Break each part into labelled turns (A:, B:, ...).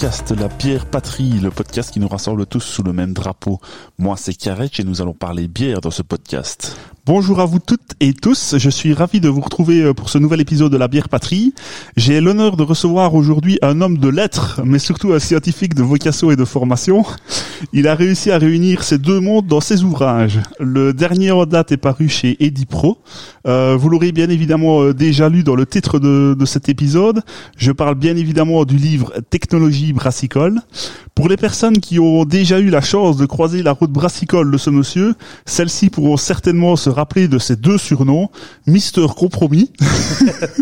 A: Podcast La Bière Patrie, le podcast qui nous rassemble tous sous le même drapeau. Moi, c'est Karech et nous allons parler bière dans ce podcast. Bonjour à vous toutes et tous, je suis ravi de vous retrouver euh, pour ce nouvel épisode de La Bière Patrie. J'ai l'honneur de recevoir aujourd'hui un homme de lettres, mais surtout un scientifique de vocation et de formation. Il a réussi à réunir ces deux mondes dans ses ouvrages. Le dernier en date est paru chez Edipro. Euh, vous l'aurez bien évidemment euh, déjà lu dans le titre de, de cet épisode. Je parle bien évidemment du livre Technologie brassicole. Pour les personnes qui ont déjà eu la chance de croiser la route brassicole de ce monsieur, celles-ci pourront certainement se rappeler de ces deux surnoms, Mister Compromis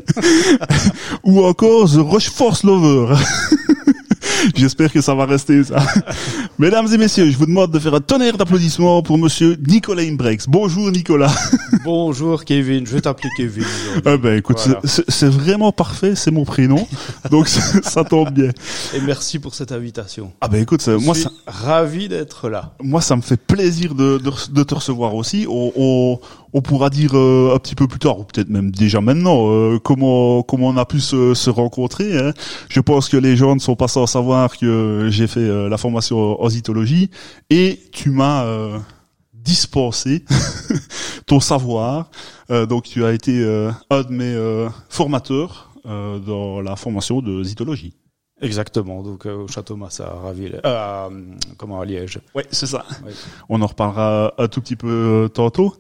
A: ou encore The Rochefort Lover. J'espère que ça va rester ça. Mesdames et messieurs, je vous demande de faire un tonnerre d'applaudissements pour monsieur Nicolas Imbrex. Bonjour Nicolas.
B: Bonjour Kevin, je vais t'appeler Kevin.
A: Ah ben écoute,
B: Voilà.
A: c'est- vraiment parfait, c'est mon prénom. Donc ça, tombe bien.
B: Et merci pour cette invitation.
A: Ah ben écoute,
B: Je
A: moi
B: suis
A: ça,
B: ravi d'être là.
A: moi ça me fait plaisir de, de, de te recevoir aussi. On, on, on pourra dire euh, un petit peu plus tard, ou peut-être même déjà maintenant, euh, comment comment on a pu se, se rencontrer. hein. Je pense que les gens ne sont pas sans savoir que j'ai fait euh, la formation en zytologie et tu m'as euh, dispensé ton savoir. Euh, donc tu as été euh, un de mes euh, formateurs euh, dans la formation de zytologie.
B: Exactement, donc euh, au Château Massa, à Raville, euh, comment à Liège.
A: Ouais, c'est ça.
B: Ouais.
A: On en reparlera un tout petit peu euh, tantôt.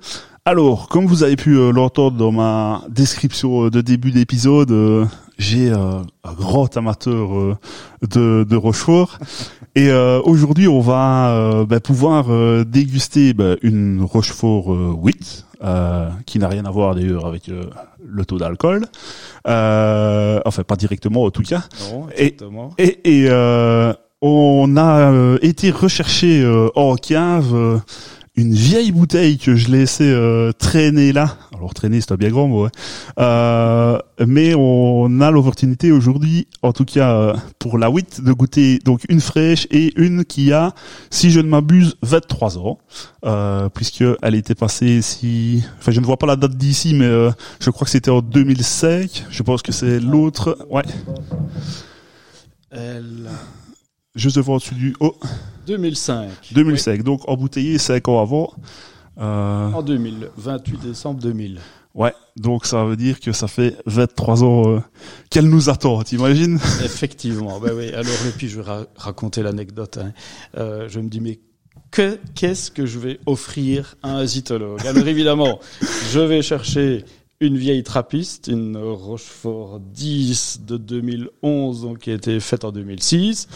A: Alors, comme vous avez pu euh, l'entendre dans ma description euh, de début d'épisode, euh, j'ai euh, un grand amateur euh, de, de Rochefort. Et euh, aujourd'hui, on va ben, pouvoir déguster ben, une Rochefort euh, 8, euh, qui n'a rien à voir d'ailleurs avec le taux d'alcool. Enfin, pas directement en tout cas.
B: Non,
A: Et-
B: exactement.
A: Et, et on a été rechercher euh, en cave une vieille bouteille que je laissais euh, traîner là. Alors traîner, c'est un bien grand mot. hein. Euh, mais on a l'opportunité aujourd'hui, en tout cas euh, pour la 8, de goûter donc une fraîche et une qui a, si je ne m'abuse, 23 ans, euh, puisque elle était passée si, enfin je ne vois pas la date d'ici, mais je crois que c'était en 2005. Je pense que c'est l'autre. Ouais, juste devant au-dessus du. Oh,
B: 2005.
A: 2005, donc embouteillé 5 ans avant. Euh,
B: En 2000, 28 décembre 2000.
A: ouais, donc ça veut dire que ça fait 23 ans euh, qu'elle nous attend, t'imagines?
B: Effectivement, ben oui. Alors, et puis je vais ra- raconter l'anecdote. hein. Euh, je me dis, mais que qu'est-ce que je vais offrir à un zytologue? Alors évidemment, je vais chercher une vieille trappiste, une Rochefort 10 de 2011, donc qui a été faite en 2006.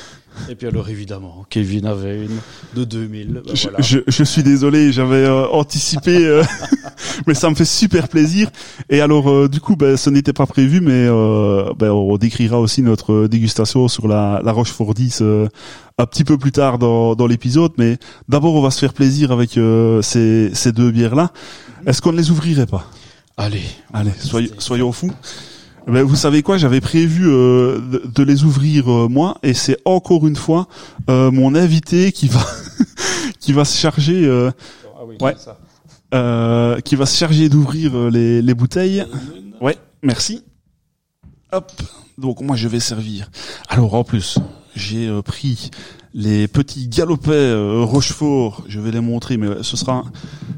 B: Et puis alors évidemment, Kevin avait une de 2000. ben
A: je,
B: voilà.
A: je, je suis désolé, j'avais euh, anticipé, euh, mais ça me fait super plaisir. Et alors, euh, du coup, ben, ce n'était pas prévu, mais ben, on décrira aussi notre dégustation sur la, la Rochefort 10 euh, un petit peu plus tard dans, dans l'épisode. Mais d'abord, on va se faire plaisir avec ces, ces deux bières-là. Est-ce qu'on ne les ouvrirait pas?
B: Allez,
A: Allez, soyons, soyons fous. Ben, vous savez quoi, j'avais prévu euh, de, de les ouvrir euh, moi, et c'est encore une fois euh, mon invité qui va qui va se charger euh,
B: ah oui,
A: Ouais.
B: ça.
A: euh, qui va se charger d'ouvrir euh, les, les bouteilles. Ouais, merci. Hop, donc moi je vais servir. Alors en plus, j'ai euh, pris les petits galopets euh, Rochefort. Je vais les montrer, mais ce sera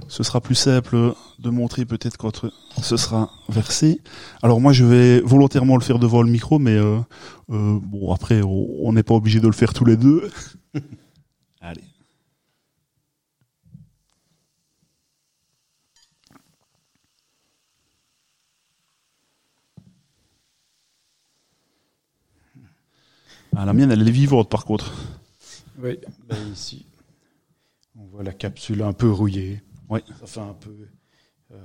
A: ce sera plus simple de montrer peut-être quand ce sera versé. Alors moi je vais volontairement le faire devant le micro, mais euh, euh, bon après on on n'est pas obligé de le faire tous les deux. Allez. Ah, la mienne elle est vivante par contre.
B: Oui, ben ici, on voit la capsule un peu rouillée.
A: Oui.
B: Ça fait un peu euh,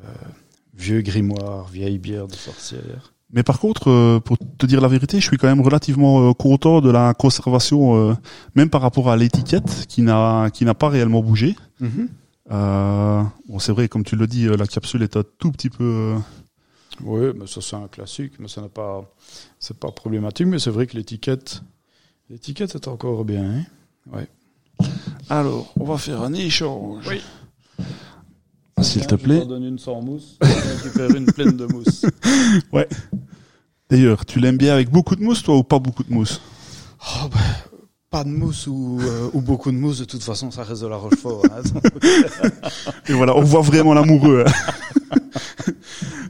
B: vieux grimoire, vieille bière de sorcière.
A: Mais par contre, euh, pour te dire la vérité, je suis quand même relativement euh, content de la conservation, même par rapport à l'étiquette, qui n'a qui n'a pas réellement bougé. Euh, bon, c'est vrai, comme tu le dis, la capsule est un tout petit peu.
B: Oui, mais ça c'est un classique, mais ça n'a pas, c'est pas problématique. Mais c'est vrai que l'étiquette, l'étiquette est encore bien. hein.
A: Alors, on va faire un échange.
B: Oui.
A: S'il te
B: Je
A: plaît.
B: t'en donne une sans mousse, je vais récupérer une pleine de mousse.
A: D'ailleurs, tu l'aimes bien avec beaucoup de mousse, toi, ou pas beaucoup de mousse?
B: Oh, bah, pas de mousse ou, euh, ou beaucoup de mousse, de toute façon, ça reste de la Rochefort. hein.
A: Et voilà, on voit vraiment l'amoureux.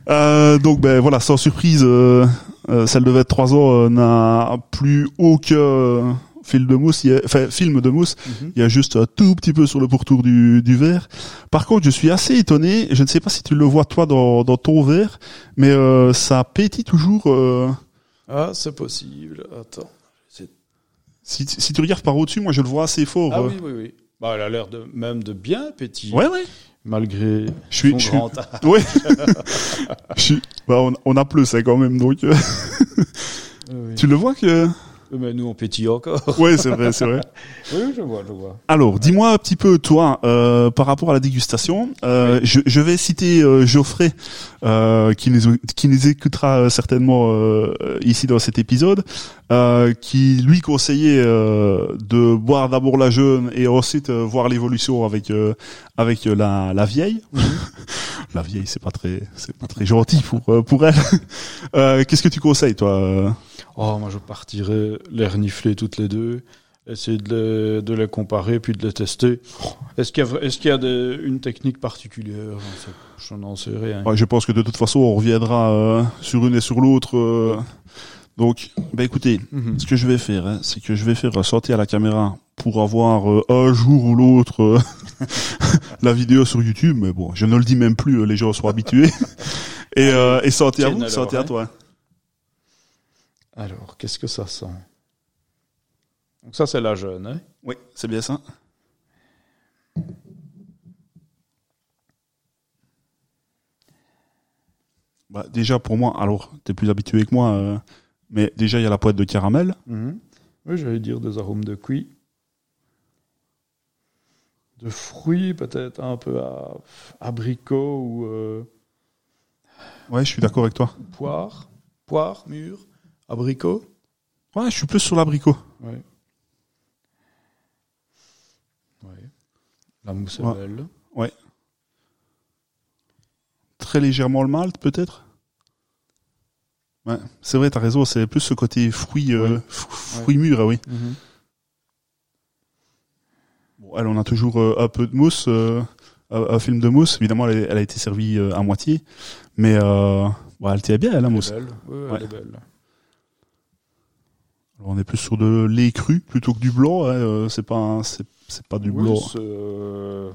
A: Euh, donc ben voilà, sans surprise, euh, euh, celle de 23 ans euh, n'a plus aucun film de mousse, il y a- enfin film de mousse.
B: Mhm.
A: Il y a juste un tout petit peu sur le pourtour du, du verre. Par contre, je suis assez étonné. Je ne sais pas si tu le vois toi dans, dans ton verre, mais euh, ça pétille toujours. euh,
B: Ah, c'est possible. Attends.
A: Si, si tu regardes par au-dessus, moi je le vois assez fort.
B: Ah
A: euh.
B: oui, oui, oui. Bah, elle a l'air de, même de bien pétiller.
A: Ouais, ouais.
B: Malgré
A: Je suis,
B: son
A: je suis-
B: grand âge.
A: ouais. Je suis- bah, on, on a plus hein, quand même, donc. euh,
B: Oui.
A: tu le vois que.
B: Mais nous, on pétille encore.
A: Ouais, c'est vrai, c'est vrai.
B: Oui, je vois, je vois.
A: Alors, dis-moi un petit peu, toi, euh, par rapport à la dégustation. Euh, je, je vais citer euh, Geoffrey, euh, qui, nous, qui nous écoutera euh, certainement euh, ici dans cet épisode, euh, qui lui conseillait euh, de boire d'abord la jeune et ensuite euh, voir l'évolution avec euh, avec euh, la, la vieille. la vieille, c'est pas très c'est pas très gentil pour euh, pour elle. Euh, Qu'est-ce que tu conseilles, toi euh
B: Oh, moi, je partirais les renifler toutes les deux, essayer de les, de les comparer, puis de les tester. Est-ce qu'il y a, est-ce qu'il y a une technique particulière? Je n'en sais rien.
A: Ouais, je pense que de toute façon, on reviendra euh, sur une et sur l'autre. euh. Donc, bah écoutez,
B: Mhm.
A: ce que je vais faire, hein, c'est que je vais faire sortir à la caméra pour avoir euh, un jour ou l'autre euh, la vidéo sur YouTube. Mais bon, je ne le dis même plus, euh, les gens sont habitués. et, euh, et sortir à vous, sortir à
B: hein.
A: toi.
B: Alors, qu'est-ce que ça sent? Donc ça, c'est la jeune. Hein?
A: Oui, c'est bien ça. Bah, déjà pour moi, alors t'es plus habitué que moi, euh, mais déjà il y a la poêle de caramel.
B: Oui, j'allais dire des arômes de cuit. De fruits, peut-être un peu à abricot ou euh,
A: Ouais, je suis d'accord avec toi.
B: poire. Poire, mûre, abricot?
A: Ouais, je suis plus sur l'abricot.
B: Oui. La mousse est
A: Ouais.
B: belle.
A: très légèrement le malt peut-être? Ouais c'est vrai t'as raison c'est plus ce côté fruit euh,
B: Ouais.
A: fruit mûr ah oui bon elle on a toujours euh, un peu de mousse euh, un, un film de mousse évidemment elle, a été servie à moitié mais elle tient bien elle, la
B: Elle
A: mousse
B: est belle.
A: Ouais.
B: elle est belle.
A: Alors, on est plus sur de lait cru plutôt que du blanc hein, euh, c'est pas c'est c'est pas du
B: Oui,
A: blanc
B: euh,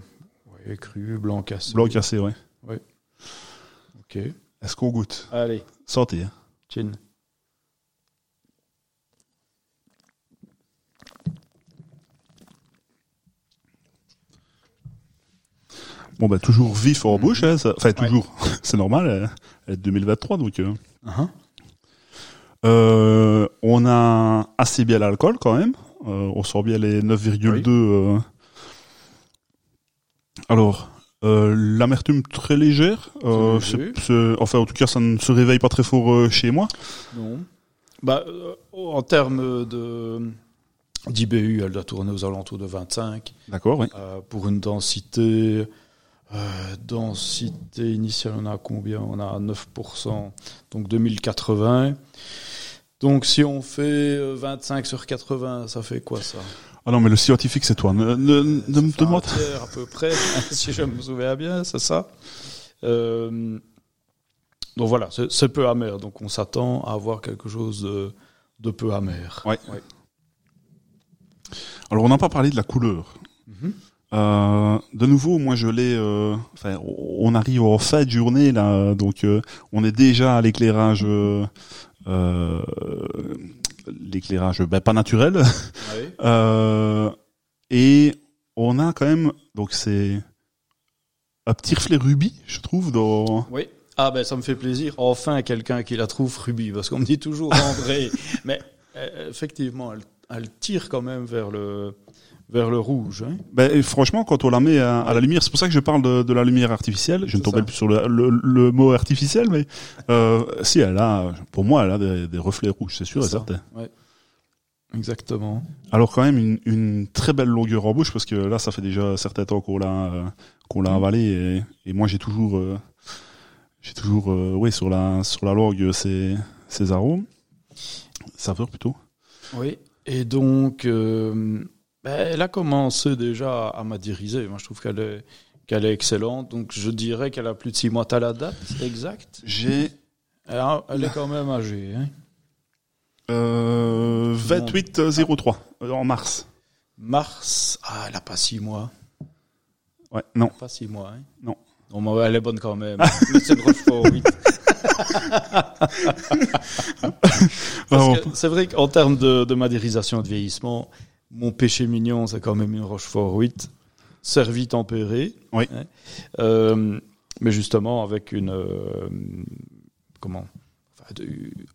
B: ouais, cru, blanc cassé.
A: blanc cassé ouais
B: Ok.
A: est-ce qu'on goûte?
B: Allez,
A: santé hein.
B: chin.
A: bon bah toujours vif en
B: Mhm.
A: bouche hein, ça- enfin toujours c'est normal euh, elle est de 2023 donc euh,
B: Uh-huh.
A: Euh, on a assez bien l'alcool quand même. Euh, on sort bien les 9,2. euh. Alors, l'amertume très légère. Enfin, en tout cas, ça ne se réveille pas très fort chez moi.
B: Non. Bah, en termes de d'IBU, elle doit tourner aux alentours de 25.
A: D'accord, oui.
B: Euh, pour une densité, euh, densité initiale, on a combien? On a 9%, donc 2080. Donc si on fait euh, 25 sur 80, ça fait quoi ça?
A: Ah non, mais le scientifique, c'est toi. Ne, ne, ne me demande.
B: à peu près, si je me souviens bien, c'est ça. Euh, donc voilà, c'est peu amer. Donc on s'attend à avoir quelque chose de, de peu amer.
A: Ouais. Alors, on n'a pas parlé de la couleur.
B: Mhm.
A: Euh, de nouveau, moi je l'ai. euh, on arrive en fin de journée là, donc euh, on est déjà à l'éclairage, euh, l'éclairage, ben, pas naturel. Euh, et on a quand même, donc c'est un petit reflet rubis, je trouve, dans.
B: Oui. Ah ben ça me fait plaisir. Enfin quelqu'un qui la trouve rubis, parce qu'on me dit toujours André. Mais euh, effectivement, elle, elle tire quand même vers le vers le rouge. Hein.
A: Ben, franchement, quand on la met à, à la lumière, c'est pour ça que je parle de, de la lumière artificielle. Je ne tombais plus sur le, le, le mot artificiel, mais euh, si elle a, pour moi, elle a des, des reflets rouges, c'est sûr et
B: ça.
A: certain.
B: Exactement.
A: Alors quand même une, une très belle longueur en bouche parce que là, ça fait déjà un certain temps qu'on l'a euh, qu'on l'a
B: Mm.
A: avalé et, et moi j'ai toujours euh, j'ai toujours euh, oui sur la sur la langue ces ces arômes saveurs plutôt.
B: Oui. Et donc, euh, elle a commencé déjà à madériser. Moi, je trouve qu'elle est, qu'elle est excellente. Donc, je dirais qu'elle a plus de six mois. T'as la date exacte?
A: J'ai
B: elle, a- elle est quand même âgée. Hein.
A: euh, 2803 euh, en mars.
B: Mars, ah, elle a pas six mois.
A: Ouais, non.
B: Pas six mois. Hein.
A: Non.
B: Non, mais elle est bonne quand même. mais c'est une Rochefort 8. Parce
A: Ah,
B: que c'est vrai qu'en termes de, de madérisation et de vieillissement, mon péché mignon, c'est quand même une Rochefort 8, servie tempérée.
A: Oui.
B: hein. Euh, mais justement, avec une. euh, comment enfin, de-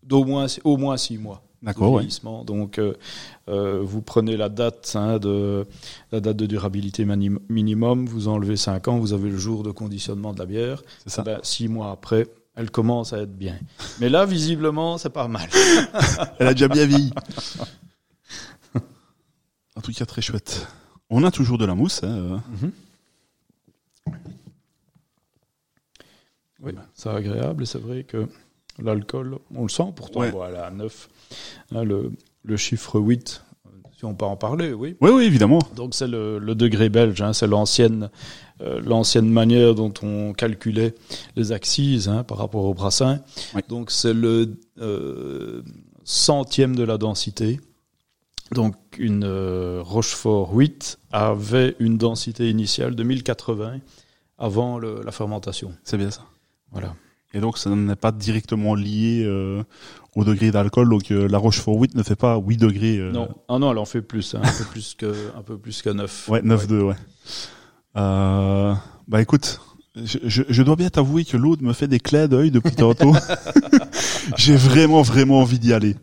B: D'au moins, au moins six mois.
A: D'accord, ouais.
B: Donc, euh, euh, vous prenez la date, hein, de, la date de durabilité minimum, vous enlevez 5 ans, vous avez le jour de conditionnement de la bière.
A: C'est ça.
B: Ben, six mois après, elle commence à être bien. Mais là, visiblement, c'est pas mal.
A: Elle a déjà bien vieilli. en tout cas, très chouette. On a toujours de la mousse. Hein. euh.
B: Oui, c'est agréable et c'est vrai que l'alcool, on le sent pourtant,
A: Ouais.
B: voilà, à 9. Hein, le, le chiffre 8, si on peut en parler, oui.
A: Oui, oui, évidemment.
B: Donc c'est le, le degré belge, hein, c'est l'ancienne euh, l'ancienne manière dont on calculait les axes hein, par rapport au brassin.
A: Oui.
B: Donc c'est le euh, centième de la densité. Donc une euh, Rochefort 8 avait une densité initiale de 1080 avant le- la fermentation.
A: C'est bien ça.
B: Voilà.
A: Et donc, ça n'est pas directement lié euh, au degré d'alcool. Donc, euh, la Rochefort 8 ne fait pas 8 degrés.
B: Non, ah non, elle en fait plus, hein, un peu plus que un peu plus que 9.
A: Ouais, 9-2, ouais. Euh, bah écoute, je, je, je dois bien t'avouer que l'autre me fait des clins d'œil depuis tantôt. J'ai vraiment, vraiment envie d'y aller.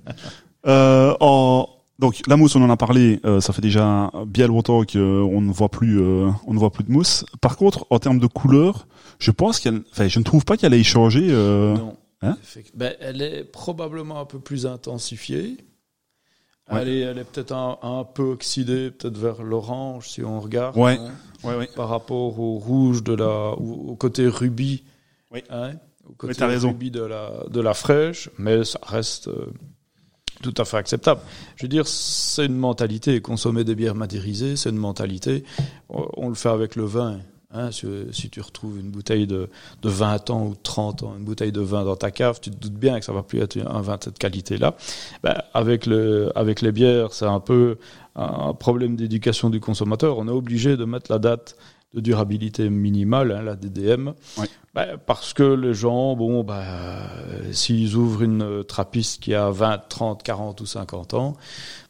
A: Euh, en, donc la mousse, on en a parlé. euh, ça fait déjà bien longtemps qu'on ne voit plus, euh, on ne voit plus de mousse. Par contre, en termes de couleur, je pense qu'elle, enfin, je ne trouve pas qu'elle ait changé. Euh,
B: Non.
A: Hein?
B: Ben, elle est probablement un peu plus intensifiée.
A: Ouais.
B: Elle est, elle est peut-être un, un peu oxydée, peut-être vers l'orange si on regarde.
A: Ouais.
B: hein,
A: ouais, ouais.
B: par rapport au rouge de la, au côté rubis.
A: Oui.
B: hein, au côté rubis de la, de la fraîche, mais ça reste euh, tout à fait acceptable. Je veux dire, c'est une mentalité. Consommer des bières madérisées, c'est une mentalité. On, le fait avec le vin. Hein, si, tu retrouves une bouteille de, de 20 ans ou de 30 ans, une bouteille de vin dans ta cave, tu te doutes bien que ça va plus être un vin de cette qualité-là. Ben, avec, le, avec les bières, c'est un peu un problème d'éducation du consommateur. On est obligé de mettre la date de durabilité minimale, hein, la DDM,
A: Ouais.
B: Ben, parce que les gens, bon, ben, euh, s'ils ouvrent une euh, trappiste qui a 20, 30, 40 ou 50 ans,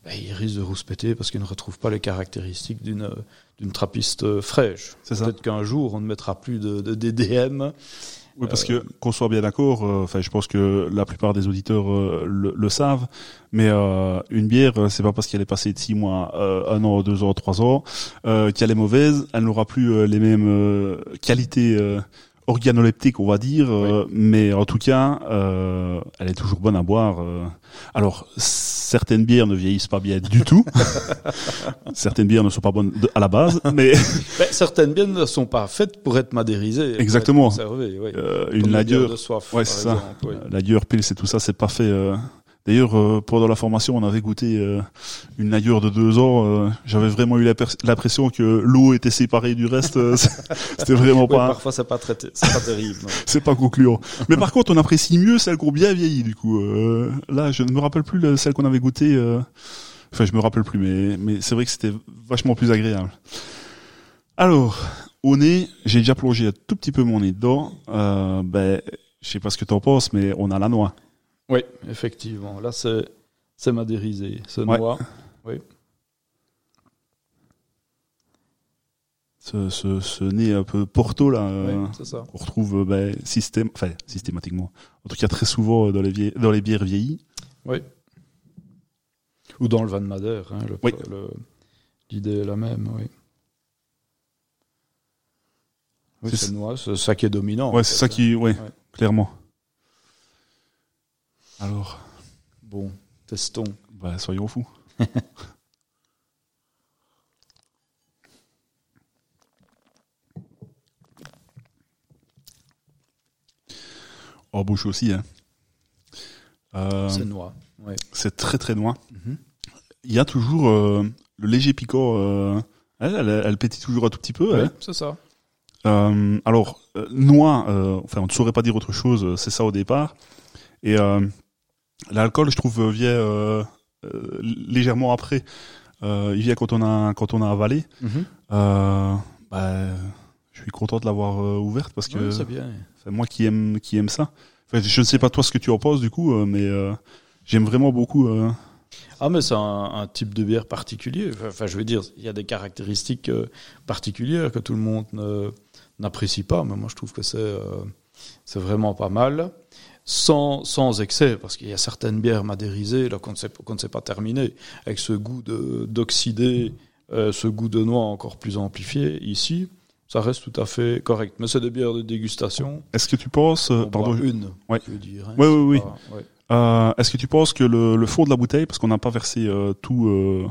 B: ben, ils risquent de rouspéter parce qu'ils ne retrouvent pas les caractéristiques d'une euh, d'une trappiste euh, fraîche. Peut-être qu'un jour, on ne mettra plus de, de DDM.
A: Oui, parce que qu'on soit bien d'accord, euh, enfin, je pense que la plupart des auditeurs euh, le, le savent, mais euh, une bière, euh, c'est pas parce qu'elle est passée de six mois, euh, un an, deux ans, trois ans, euh, qu'elle est mauvaise, elle n'aura plus euh, les mêmes euh, qualités euh, organoleptiques, on va dire, euh, mais en tout cas, euh, elle est toujours bonne à boire. euh. Alors, certaines bières ne vieillissent pas bien du tout, certaines bières ne sont pas bonnes de- à la base, mais
B: Ben, certaines bières ne sont pas faites pour être madérisées.
A: Exactement.
B: être oui.
A: euh, une lagueur,
B: de soif,
A: ouais,
B: par
A: ça.
B: oui.
A: La Lager Pils et tout ça, c'est pas fait. D'ailleurs, euh, pendant la formation, on avait goûté euh, une Lager de deux ans. euh, J'avais vraiment eu l'impression que l'eau était séparée du reste. euh, C'était vraiment
B: Oui,
A: pas,
B: parfois, c'est pas très, c'est pas terrible.
A: c'est pas concluant. Mais par contre, on apprécie mieux celles qui ont bien vieilli. Du coup, euh, là, je ne me rappelle plus le- celle qu'on avait goûtée. euh, Enfin, je me rappelle plus, mais mais c'est vrai que c'était vachement plus agréable. Alors, au nez, j'ai déjà plongé un tout petit peu mon nez dedans. Euh, ben, je sais pas ce que t'en penses, mais on a la noix.
B: Oui, effectivement. Là, c'est, c'est madérisé. C'est
A: Ouais.
B: noix.
A: ce, ce, ce nez un peu porto là euh,
B: Oui, c'est ça.
A: qu'on retrouve euh, ben, système, enfin, systématiquement en tout cas très souvent euh, dans les, vie- dans les bières vieillies
B: Oui. Ou dans le vin de Madère. Hein, le-
A: Oui.
B: le- l'idée est la même, oui. Oui,
A: C'est
B: c'est c'est ça qui est dominant.
A: ouais
B: en
A: c'est
B: fait,
A: ça
B: hein.
A: qui ouais,
B: Ouais.
A: clairement alors
B: Bon, testons.
A: bah, soyons fous en bouche aussi hein. Euh,
B: C'est noix. Ouais.
A: c'est très très noir
B: Mhm.
A: il y a toujours euh, le léger piquant. Euh, elle, elle, elle pétille toujours un tout petit peu.
B: Ouais,
A: hein.
B: c'est ça.
A: Alors, noix, enfin, on ne saurait pas dire autre chose, c'est ça au départ. Et l'alcool, je trouve, vient euh, euh, légèrement après. Euh, il vient quand on a quand on a avalé. Bah, je suis content de l'avoir euh, ouverte parce que
B: bien.
A: c'est moi qui aime qui aime ça. Enfin, je ne sais pas toi ce que tu en penses du coup, mais j'aime vraiment beaucoup.
B: Ah, mais c'est un, un type de bière particulier. Enfin, je veux dire, il y a des caractéristiques particulières que tout le monde n'apprécie pas, mais moi je trouve que c'est c'est vraiment pas mal. Sans, sans excès, parce qu'il y a certaines bières madérisées là, qu'on ne, sait- qu'on ne sait pas terminer, avec ce goût de- d'oxydé, euh, ce goût de noix encore plus amplifié. Ici, ça reste tout à fait correct. Mais c'est des bières de dégustation.
A: Est-ce que tu penses,
B: On
A: pardon,
B: boit une,
A: Ouais.
B: je veux dire. hein.
A: Ouais,
B: C'est
A: oui.
B: pas- ouais.
A: Euh, est-ce que tu penses que le, le fond de la bouteille, parce qu'on n'a pas versé euh, tout, euh,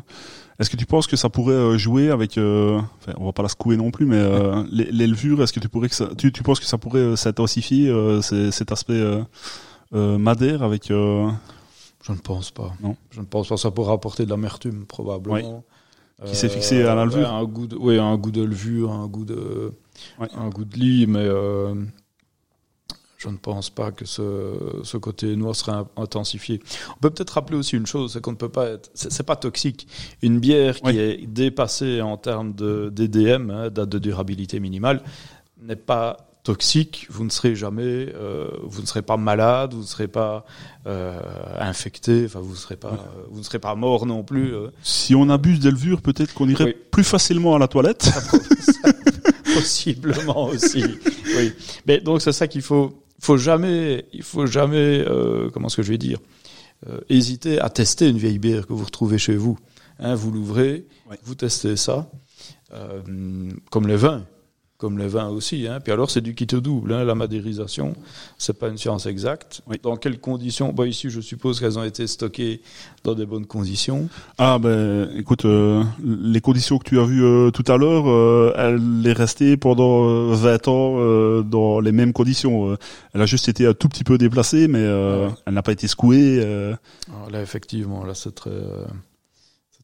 A: est-ce que tu penses que ça pourrait euh, jouer avec, euh, enfin, on va pas la secouer non plus, mais euh, les, les levures, est-ce que tu pourrais que ça, tu, tu penses que ça pourrait euh, s'intensifier euh, cet aspect euh, euh, madère avec euh,
B: Je ne pense pas.
A: Non.
B: Je ne pense pas. Ça pourra apporter de l'amertume, probablement. Euh,
A: Qui s'est fixé à la levure.
B: ouais, un goût de, oui, un goût de levure, un goût de,
A: Ouais.
B: un goût de lit, mais euh, je ne pense pas que ce, ce côté noir serait in- intensifié. On peut peut-être rappeler aussi une chose, c'est qu'on ne peut pas être, c'est pas toxique. Une bière qui
A: Oui.
B: est dépassée en termes de DDM, hein, date de durabilité minimale, n'est pas toxique. Vous ne serez jamais, euh, vous ne serez pas malade, vous ne serez pas euh, infecté, enfin vous ne serez pas,
A: Ouais.
B: vous ne serez pas mort non plus. euh.
A: si on abuse des levures, peut-être qu'on irait
B: Oui.
A: plus facilement à la toilette.
B: Possiblement aussi. Oui. Mais donc c'est ça qu'il faut, faut jamais, il faut jamais, euh, comment est-ce que je vais dire, euh, hésiter à tester une vieille bière que vous retrouvez chez vous. Hein, vous l'ouvrez,
A: Ouais.
B: vous testez ça, euh, comme les vins, comme les vins aussi. Hein. Puis alors c'est du quitte double, hein, la madérisation, c'est pas une science exacte.
A: Oui.
B: Dans quelles conditions? Bon ici je suppose qu'elles ont été stockées dans des bonnes conditions.
A: Ah ben, écoute, euh, les conditions que tu as vues euh, tout à l'heure, euh, elle est restée pendant euh, 20 ans euh, dans les mêmes conditions. Elle a juste été un tout petit peu déplacée, mais euh,
B: Ouais.
A: elle n'a pas été secouée.
B: Alors là effectivement, là c'est très,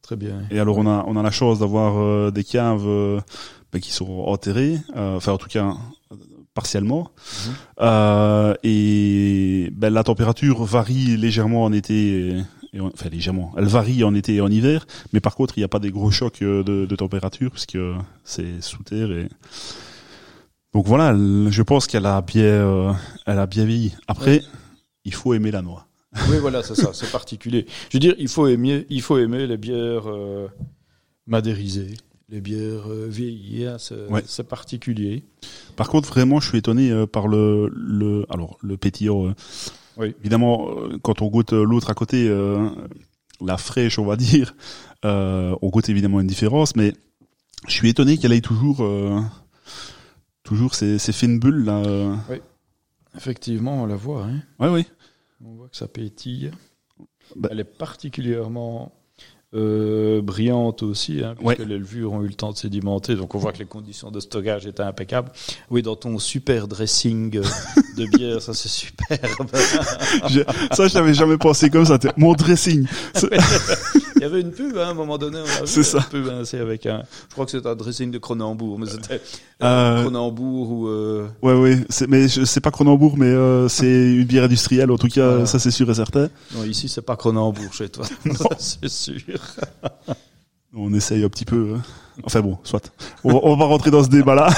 B: très bien.
A: Et alors on a on a la chance d'avoir des caves ben, qui sont enterrées, euh, enfin en tout cas partiellement.
B: Mhm.
A: Euh, et ben, la température varie légèrement en été, et, en- enfin légèrement, elle varie en été et en hiver, mais par contre il n'y a pas des gros chocs euh, de, de température puisque c'est sous terre et donc voilà, je pense qu'elle a bien, euh, elle a bien vieilli. Après, il faut aimer la noix.
B: Oui, voilà, c'est ça, c'est particulier. Je veux dire, il faut aimer, il faut aimer les bières euh, madérisées, les bières euh, vieillies, hein, c'est
A: Ouais.
B: particulier.
A: Par contre, vraiment, je suis étonné euh, par le, le, alors le pétillant. euh,
B: Oui.
A: Évidemment, quand on goûte l'autre à côté, euh, la fraîche, on va dire, euh, on goûte évidemment une différence, mais je suis étonné qu'elle ait toujours, euh, toujours ces, ces fines bulles là. euh.
B: Effectivement, on la voit, hein.
A: Ouais, oui.
B: on voit que ça pétille.
A: Bah.
B: Elle est particulièrement euh, brillante aussi, hein, puisque
A: Ouais.
B: les levures ont eu le temps de sédimenter, donc on voit que les conditions de stockage étaient impeccables. Oui, dans ton super dressing euh, de bière, ça c'est superbe.
A: Ça, je n'avais jamais pensé comme ça. Mon dressing.
B: Il y avait une pub hein, à un moment donné,
A: C'est ça.
B: une pub, hein, c'est avec un, je crois que c'était un dressing de Cronenbourg, mais c'était
A: Euh,
B: Cronenbourg ou euh,
A: Ouais, ouais. Mais c'est pas Cronenbourg, mais euh, c'est une bière industrielle. En tout cas,
B: Voilà.
A: ça c'est sûr et certain.
B: non ici c'est pas Cronenbourg chez toi, c'est sûr.
A: On essaye un petit peu. euh. Enfin bon, soit. On va, on va rentrer dans ce débat-là.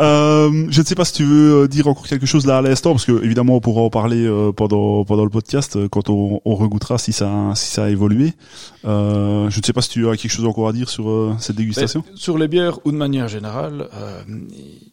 A: Euh, je ne sais pas si tu veux euh, dire encore quelque chose là à l'instant, parce que évidemment on pourra en parler euh, pendant pendant le podcast quand on, on regoutera si ça si ça a évolué. Euh, je ne sais pas si tu as quelque chose encore à dire sur cette dégustation.
B: Mais sur les bières ou de manière générale,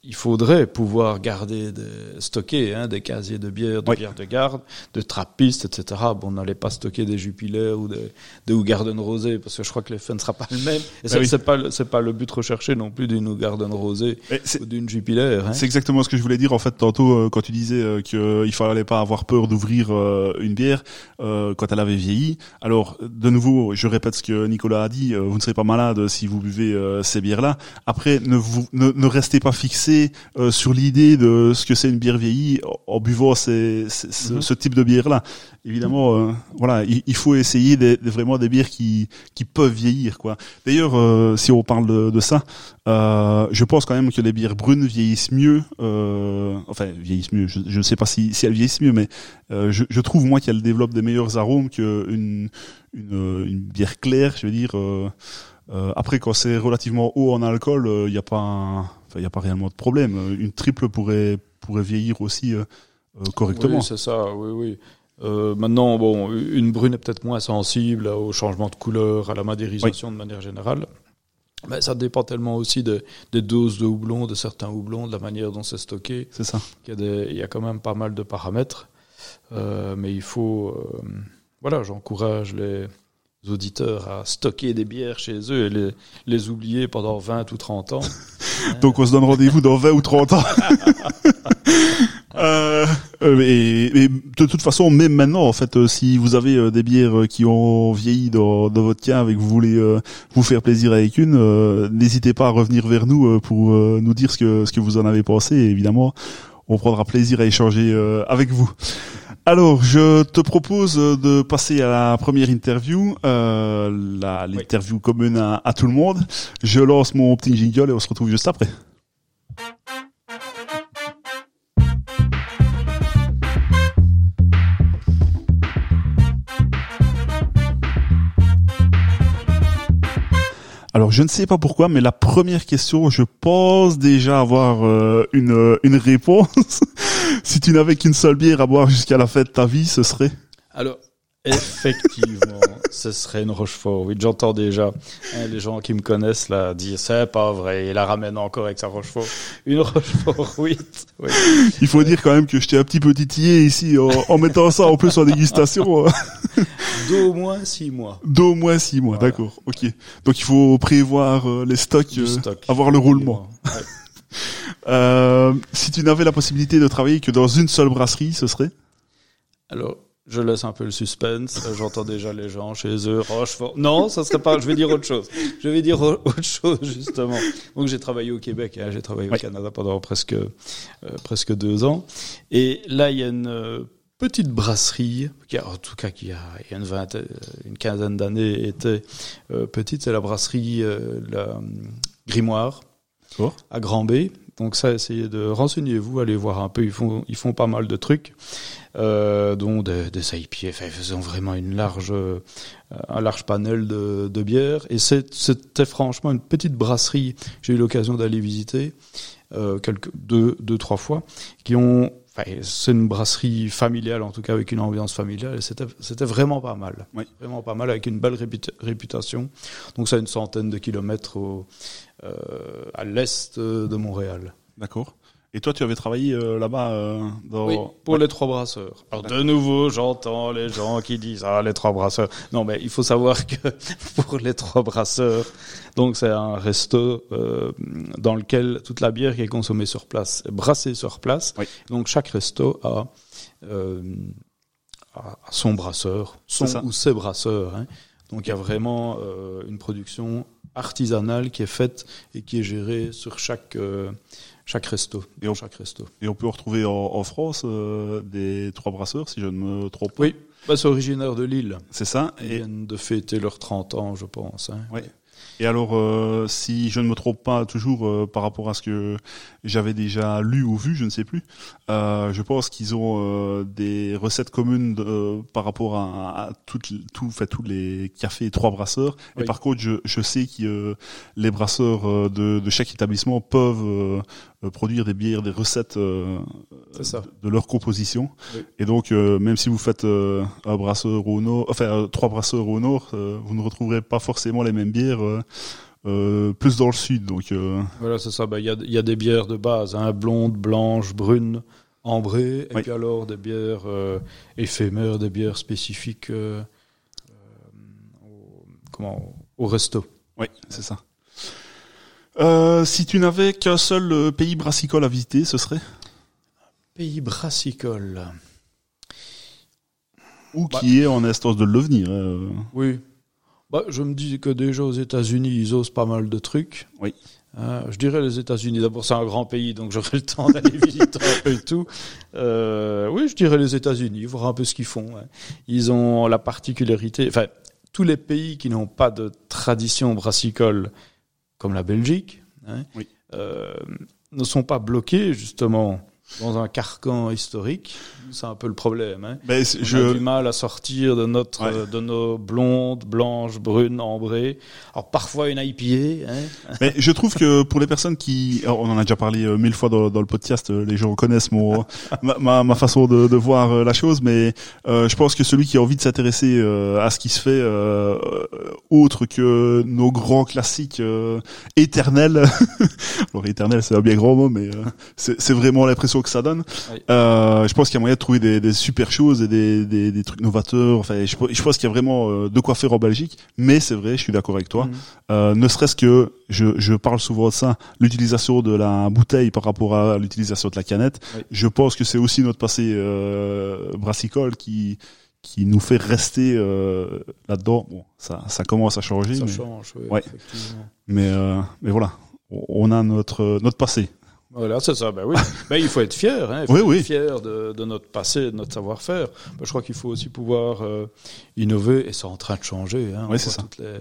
B: il faudrait pouvoir garder, des, stocker hein, des casiers de bière, de
A: Oui.
B: bière de garde, de trappistes, etc. Bon, on n'allait pas stocker des Jupiler ou des, des Hougarden Rosé parce que je crois que l'effet ne sera pas le même. Et ça,
A: oui.
B: c'est pas le- c'est pas le but recherché non plus d'une Hougarden Rosé ou d'une Jupiler. Hein.
A: C'est exactement ce que je voulais dire en fait tantôt euh, quand tu disais euh, qu'il fallait pas avoir peur d'ouvrir euh, une bière euh, quand elle avait vieilli. Alors de nouveau, je répète ce que Nicolas a dit, euh, vous ne serez pas malade si vous buvez euh, ces bières-là. Après, ne, vous, ne, ne restez pas fixé euh, sur l'idée de ce que c'est une bière vieillie en, en buvant ces, ces- ce,
B: Mhm.
A: ce type de bière-là. Évidemment, euh, voilà, il, il faut essayer des, des- vraiment des bières qui, qui peuvent vieillir, quoi. D'ailleurs, euh, si on parle de, de ça, euh, je pense quand même que les bières brunes vieillissent mieux. Euh, enfin, vieillissent mieux. Je ne sais pas si, si elles vieillissent mieux, mais euh, je, je trouve moi qu'elles développent des meilleurs arômes qu'une une, euh, une bière claire. Je veux dire. euh, euh, après, quand c'est relativement haut en alcool, il n'y a pas, un- il y a pas réellement de problème. Euh, Une triple pourrait pourrait vieillir aussi euh, euh, correctement.
B: Oui, c'est ça, oui, oui. Euh, maintenant, bon, une brune est peut-être moins sensible au changement de couleur, à la madérisation de manière générale. Mais ça dépend tellement aussi de- des doses de houblon, de certains houblons, de la manière dont c'est stocké,
A: c'est ça.
B: qu'il y, a des- il y a quand même pas mal de paramètres. Euh, mais il faut... voilà, j'encourage les auditeurs à stocker des bières chez eux et les, les oublier pendant 20 ou 30 ans.
A: Donc on se donne rendez-vous dans 20 ou 30 ans. Euh, euh, et, et de toute façon, même maintenant, en fait, euh, si vous avez euh, des bières qui ont vieilli dans, dans votre cave et que vous voulez euh, vous faire plaisir avec une, euh, n'hésitez pas à revenir vers nous pour nous dire ce que ce que vous en avez pensé. Et évidemment, on prendra plaisir à échanger avec vous. Alors, je te propose de passer à la première interview, euh, l'interview commune à, à tout le monde. Je lance mon petit jingle et on se retrouve juste après. Alors je ne sais pas pourquoi, mais la première question, je pense déjà avoir euh, une, euh, une réponse. si tu n'avais qu'une seule bière à boire jusqu'à la fin de ta vie, ce serait
B: Alors, effectivement, ce serait une Rochefort. Oui, j'entends déjà hein, les gens qui me connaissent là dire c'est pas vrai, il la ramène encore avec sa Rochefort. Une Rochefort, oui. oui.
A: Il faut dire quand même que je t'ai un petit peu titillé ici en, en mettant ça en plus en dégustation euh,
B: D'au moins six mois.
A: d'au moins six mois.
B: Voilà.
A: D'accord, ok. Donc il faut prévoir euh, les stocks, euh, avoir le roulement.
B: Ouais.
A: Euh, si tu n'avais la possibilité de travailler que dans une seule brasserie, ce serait
B: Alors, je laisse un peu le suspense. Euh, J'entends déjà les gens chez eux. Rochefort. Non, ça serait pas. Je vais dire autre chose. Je vais dire au- autre chose justement. Donc j'ai travaillé au Québec. hein, j'ai travaillé au Canada pendant presque euh, presque deux ans. Et là, il y a une petite brasserie qui, a, en tout cas, qui a, il y a une vingtaine, une quinzaine d'années était euh, petite. C'est la brasserie euh, la Grimoire à Grand B. Donc ça, essayez de renseignez-vous, allez voir un peu. Ils font, ils font pas mal de trucs, euh, dont des, des. Enfin, ils ont vraiment une large, euh, un large panel de, de bières. Et c'était franchement une petite brasserie. J'ai eu l'occasion d'aller visiter euh, quelques deux, deux, trois fois, qui ont. Enfin, c'est une brasserie familiale, en tout cas avec une ambiance familiale. Et c'était, vraiment pas mal.
A: Oui.
B: Vraiment pas mal, avec une belle réputa- réputation. Donc ça a une centaine de kilomètres au, à l'est de Montréal.
A: D'accord. Et toi, tu avais travaillé euh, là-bas euh, dans...
B: Oui, pour les trois brasseurs. Alors de nouveau, j'entends les gens qui disent ah les trois brasseurs. Non, mais il faut savoir que pour les trois brasseurs, donc c'est un resto euh, dans lequel toute la bière qui est consommée sur place est brassée sur place.
A: Oui.
B: Donc chaque resto a, euh, a son brasseur, son ou ses brasseurs. hein. Donc il y a vraiment euh, une production artisanale qui est faite et qui est gérée sur chaque euh, chaque resto.
A: Et on-
B: chaque resto.
A: Et on peut retrouver en, en France euh, des trois brasseurs, si je ne me trompe pas.
B: Oui, bah, c'est originaire de Lille.
A: C'est ça.
B: Ils
A: Et,
B: viennent de fêter leurs 30 ans, je pense. hein.
A: Ouais. Et alors, euh, si je ne me trompe pas toujours euh, par rapport à ce que j'avais déjà lu ou vu, je ne sais plus, euh, je pense qu'ils ont euh, des recettes communes de- euh, par rapport à, à toutes, tout, fait, tous les cafés trois brasseurs. Et par contre, je, je sais que euh, les brasseurs de, de chaque établissement peuvent produire des bières, des recettes euh,
B: ça.
A: de leur composition.
B: Oui.
A: Et donc, euh, même si vous faites euh, un brasseur au nord, enfin euh, trois brasseurs au nord, euh, vous ne retrouverez pas forcément les mêmes bières euh, euh, plus dans le sud. Donc, euh,
B: Voilà, c'est ça. Bah, Il y, a, y a des bières de base, hein, blondes, blanches, brunes, ambrées, et
A: Oui.
B: puis alors des bières euh, éphémères, des bières spécifiques euh, euh, au, comment, au resto.
A: oui, c'est ça. Euh, si tu n'avais qu'un seul euh, pays brassicole à visiter, ce serait
B: Pays brassicole.
A: ou
B: Bah.
A: qui est en instance de le devenir. euh.
B: Oui. Bah, je me dis que déjà aux États-Unis, ils osent pas mal de trucs.
A: Oui.
B: Euh, je dirais les États-Unis. D'abord, c'est un grand pays, donc j'aurai le temps d'aller visiter un peu tout. Euh, oui, je dirais les États-Unis, voir un peu ce qu'ils font. hein. Ils ont la particularité, enfin, tous les pays qui n'ont pas de tradition brassicole, comme la Belgique, hein,
A: Oui.
B: euh, ne sont pas bloqués justement dans un carcan historique. C'est un peu le problème. Hein.
A: C'est-
B: On a du mal à sortir de notre,
A: Ouais.
B: euh, de nos blondes, blanches, brunes, ambrées. Alors parfois une IPA. Hein.
A: mais je trouve que pour les personnes qui, alors, on en a déjà parlé euh, mille fois dans, dans le podcast, euh, les gens connaissent mon ma, ma, ma façon de, de voir euh, la chose, mais euh, je pense que celui qui a envie de s'intéresser euh, à ce qui se fait euh, euh, autre que nos grands classiques euh, éternels, alors éternel c'est un bien grand mot, mais euh, c'est vraiment l'impression que ça donne.
B: Oui.
A: Euh, je pense qu'il y a moyen de trouver des, des super choses et des, des, des trucs novateurs. Enfin, je, je pense qu'il y a vraiment euh, de quoi faire en Belgique. Mais c'est vrai, je suis d'accord avec toi.
B: Mhm.
A: Euh, ne serait-ce que, je, je parle souvent de ça, l'utilisation de la bouteille par rapport à l'utilisation de la canette.
B: Oui.
A: Je pense que c'est aussi notre passé euh, brassicole qui qui nous fait rester euh, là-dedans. Bon, ça, ça commence à changer,
B: Ça
A: mais,
B: change, oui,
A: Ouais.
B: effectivement.
A: mais, euh, mais voilà, on- on a notre notre passé.
B: Voilà, c'est ça. Ben oui. ben, il faut être fier. Hein. Il faut
A: Oui,
B: être
A: oui.
B: fier de, de notre passé, de notre savoir-faire. Ben, je crois qu'il faut aussi pouvoir euh, innover, et c'est en train de changer. Hein.
A: Oui, c'est ça.
B: Toutes les,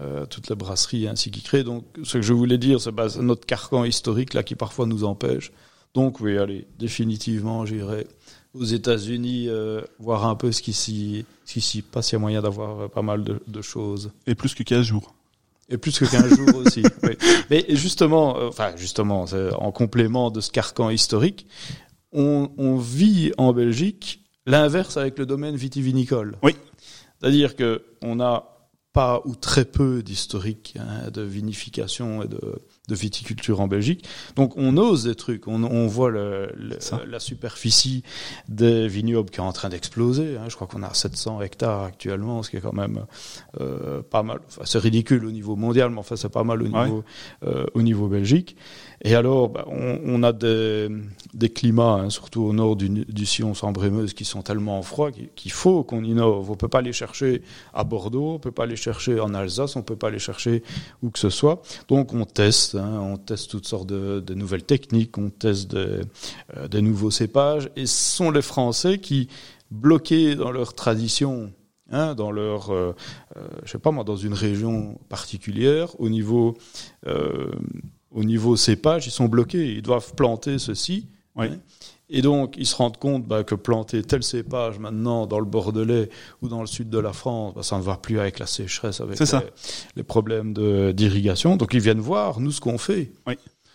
B: euh, toutes les brasseries ainsi qui créent. Donc, ce que je voulais dire, c'est ben, notre carcan historique là qui parfois nous empêche. Donc, oui, allez, définitivement, j'irai aux États-Unis euh, voir un peu ce qui s'y ce qui s'y passe. Il y a moyen d'avoir euh, pas mal de, de choses.
A: Et plus que 15 jours.
B: Et plus que 15 jours aussi. oui. Mais justement, euh, enfin justement, en complément de ce carcan historique, on, on vit en Belgique l'inverse avec le domaine vitivinicole.
A: Oui.
B: C'est-à-dire que on n'a pas ou très peu d'historique hein, de vinification et de, de viticulture en Belgique. Donc on ose des trucs, on, on voit le, la superficie des vignobles qui est en train d'exploser. hein. Je crois qu'on a 700 hectares actuellement, ce qui est quand même euh, pas mal. Enfin, c'est ridicule au niveau mondial, mais enfin c'est pas mal au
A: Ouais.
B: niveau euh, au niveau Belgique. Et alors, bah, on, a des, climats, hein, surtout au nord du, du Sion sans Brémeuse, qui sont tellement froids qu'il faut qu'on innove. On peut pas les chercher à Bordeaux, on peut pas les chercher en Alsace, on peut pas les chercher où que ce soit. Donc on teste, hein, on teste toutes sortes de, nouvelles techniques, on teste des, euh, des nouveaux cépages. Et ce sont les Français qui, bloqués dans leur tradition, hein, dans leur, euh, euh, je sais pas moi, dans une région particulière, au niveau, euh, au niveau cépage, ils sont bloqués. Ils doivent planter ceci.
A: Oui.
B: hein. Et donc, ils se rendent compte bah, que planter tel cépage maintenant dans le Bordelais ou dans le sud de la France, bah, ça ne va plus avec la sécheresse, avec les, les problèmes d'irrigation. Donc, ils viennent voir, nous, ce qu'on fait.
A: Oui.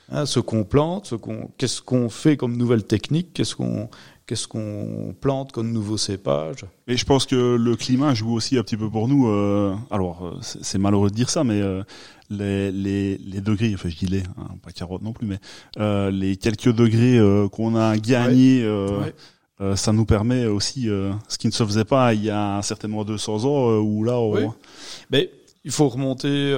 B: Hein, ce qu'on plante, ce qu'on, qu'est-ce qu'on fait comme nouvelle technique, qu'est-ce qu'on, qu'est-ce qu'on plante comme nouveau cépage?
A: Et je pense que le climat joue aussi un petit peu pour nous. euh, alors, euh, c'est malheureux de dire ça, mais euh, les, les, les degrés, enfin je dis les, hein, pas 40 non plus, mais euh, les quelques degrés qu'on a gagnés,
B: Ouais.
A: ça nous permet aussi, ce qui ne se faisait pas il y a certainement 200 ans, où là, on...
B: Oui. Mais il faut remonter,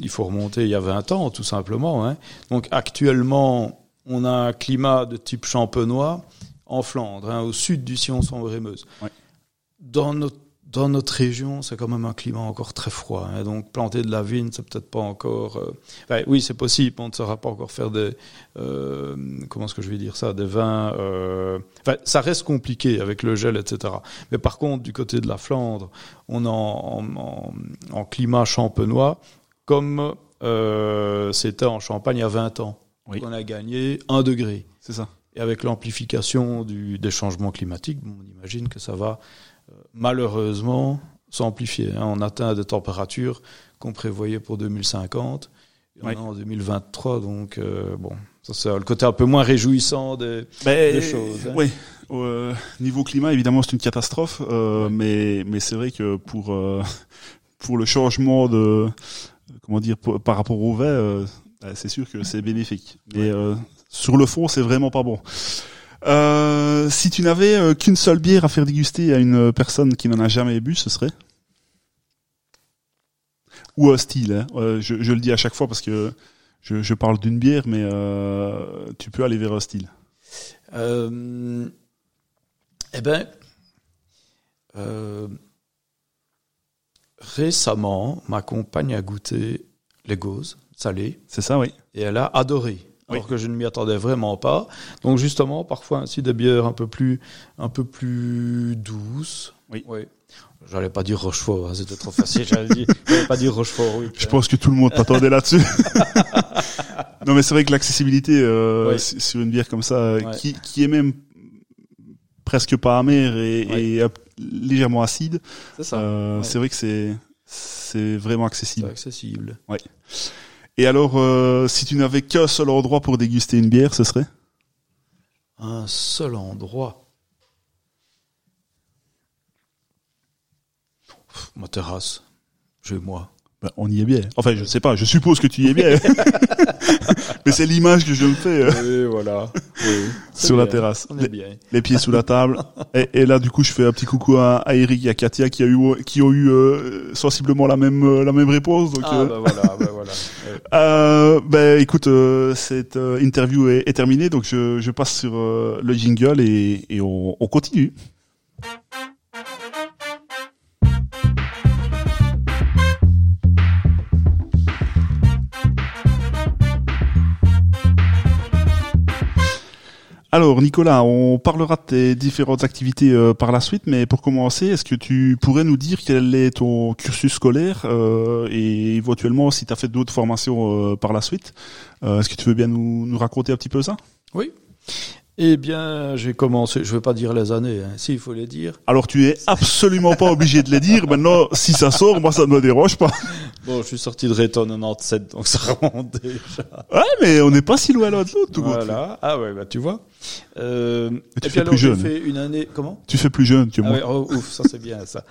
B: il faut remonter il y a 20 ans, tout simplement. Hein. Donc actuellement, on a un climat de type champenois en Flandre, hein, au sud du Sion-sans-Brémeuse.
A: Ouais.
B: Dans notre dans notre région, c'est quand même un climat encore très froid. hein. donc planter de la vigne, c'est peut-être pas encore. euh, enfin, oui, c'est possible. On ne saura pas encore faire des. euh, comment est-ce que je vais dire ça Des vins. euh, enfin, ça reste compliqué avec le gel, etc. Mais par contre, du côté de la Flandre, on est en, en- en- en climat champenois, comme c'était en Champagne il y a 20 ans.
A: Oui.
B: On a gagné un degré.
A: c'est ça.
B: Et avec l'amplification des changements climatiques, bon, on imagine que ça va euh, malheureusement s'amplifier. hein. On atteint des températures qu'on prévoyait pour 2050. Et on
A: Oui.
B: est en 2023, donc euh, bon, ça c'est le côté un peu moins réjouissant des, choses. hein.
A: Oui. Euh, niveau climat, évidemment, c'est une catastrophe, euh, mais mais c'est vrai que pour pour le changement de comment dire pour- par rapport au euh, bah, c'est sûr que c'est bénéfique. Mais euh, sur le fond, c'est vraiment pas bon. Euh, si tu n'avais euh, qu'une seule bière à faire déguster à une personne qui n'en a jamais bu, ce serait? Ou un style. Hein. Euh, je, je le dis à chaque fois parce que je, je parle d'une bière, mais tu peux aller vers un style.
B: Euh, eh ben, récemment, ma compagne a goûté les gauzes salées.
A: C'est ça, oui.
B: Et elle a adoré. Alors que je ne m'y attendais vraiment pas. Donc justement, parfois ainsi des bières un peu plus, un peu plus douces.
A: Oui.
B: oui. J'allais pas dire Rochefort, hein, c'était trop facile. J'allais pas dire Rochefort, oui.
A: Je pense que tout le monde t'attendait là-dessus. non, mais c'est vrai que l'accessibilité euh,
B: Oui.
A: sur une bière comme ça,
B: Ouais.
A: qui, qui est même presque pas amère et,
B: Ouais.
A: et, euh, légèrement acide,
B: C'est
A: euh,
B: Ouais.
A: vrai que c'est c'est vraiment accessible.
B: accessible.
A: Et alors, euh, si tu n'avais qu'un seul endroit pour déguster une bière, ce serait?
B: Un seul endroit. Ma terrasse. Chez moi.
A: Ben, On y est bien. Enfin, je sais pas, je suppose que tu y es bien. mais c'est l'image que je me fais euh,
B: Oui, voilà. Oui.
A: sur la terrasse.
B: On est bien.
A: les pieds sous la table. Et, et là, du coup, je fais un petit coucou à, à Eric et à Katia qui, a eu, qui ont eu euh, sensiblement la même, euh, la même réponse. Donc,
B: Ah,
A: euh,
B: bah voilà, bah voilà. Ouais.
A: euh, ben, écoute, euh, cette interview est, est terminée, donc je, je passe sur euh, le jingle et, et on, on continue. Alors Nicolas, on parlera de tes différentes activités euh, par la suite, mais pour commencer, est-ce que tu pourrais nous dire quel est ton cursus scolaire euh, et éventuellement si tu as fait d'autres formations euh, par la suite Euh, Est-ce que tu veux bien nous, nous raconter un petit peu ça?
B: Oui. Eh bien, j'ai commencé, je vais pas dire les années, hein. si, il faut les dire.
A: Alors tu es absolument pas obligé de les dire, maintenant si ça sort, moi ça ne me dérange pas.
B: Bon, je suis sorti de Réton 97, donc ça remonte déjà.
A: Ouais, mais on n'est pas si loin l'un de l'autre. tout.
B: Voilà. Ah ouais, bah tu vois. Euh,
A: tu
B: et
A: fais
B: puis alors,
A: plus jeune.
B: fait une année, comment?
A: Tu fais plus jeune que
B: ah
A: moi.
B: ouais, oh, ouf, ça c'est bien ça.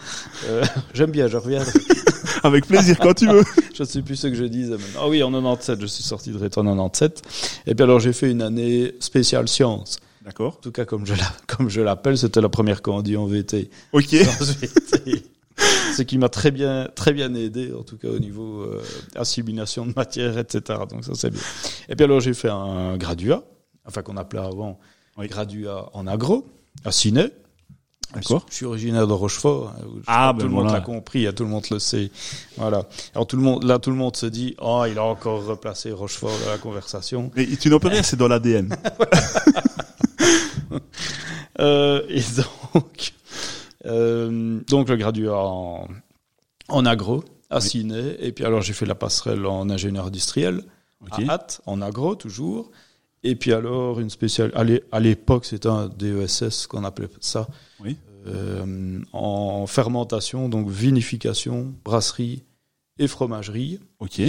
B: Euh, J'aime bien, je reviendrai.
A: Avec plaisir quand tu veux.
B: Je ne sais plus ce que je disais maintenant. Ah oui, en 97, je suis sorti de Réton 97. Et puis alors, j'ai fait une année spéciale sciences.
A: D'accord.
B: En tout cas, comme je la, comme je l'appelle, c'était la première qu'on dit en VT.
A: Ok.
B: Ce qui m'a très bien, très bien aidé, en tout cas au niveau euh, assimilation de matière, etc. Donc ça c'est bien. Et puis alors j'ai fait un graduat, enfin qu'on appelait avant
A: Oui.
B: graduat en agro, à Ciné.
A: D'accord.
B: Je suis originaire de Rochefort. hein,
A: Ah,
B: tout
A: ben
B: le monde l'a compris, hein, tout le monde le sait. Voilà. Alors tout le monde, là tout le monde se dit, oh il a encore replacé Rochefort dans la conversation.
A: Mais tu n'en peux rien, c'est dans l'ADN.
B: Euh, et donc, euh, donc le graduat en, en agro à
A: Oui.
B: Ciné. Et puis alors j'ai fait la passerelle en ingénieur industriel
A: Ok.
B: à Hatt, en agro toujours. Et puis alors une spéciale. À l'é- à l'époque c'était un DESS qu'on appelait ça.
A: Oui.
B: Euh, en fermentation, donc vinification, brasserie et fromagerie.
A: Ok.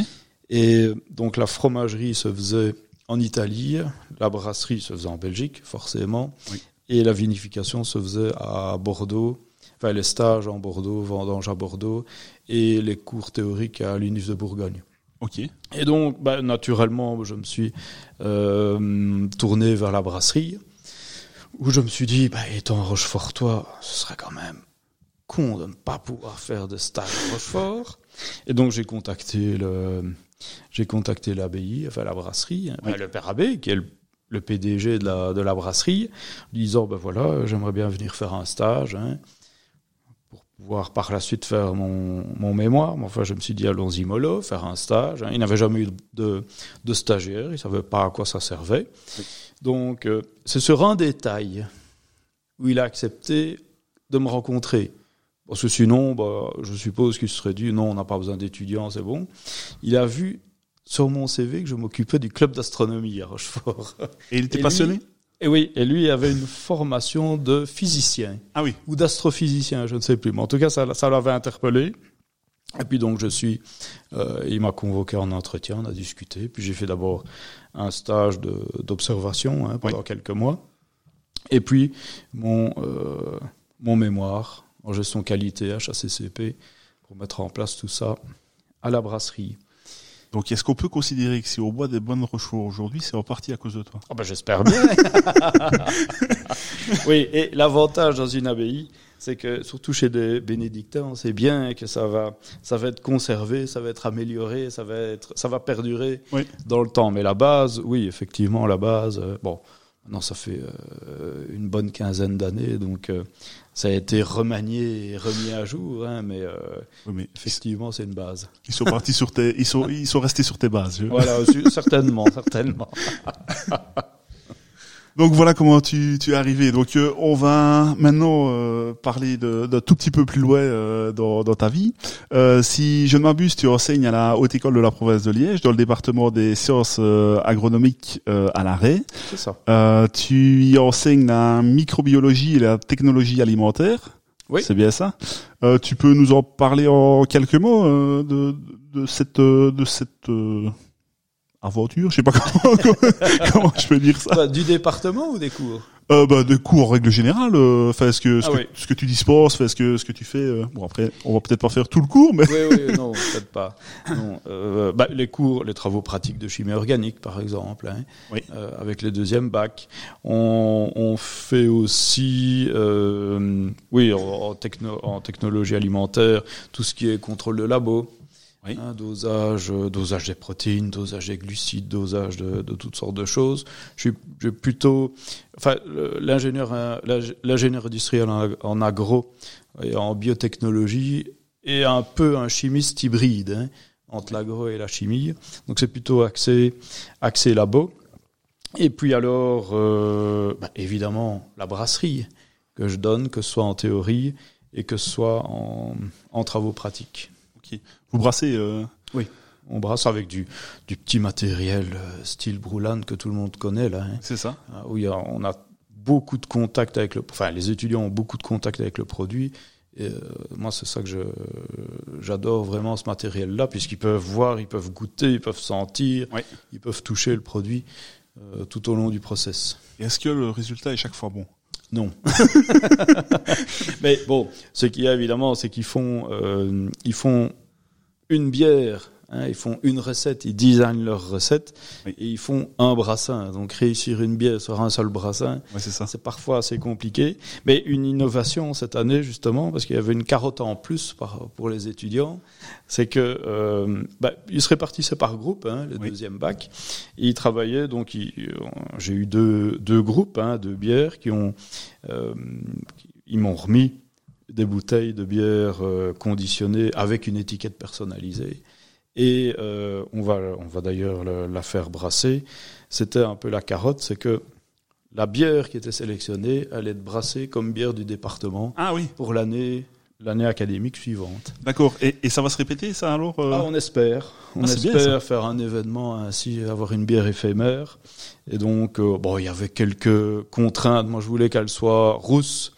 B: Et donc la fromagerie se faisait en Italie, la brasserie se faisait en Belgique, forcément,
A: Oui.
B: et la vinification se faisait à Bordeaux, enfin les stages en Bordeaux, vendange à Bordeaux, et les cours théoriques à l'UNIF de Bourgogne.
A: Ok.
B: Et donc, bah, naturellement, je me suis euh, tourné vers la brasserie, où je me suis dit, bah, étant Rochefortois, ce serait quand même con de ne pas pouvoir faire de stage à Rochefort. Et donc, j'ai contacté le, j'ai contacté l'abbaye, enfin la brasserie, hein,
A: Oui.
B: le père abbé, qui est le, le PDG de la, de la brasserie, disant, ben voilà, j'aimerais bien venir faire un stage, hein, pouvoir par la suite faire mon, mon mémoire. Mais enfin, je me suis dit, allons-y mollo, faire un stage. hein. Il n'avait jamais eu de, de stagiaire, il savait pas à quoi ça servait. Donc, euh, c'est sur un détail où il a accepté de me rencontrer. Parce que sinon, bah, je suppose qu'il se serait dit, non, on n'a pas besoin d'étudiants, c'est bon. Il a vu sur mon CV que je m'occupais du club d'astronomie à Rochefort.
A: Et il était
B: Et
A: passionné?
B: lui- Et oui, et lui avait une formation de physicien
A: Ah oui.
B: ou d'astrophysicien, je ne sais plus. Mais en tout cas, ça, ça l'avait interpellé. Et puis donc je suis, euh, il m'a convoqué en entretien, on a discuté. Puis j'ai fait d'abord un stage d'observation hein, pendant quelques mois. Et puis mon euh, mon mémoire en gestion qualité HACCP pour mettre en place tout ça à la brasserie.
A: Donc est-ce qu'on peut considérer que si on boit des bonnes rochefort aujourd'hui, c'est reparti à cause de toi?
B: Ah ben j'espère bien. oui, et l'avantage dans une abbaye, c'est que surtout chez des bénédictins, on sait bien que ça va, ça va être conservé, ça va être amélioré, ça va être, ça va perdurer
A: Oui.
B: dans le temps. Mais la base, oui, effectivement, la base, euh, bon, Non, ça fait euh, une bonne quinzaine d'années, donc euh, ça a été remanié et remis à jour, hein, mais, euh,
A: Oui, mais
B: effectivement, c'est une base.
A: ils sont partis sur tes, ils sont, ils sont restés sur tes bases. je-
B: Voilà, certainement, certainement.
A: Donc voilà comment tu, tu es arrivé. Donc euh, on va maintenant euh, parler de, d'un tout petit peu plus loin euh, dans, dans ta vie. Euh, si je ne m'abuse, tu enseignes à la haute école de la province de Liège dans le département des sciences euh, agronomiques euh, à l'arrêt.
B: C'est ça.
A: Euh, tu y enseignes la microbiologie et la technologie alimentaire.
B: Oui.
A: C'est bien ça. Euh, tu peux nous en parler en quelques mots euh, de, de cette de cette aventure. Je sais pas comment comment je peux dire ça.
B: Bah, du département ou des cours?
A: Euh, bah, de cours en règle générale. euh, Enfin, ce que ce,
B: Ah
A: que
B: oui.
A: ce que tu dispenses, ce que ce que tu fais. euh, bon après, on va peut-être pas faire tout le cours, mais
B: Oui, oui, non, peut-être pas. Non, bah, les cours, les travaux pratiques de chimie organique, par exemple, hein,
A: Oui.
B: avec les deuxièmes bacs. On, on fait aussi, oui, en, en techno- en technologie alimentaire, tout ce qui est contrôle de labo.
A: Oui.
B: hein, dosage, euh, dosage des protéines, dosage des glucides, dosage de, de toutes sortes de choses. Je suis, je suis plutôt, enfin, l'ingénieur, l'ing- l'ingénieur industriel en, ag- en agro et en biotechnologie est un peu un chimiste hybride hein, entre l'agro et la chimie. Donc c'est plutôt axé, axé labo. Et puis alors, euh, bah, évidemment, la brasserie que je donne, que ce soit en théorie et que ce soit en, en travaux pratiques.
A: Vous brassez. Euh,
B: On brasse avec du, du petit matériel euh, style Broulan que tout le monde connaît là. hein.
A: c'est ça.
B: Ah, où y a- on a beaucoup de contact avec le, enfin les étudiants ont beaucoup de contact avec le produit. Et, euh, moi, c'est ça que je j'adore vraiment ce matériel-là, puisqu'ils peuvent voir, ils peuvent goûter, ils peuvent sentir,
A: Oui.
B: ils peuvent toucher le produit euh, tout au long du process.
A: Et est-ce que le résultat est chaque fois bon?
B: Non. Mais bon, ce qu'il y a évidemment, c'est qu'ils font, euh, ils font une bière, hein, ils font une recette, ils designent leur recette
A: Oui.
B: et ils font un brassin. Donc réussir une bière sur un seul brassin,
A: Ouais, c'est
B: parfois assez compliqué. Mais une innovation cette année justement, parce qu'il y avait une carotte en plus par- pour les étudiants, c'est que euh, bah, ils se répartissaient par groupe, hein, le
A: Oui.
B: deuxième bac. Et ils travaillaient, donc euh, j'ai eu deux, deux groupes hein, de bières qui ont, euh, ils m'ont remis des bouteilles de bière conditionnées avec une étiquette personnalisée. Et euh, on va, on va d'ailleurs le- la faire brasser. C'était un peu la carotte, c'est que la bière qui était sélectionnée allait être brassée comme bière du département
A: Ah oui,
B: pour l'année l'année académique suivante.
A: d'accord. Et, et ça va se répéter ça alors euh
B: Ah, on espère. On
A: Ah, bien,
B: espère faire un événement ainsi, avoir une bière éphémère. Et donc, euh, bon, il y avait quelques contraintes. Moi, je voulais qu'elle soit rousse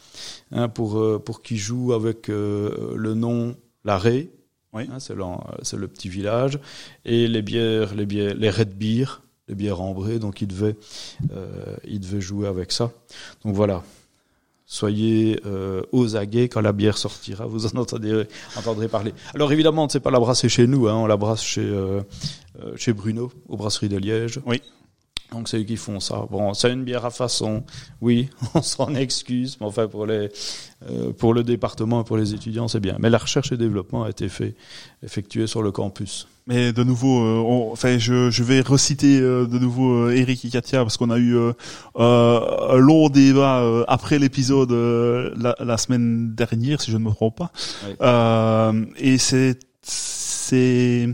B: hein, pour euh, pour qu'il joue avec euh, le nom Larré.
A: Oui.
B: Hein, c'est le, petit village. Et les bières, les bières, les red beer, les bières ambrées. Donc, il devait euh, il devait jouer avec ça. Donc voilà. Soyez euh, aux aguets quand la bière sortira, vous en entendrez, entendrez parler. Alors évidemment, on ne sait pas la brasser chez nous, hein, on la brasse chez, euh, euh, chez Bruno, aux brasseries de Liège.
A: Oui.
B: Donc c'est eux qui font ça. Bon, c'est une bière à façon, oui, on s'en excuse, mais enfin pour les, euh, pour le département et pour les étudiants, c'est bien. Mais la recherche et développement a été fait, effectuée sur le campus.
A: Mais de nouveau, euh, on- enfin, je, je vais reciter euh, de nouveau euh, Eric et Katia parce qu'on a eu euh, un long débat euh, après l'épisode euh, la, la semaine dernière, si je ne me trompe pas.
B: Oui.
A: Euh, et c'est c'est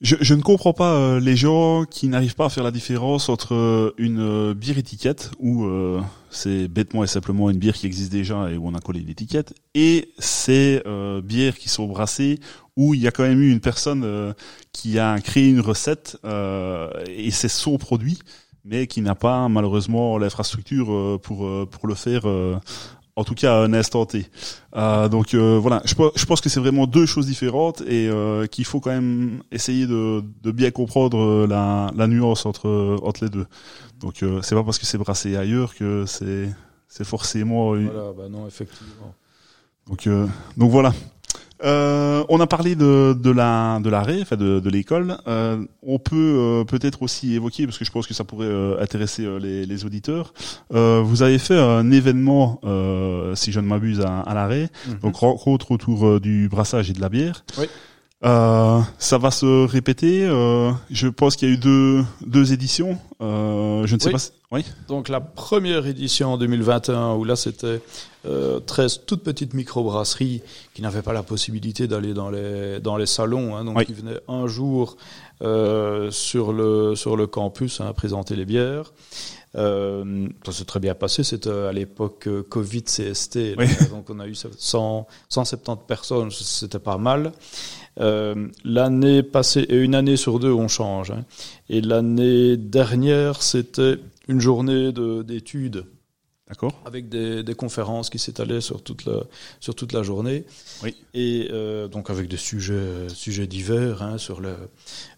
A: je, je ne comprends pas euh, les gens qui n'arrivent pas à faire la différence entre euh, une euh, bière étiquette où euh, c'est bêtement et simplement une bière qui existe déjà et où on a collé l'étiquette et ces euh, bières qui sont brassées où il y a quand même eu une personne qui a créé une recette et c'est son produit mais qui n'a pas malheureusement l'infrastructure pour pour le faire en tout cas à un instant T. Euh, donc euh, voilà, je, je pense que c'est vraiment deux choses différentes et euh, qu'il faut quand même essayer de, de bien comprendre euh, la, la nuance entre entre les deux. Donc euh, c'est pas parce que c'est brassé ailleurs que c'est c'est forcément
B: Voilà, bah non, effectivement.
A: donc euh, donc voilà. Euh, on a parlé de, de la de l'arrêt, enfin de, de l'école. Euh, on peut euh, peut-être aussi évoquer, parce que je pense que ça pourrait euh, intéresser euh, les, les auditeurs. Euh, vous avez fait un événement, euh, si je ne m'abuse, à, à l'arrêt, donc rencontre autour du brassage et de la bière.
B: Oui.
A: Euh, ça va se répéter. euh, je pense qu'il y a eu deux deux éditions. Euh, je ne sais
B: Oui.
A: pas. si- Oui.
B: Donc la première édition en 2021, où là c'était euh, 13 toutes petites microbrasseries qui n'avaient pas la possibilité d'aller dans les, dans les salons. Hein, donc
A: Oui.
B: ils venaient un jour euh, sur, le, sur le campus hein, présenter les bières. Euh, ça s'est très bien passé, c'était à l'époque euh, Covid CST, là. Donc on a eu 100, 170 personnes, c'était pas mal. Euh, l'année passée, et une année sur deux, on change. hein. Et l'année dernière, c'était une journée de- d'études
A: D'accord.
B: avec des, des conférences qui s'étalaient sur toute la, sur toute la journée.
A: Oui.
B: Et euh, donc avec des sujets, sujets divers hein, sur le,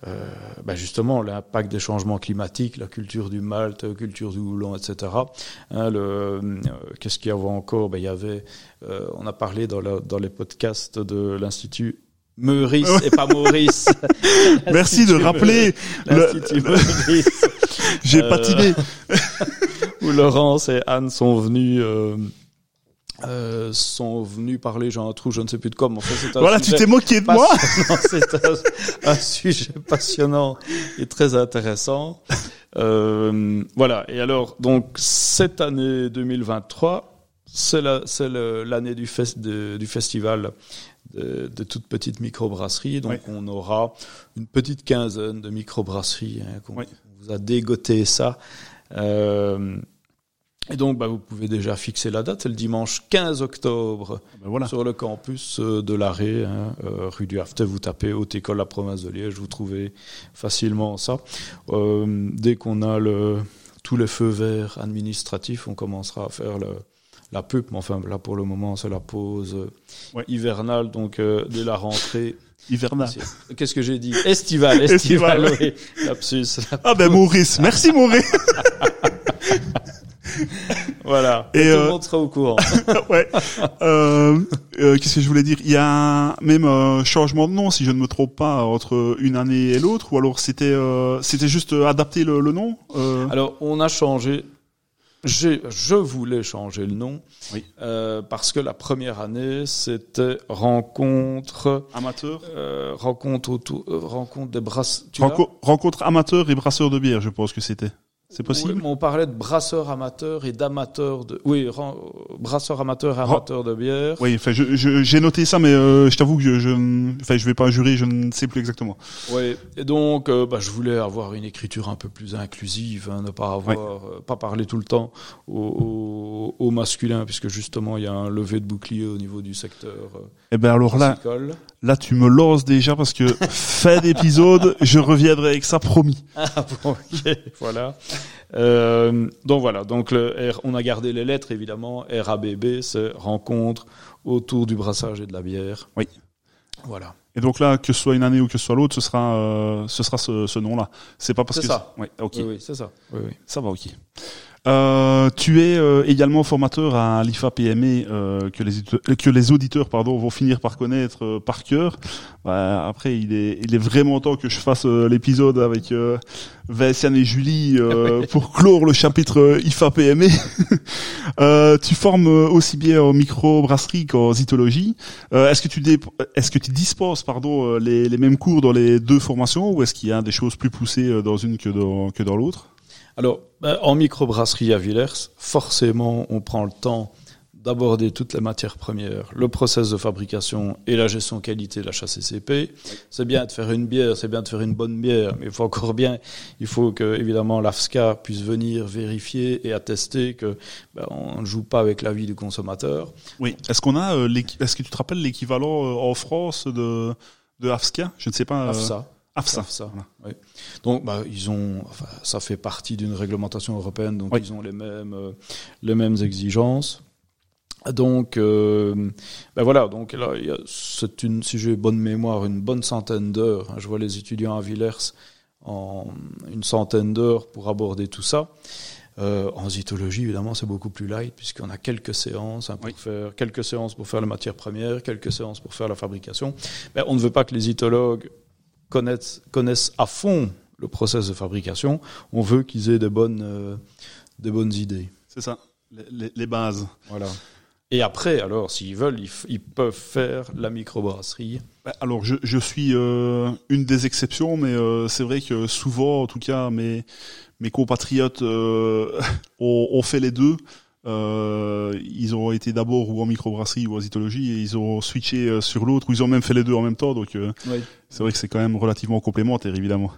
B: euh, bah justement l'impact des changements climatiques, la culture du malt, la culture du houblon, etc. Hein, le, euh, Qu'est-ce qu'il y avait encore? Ben, Il y avait, euh, on a parlé dans, la, dans les podcasts de l'Institut Meurice et pas Maurice.
A: Merci de rappeler.
B: L'Institut Meurice.
A: J'ai
B: Euh,
A: patiné.
B: Où Laurence et Anne sont venus euh, euh, sont venus parler, j'ai un trou, je ne sais plus de quoi, mais un
A: Voilà, tu t'es moqué de moi.
B: C'est un, un sujet passionnant et très intéressant. Euh, voilà. Et alors, donc, cette année 2023, c'est la- c'est l'année du, fest, de- du festival de, de toutes petites microbrasseries. Donc,
A: Oui.
B: on aura une petite quinzaine de microbrasseries. Hein, qu'on
A: Oui.
B: on vous a dégoté ça. Euh, et donc, bah, vous pouvez déjà fixer la date. C'est le dimanche 15 octobre
A: Ben voilà.
B: sur le campus euh, de l'Arrêt, hein, euh, rue du Haftet. Vous tapez Haute École La Province de Liège, vous trouvez facilement ça. Euh, dès qu'on a le, tous les feux verts administratifs, on commencera à faire le, la pub. Mais enfin, là, pour le moment, c'est la pause euh,
A: Ouais.
B: hivernale. Donc, euh, dès la rentrée.
A: Hivernal.
B: c'est- Qu'est-ce que j'ai dit? Estival,
A: Estival,
B: estival, oui. Lapsus.
A: Ah ben Maurice, merci Maurice.
B: Voilà.
A: Et,
B: Et tout
A: euh,
B: le monde sera au courant.
A: ouais. Euh, euh, Qu'est-ce que je voulais dire? Il y a même un changement de nom, si je ne me trompe pas, entre une année et l'autre, ou alors c'était euh, c'était juste euh, adapter le, le nom. Euh,
B: Alors, on a changé. j'ai- Je voulais changer le nom
A: Oui.
B: euh, parce que la première année c'était rencontre,
A: amateur.
B: euh, rencontre autour, euh, rencontre des brasses.
A: Renco- rencontre amateur et brasseur de bière, je pense que c'était. C'est possible
B: Oui, mais on parlait de brasseurs amateurs et d'amateurs de. Oui, ren- brasseurs amateurs et amateurs de bière.
A: Oui, enfin, je- je- j'ai noté ça, mais euh, je t'avoue que je, je, enfin, je vais pas jurer, je ne sais plus exactement.
B: Oui, et donc euh, bah, je voulais avoir une écriture un peu plus inclusive, hein, ne pas avoir, euh, pas parler tout le temps au, au, au masculin, puisque justement il y a un lever de bouclier au niveau du secteur euh,
A: Eh ben alors là, là, tu me lances déjà parce que fin d'épisode, je reviendrai avec ça promis.
B: Ah bon, ok, voilà. Euh, donc voilà, donc le R, on a gardé les lettres évidemment. RABB, c'est rencontre autour du brassage et de la bière.
A: Oui.
B: Voilà.
A: Et donc là, que ce soit une année ou que ce soit l'autre, ce sera, euh, ce sera ce, ce nom-là. C'est pas parce
B: C'est
A: que
B: ça.
A: Ouais, ok.
B: Oui, oui, c'est ça. Oui, oui.
A: Ça va, ok. Euh, tu es euh, également formateur à l'IFA PME euh, que les auditeurs- que les auditeurs pardon vont finir par connaître euh, par cœur. Bah, après, il est il est vraiment temps que je fasse euh, l'épisode avec euh, Vincent et Julie euh, pour clore le chapitre euh, IFA PME. euh, tu formes euh, aussi bien en microbrasserie qu'en zytologie. Euh, est-ce que tu est-ce que tu dispenses pardon euh, les, les mêmes cours dans les deux formations ou est-ce qu'il y a des choses plus poussées euh, dans une que dans que dans l'autre?
B: Alors, ben, en microbrasserie à Villers, forcément, on prend le temps d'aborder toutes les matières premières, le process de fabrication et la gestion qualité de la HACCP. C'est bien de faire une bière, c'est bien de faire une bonne bière, mais il faut encore bien, il faut que évidemment l'AFSCA puisse venir vérifier et attester que ben, on ne joue pas avec la vie du consommateur.
A: Oui. Est-ce qu'on a euh, est-ce que tu te rappelles l'équivalent euh, en France de de AFSCA? Je ne sais pas. euh,
B: AFSA.
A: AFSA.
B: AFSA,
A: Voilà.
B: oui. Donc, bah, ils ont, enfin, ça fait partie d'une réglementation européenne, donc
A: Oui.
B: ils ont les mêmes, euh, les mêmes exigences. Donc, euh, ben voilà. Donc là, c'est une, si j'ai bonne mémoire, une bonne centaine d'heures. hein. Je vois les étudiants à Villers en une centaine d'heures pour aborder tout ça. Euh, en zytologie, évidemment, c'est beaucoup plus light puisqu'on a quelques séances hein, pour
A: Oui.
B: faire quelques séances pour faire la matière première, quelques séances pour faire la fabrication. Ben, on ne veut pas que les zytologues connaissent, connaissent à fond le process de fabrication. On veut qu'ils aient des bonnes, euh, des bonnes idées.
A: C'est ça. Les, les- les bases.
B: Voilà. Et après, alors, s'ils veulent, ils, ils peuvent faire la microbrasserie.
A: Bah, Alors je, je suis euh, une des exceptions, mais euh, c'est vrai que souvent, en tout cas, mes, mes compatriotes ont, ont fait les deux. Euh, ils ont été d'abord ou en microbrasserie ou en zytologie et ils ont switché euh, sur l'autre ou ils ont même fait les deux en même temps. Donc euh,
B: Oui.
A: c'est vrai que c'est quand même relativement complémentaire, évidemment.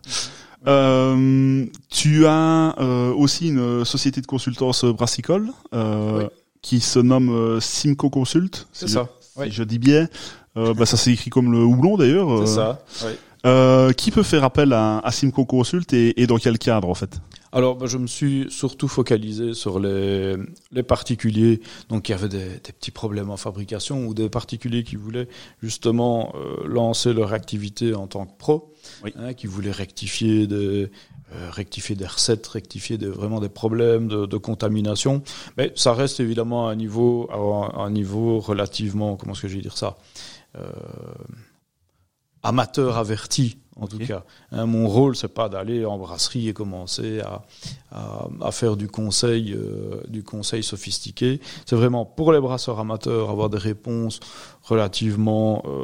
A: Euh, tu as euh, aussi une société de consultance brassicole euh,
B: Oui.
A: qui se nomme euh, Simco Consult.
B: C'est
A: si
B: ça.
A: je-
B: Oui.
A: si je dis bien. Euh, bah, ça s'écrit comme le houblon d'ailleurs.
B: C'est
A: Euh,
B: ça. Oui.
A: euh, qui peut faire appel à, à Simco Consult et, et dans quel cadre en fait?
B: Alors, ben, je me suis surtout focalisé sur les, les particuliers, donc qui avaient des, des petits problèmes en fabrication ou des particuliers qui voulaient justement euh, lancer leur activité en tant que pro,
A: Oui.
B: hein, qui voulaient rectifier des, euh, rectifier des recettes, rectifier des, vraiment des problèmes de, de contamination. Mais ça reste évidemment à un niveau, à un niveau relativement, comment est-ce que je vais dire ça, euh, amateur averti en tout cas. Hein, mon rôle, c'est pas d'aller en brasserie et commencer à, à, à faire du conseil, euh, du conseil sophistiqué. C'est vraiment pour les brasseurs amateurs avoir des réponses relativement, euh,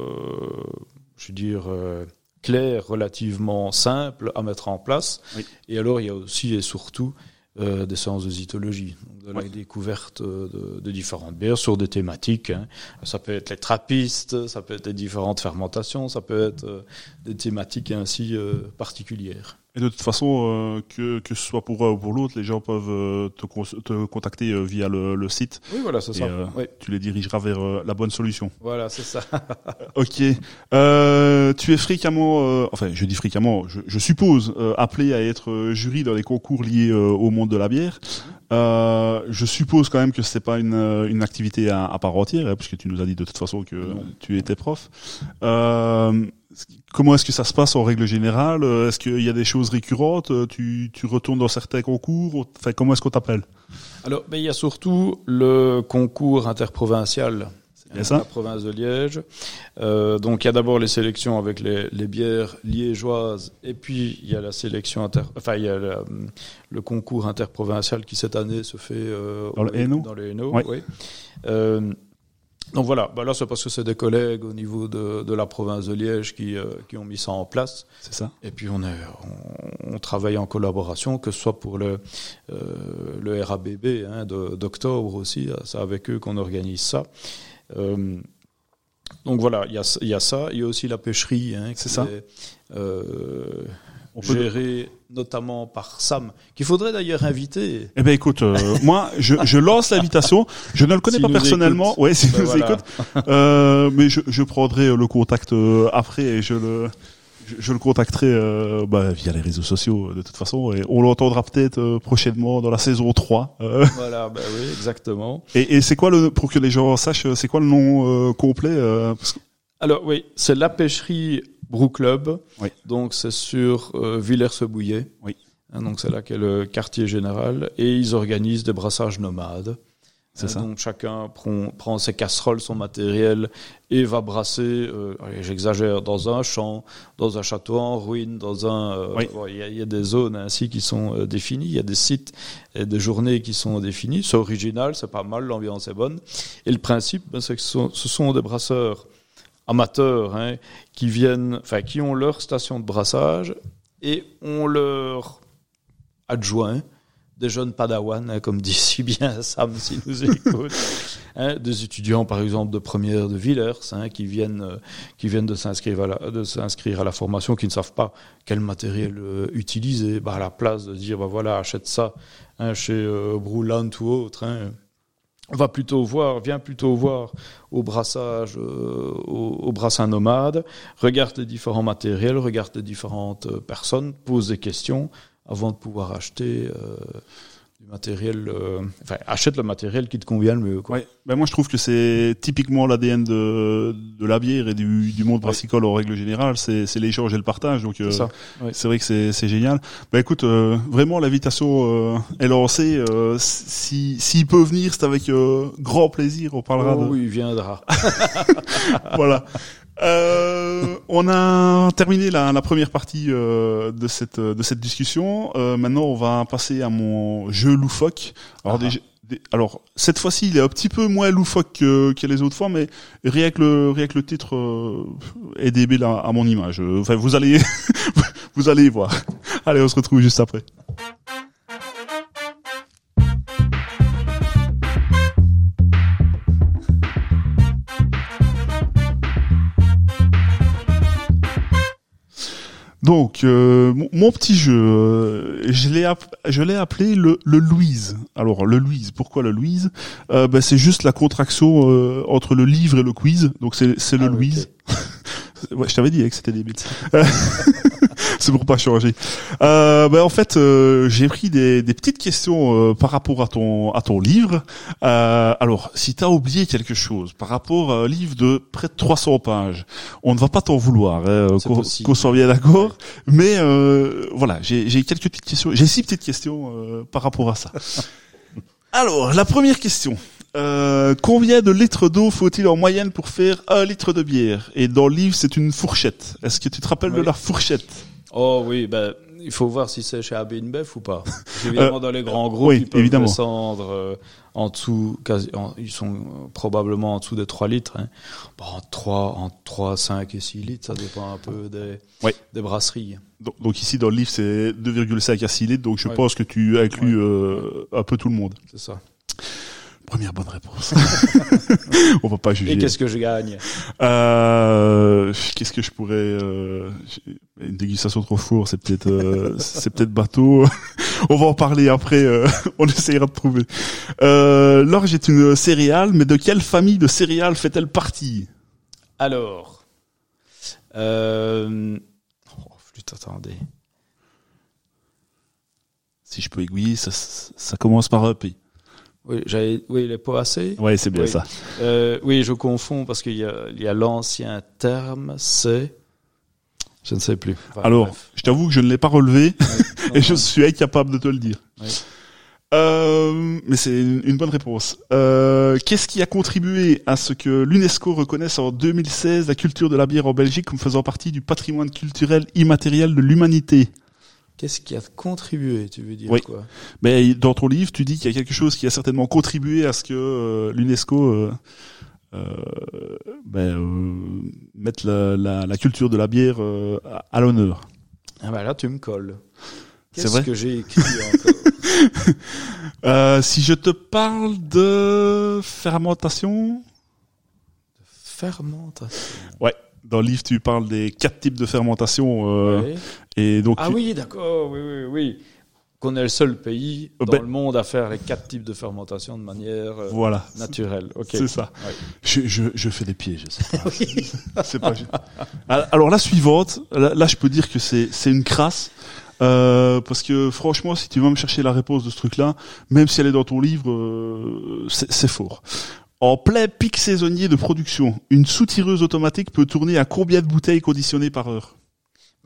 B: je veux dire, euh, claires, relativement simples à mettre en place.
A: Oui.
B: Et alors, il y a aussi et surtout des séances de zytologie, de la
A: Ouais.
B: découverte de, de différentes bières sur des thématiques. hein. Ça peut être les trappistes, ça peut être les différentes fermentations, ça peut être euh, des thématiques ainsi euh, particulières.
A: Et de toute façon, euh, que, que ce soit pour un ou pour l'autre, les gens peuvent euh, te, te contacter euh, via le, le site.
B: Oui, voilà, c'est ça.
A: euh,
B: Oui,
A: Tu les dirigeras vers euh, la bonne solution.
B: voilà, c'est ça.
A: Ok. Euh, tu es fréquemment, euh, enfin, je dis fréquemment, je, je suppose, euh, appelé à être euh, jury dans les concours liés euh, au monde de la bière. Euh, je suppose quand même que c'est pas une, euh, une activité à, à part entière, hein, puisque tu nous as dit de toute façon que
B: Non.
A: tu étais prof. Euh, comment est-ce que ça se passe en règle générale? Euh, Est-ce qu'il y a des choses récurrentes? Euh, tu, tu retournes dans certains concours Enfin, comment est-ce qu'on t'appelle?
B: Alors, ben, il y a surtout le concours interprovincial.
A: Bien ça.
B: La province de Liège. Euh, donc, il y a d'abord les sélections avec les, les bières liégeoises, et puis il y a la sélection inter, enfin, il y a la- le concours interprovincial qui cette année se fait euh,
A: Dans le
B: au-
A: Hainaut
B: Dans le Hainaut,
A: Ouais.
B: oui. Euh, donc voilà, bah là c'est parce que c'est des collègues au niveau de, de la province de Liège qui, euh, qui ont mis ça en place.
A: C'est ça
B: Et puis on, est, on, on travaille en collaboration, que ce soit pour le, euh, le RABB hein, d'octobre aussi, c'est avec eux qu'on organise ça. Euh, donc voilà, il y a, il y a ça, il y a aussi la pêcherie, hein,
A: C'est ça.
B: est, euh,
A: On peut-
B: gérée notamment par Sam, qu'il faudrait d'ailleurs inviter.
A: Eh ben écoute, euh, moi je, je lance l'invitation. Je ne le connais pas personnellement.
B: écoute.
A: Ouais, s'il
B: Ben
A: nous
B: voilà.
A: écoute. Euh, mais je, je prendrai le contact après et je le je, je le contacterai euh, bah, via les réseaux sociaux de toute façon et on l'entendra peut-être euh, prochainement dans la saison 3. Euh,
B: Voilà, ben oui, exactement.
A: et et c'est quoi le pour que les gens sachent c'est quoi le nom euh, complet euh, parce que-
B: Alors oui, c'est la pêcherie Brou Club.
A: Oui.
B: Donc c'est sur euh, Villers-se-Bouillet.
A: Oui.
B: Hein, donc c'est là qu'est le quartier général. Et ils organisent des brassages nomades.
A: C'est ça.
B: Donc chacun prend, prend ses casseroles, son matériel et va brasser, euh, j'exagère, dans un champ, dans un château en ruine, dans un... euh,
A: Oui.
B: bon, Il y, a- il y a des zones ainsi qui sont euh, définies, il y a des sites et des journées qui sont définies. C'est original, c'est pas mal, l'ambiance est bonne. Et le principe, ben, c'est que ce sont, ce sont des brasseurs amateurs hein, qui viennent, enfin qui ont leur station de brassage et on leur adjoint des jeunes padawans, hein, comme dit si bien Sam s'il nous écoute, hein, des étudiants par exemple de première de Villers hein, qui viennent euh, qui viennent de s'inscrire à la de s'inscrire à la formation, qui ne savent pas quel matériel euh, utiliser, bah, à la place de dire bah voilà achète ça hein, chez euh, Broulant ou autre. Va plutôt voir, viens plutôt voir au brassage, euh, au, au brassin nomade, regarde les différents matériels, regarde les différentes personnes, pose des questions avant de pouvoir acheter euh, du matériel. euh, enfin, achète le matériel qui te convient le mieux. Quoi.
A: Ouais. Ben moi je trouve que c'est typiquement l'ADN de de la bière et du du monde brassicole en règle générale, c'est c'est l'échange et le partage donc euh,
B: C'est ça. Oui.
A: C'est vrai que c'est c'est génial. Bah écoute, euh, vraiment l'invitation euh, est lancée. Euh, si s'il peut venir, c'est avec euh, grand plaisir. On parlera
B: Oh,
A: de
B: oui, il viendra.
A: voilà. Euh, on a terminé la, la première partie euh, de cette de cette discussion. Euh, maintenant, on va passer à mon jeu loufoque. Alors
B: Ah.
A: des- alors cette fois-ci, il est un petit peu moins loufoque que, que les autres fois, mais rien que le, rien que le titre euh, est débile à, à mon image. Euh, Enfin, vous allez, vous allez voir. Allez, on se retrouve juste après. Donc, euh, mon, petit jeu, euh, je l'ai je l'ai appelé le, le Louise. Alors, le Louise, pourquoi le Louise? Euh, ben, C'est juste la contraction euh, entre le livre et le quiz. Donc, c'est c'est le
B: Ah.
A: Louise. Ouais, je t'avais dit hein, que c'était débile. Euh, c'est pour pas changer. Euh, ben, en fait, euh, j'ai pris des, des petites questions euh, par rapport à ton à ton livre. Euh, alors, si t'as oublié quelque chose par rapport à un livre de près de 300 pages, on ne va pas t'en vouloir, hein, qu'on qu'on soit bien d'accord. Mais euh, voilà, j'ai quelques petites questions. J'ai six petites questions euh, par rapport à ça. Alors, la première question. Euh, combien de litres d'eau faut-il en moyenne pour faire un litre de bière? Et dans le livre, c'est une fourchette. Est-ce que tu te rappelles de
B: Oui.
A: la fourchette?
B: Oh oui, ben, il faut voir si c'est chez AB InBev ou pas. Parce qu'évidemment, dans les grands groupes,
A: oui,
B: ils peuvent
A: évidemment.
B: descendre euh, en dessous, quasi, en- ils sont euh, probablement en dessous de 3 litres. Hein. Bon, entre 3, entre 3, 5 et 6 litres, ça dépend un peu des,
A: Ouais.
B: des brasseries.
A: donc, donc ici, dans le livre, c'est 2,5 à 6 litres. Donc je pense que tu inclus euh, un peu tout le monde.
B: C'est ça.
A: Première bonne réponse. On va pas juger.
B: Et qu'est-ce que je gagne?
A: Euh, qu'est-ce que je pourrais euh, une dégustation trop four, c'est peut-être euh, c'est peut-être bateau. On va en parler après. euh, on essayera de trouver. Euh, L'orge est une céréale, mais de quelle famille de céréales fait-elle partie?
B: Alors, euh... oh, flûte, attendez.
A: Si je peux aiguiller, ça, ça commence par un P.
B: Oui, j'avais, oui, les poacées.
A: Ouais, c'est bien
B: Oui.
A: ça.
B: Euh, oui, je confonds parce qu'il y a, il y a l'ancien terme, c'est, je ne sais plus. Enfin,
A: Alors,
B: bref.
A: je t'avoue que je ne l'ai pas relevé et je suis incapable de te le dire.
B: Oui.
A: Euh, mais c'est une, une bonne réponse. Euh, Qu'est-ce qui a contribué à ce que l'UNESCO reconnaisse en 2016 la culture de la bière en Belgique comme faisant partie du patrimoine culturel immatériel de l'humanité?
B: Qu'est-ce qui a contribué, tu veux dire
A: Oui.
B: quoi?
A: Mais dans ton livre, tu dis qu'il y a quelque chose qui a certainement contribué à ce que euh, l'UNESCO euh, euh, ben, mette la, la, la culture de la bière à, l'honneur.
B: Ah bah là, tu me colles.
A: C'est
B: Qu'est-ce
A: vrai
B: que j'ai écrit encore?
A: Si je te parle de fermentation,
B: Fermentation.
A: dans le livre tu parles des quatre types de fermentation euh,
B: Ouais.
A: Et donc
B: Ah oui, d'accord, oui, oui, oui. Qu'on est le seul pays
A: Euh,
B: dans
A: ben-
B: le monde à faire les quatre types de fermentation de manière euh,
A: voilà,
B: naturelle.
A: C'est ça.
B: Ouais.
A: Je, je, je fais des pas.
B: Oui.
A: c'est pas. Alors la suivante, là, là, je peux dire que c'est une crasse. Euh, parce que franchement, si tu vas me chercher la réponse de ce truc-là, même si elle est dans ton livre, euh, c'est c'est fort. En plein pic saisonnier de production, une soutireuse automatique peut tourner à combien de bouteilles conditionnées par heure?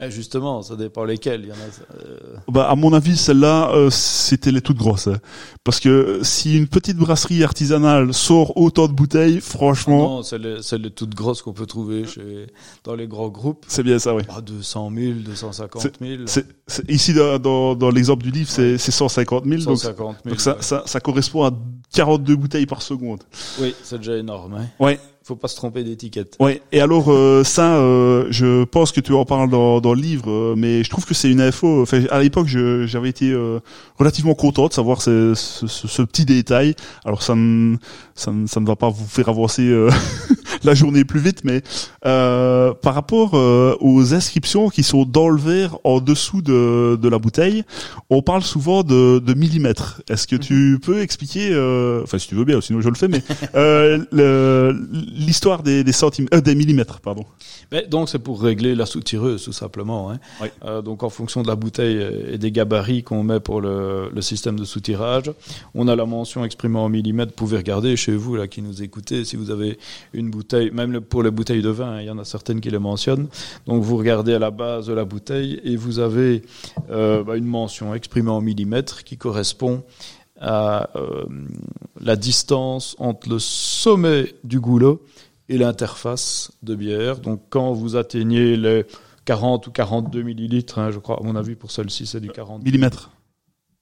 B: Mais justement, ça dépend lesquels. Il y en a. euh,
A: Bah, à mon avis, celle-là, euh, c'était les toutes grosses. hein. Parce que si une petite brasserie artisanale sort autant de bouteilles, franchement,
B: Non, c'est les, c'est les toutes grosses qu'on peut trouver chez, dans les grands groupes.
A: c'est bien ça, oui.
B: Bah, 200 000, 250 000,
A: C'est, c'est- ici, dans, dans, dans l'exemple du livre, c'est, c'est 150 000. Donc,
B: 150 000.
A: donc ça,
B: ouais.
A: ça, ça correspond à 42 bouteilles par seconde.
B: Oui, c'est déjà énorme. Hein.
A: Ouais.
B: Faut pas se tromper d'étiquette.
A: Ouais. Et alors, euh, ça, euh, je pense que tu en parles dans, dans le livre, euh, mais je trouve que c'est une info. Enfin, à l'époque, j'avais été euh, relativement content de savoir ce, ce, ce- petit détail. Alors, ça ne, ça, ne, ça ne va pas vous faire avancer euh, la journée plus vite, mais euh, par rapport euh, aux inscriptions qui sont dans le verre en dessous de, de la bouteille, on parle souvent de, de millimètres. Est-ce que tu peux expliquer, euh, enfin si tu veux bien, sinon je le fais, mais euh, l'histoire des, des centimètres, euh, des millimètres, pardon.
B: Mais donc c'est pour régler la soutireuse tout simplement. Hein.
A: Oui.
B: Euh, donc en fonction de la bouteille et des gabarits qu'on met pour le, le système de soutirage, on a la mention exprimée en millimètres. Vous pouvez regarder chez vous là qui nous écoutez si vous avez une bouteille, même le- pour les bouteilles de vin, hein, il y en a certaines qui les mentionnent. Donc vous regardez à la base de la bouteille et vous avez euh, bah, une mention exprimée en millimètres qui correspond à euh, la distance entre le sommet du goulot et l'interface de bière. Donc quand vous atteignez les 40 ou 42 millilitres, hein, je crois, à mon avis pour celle-ci c'est du 40.
A: Millimètres.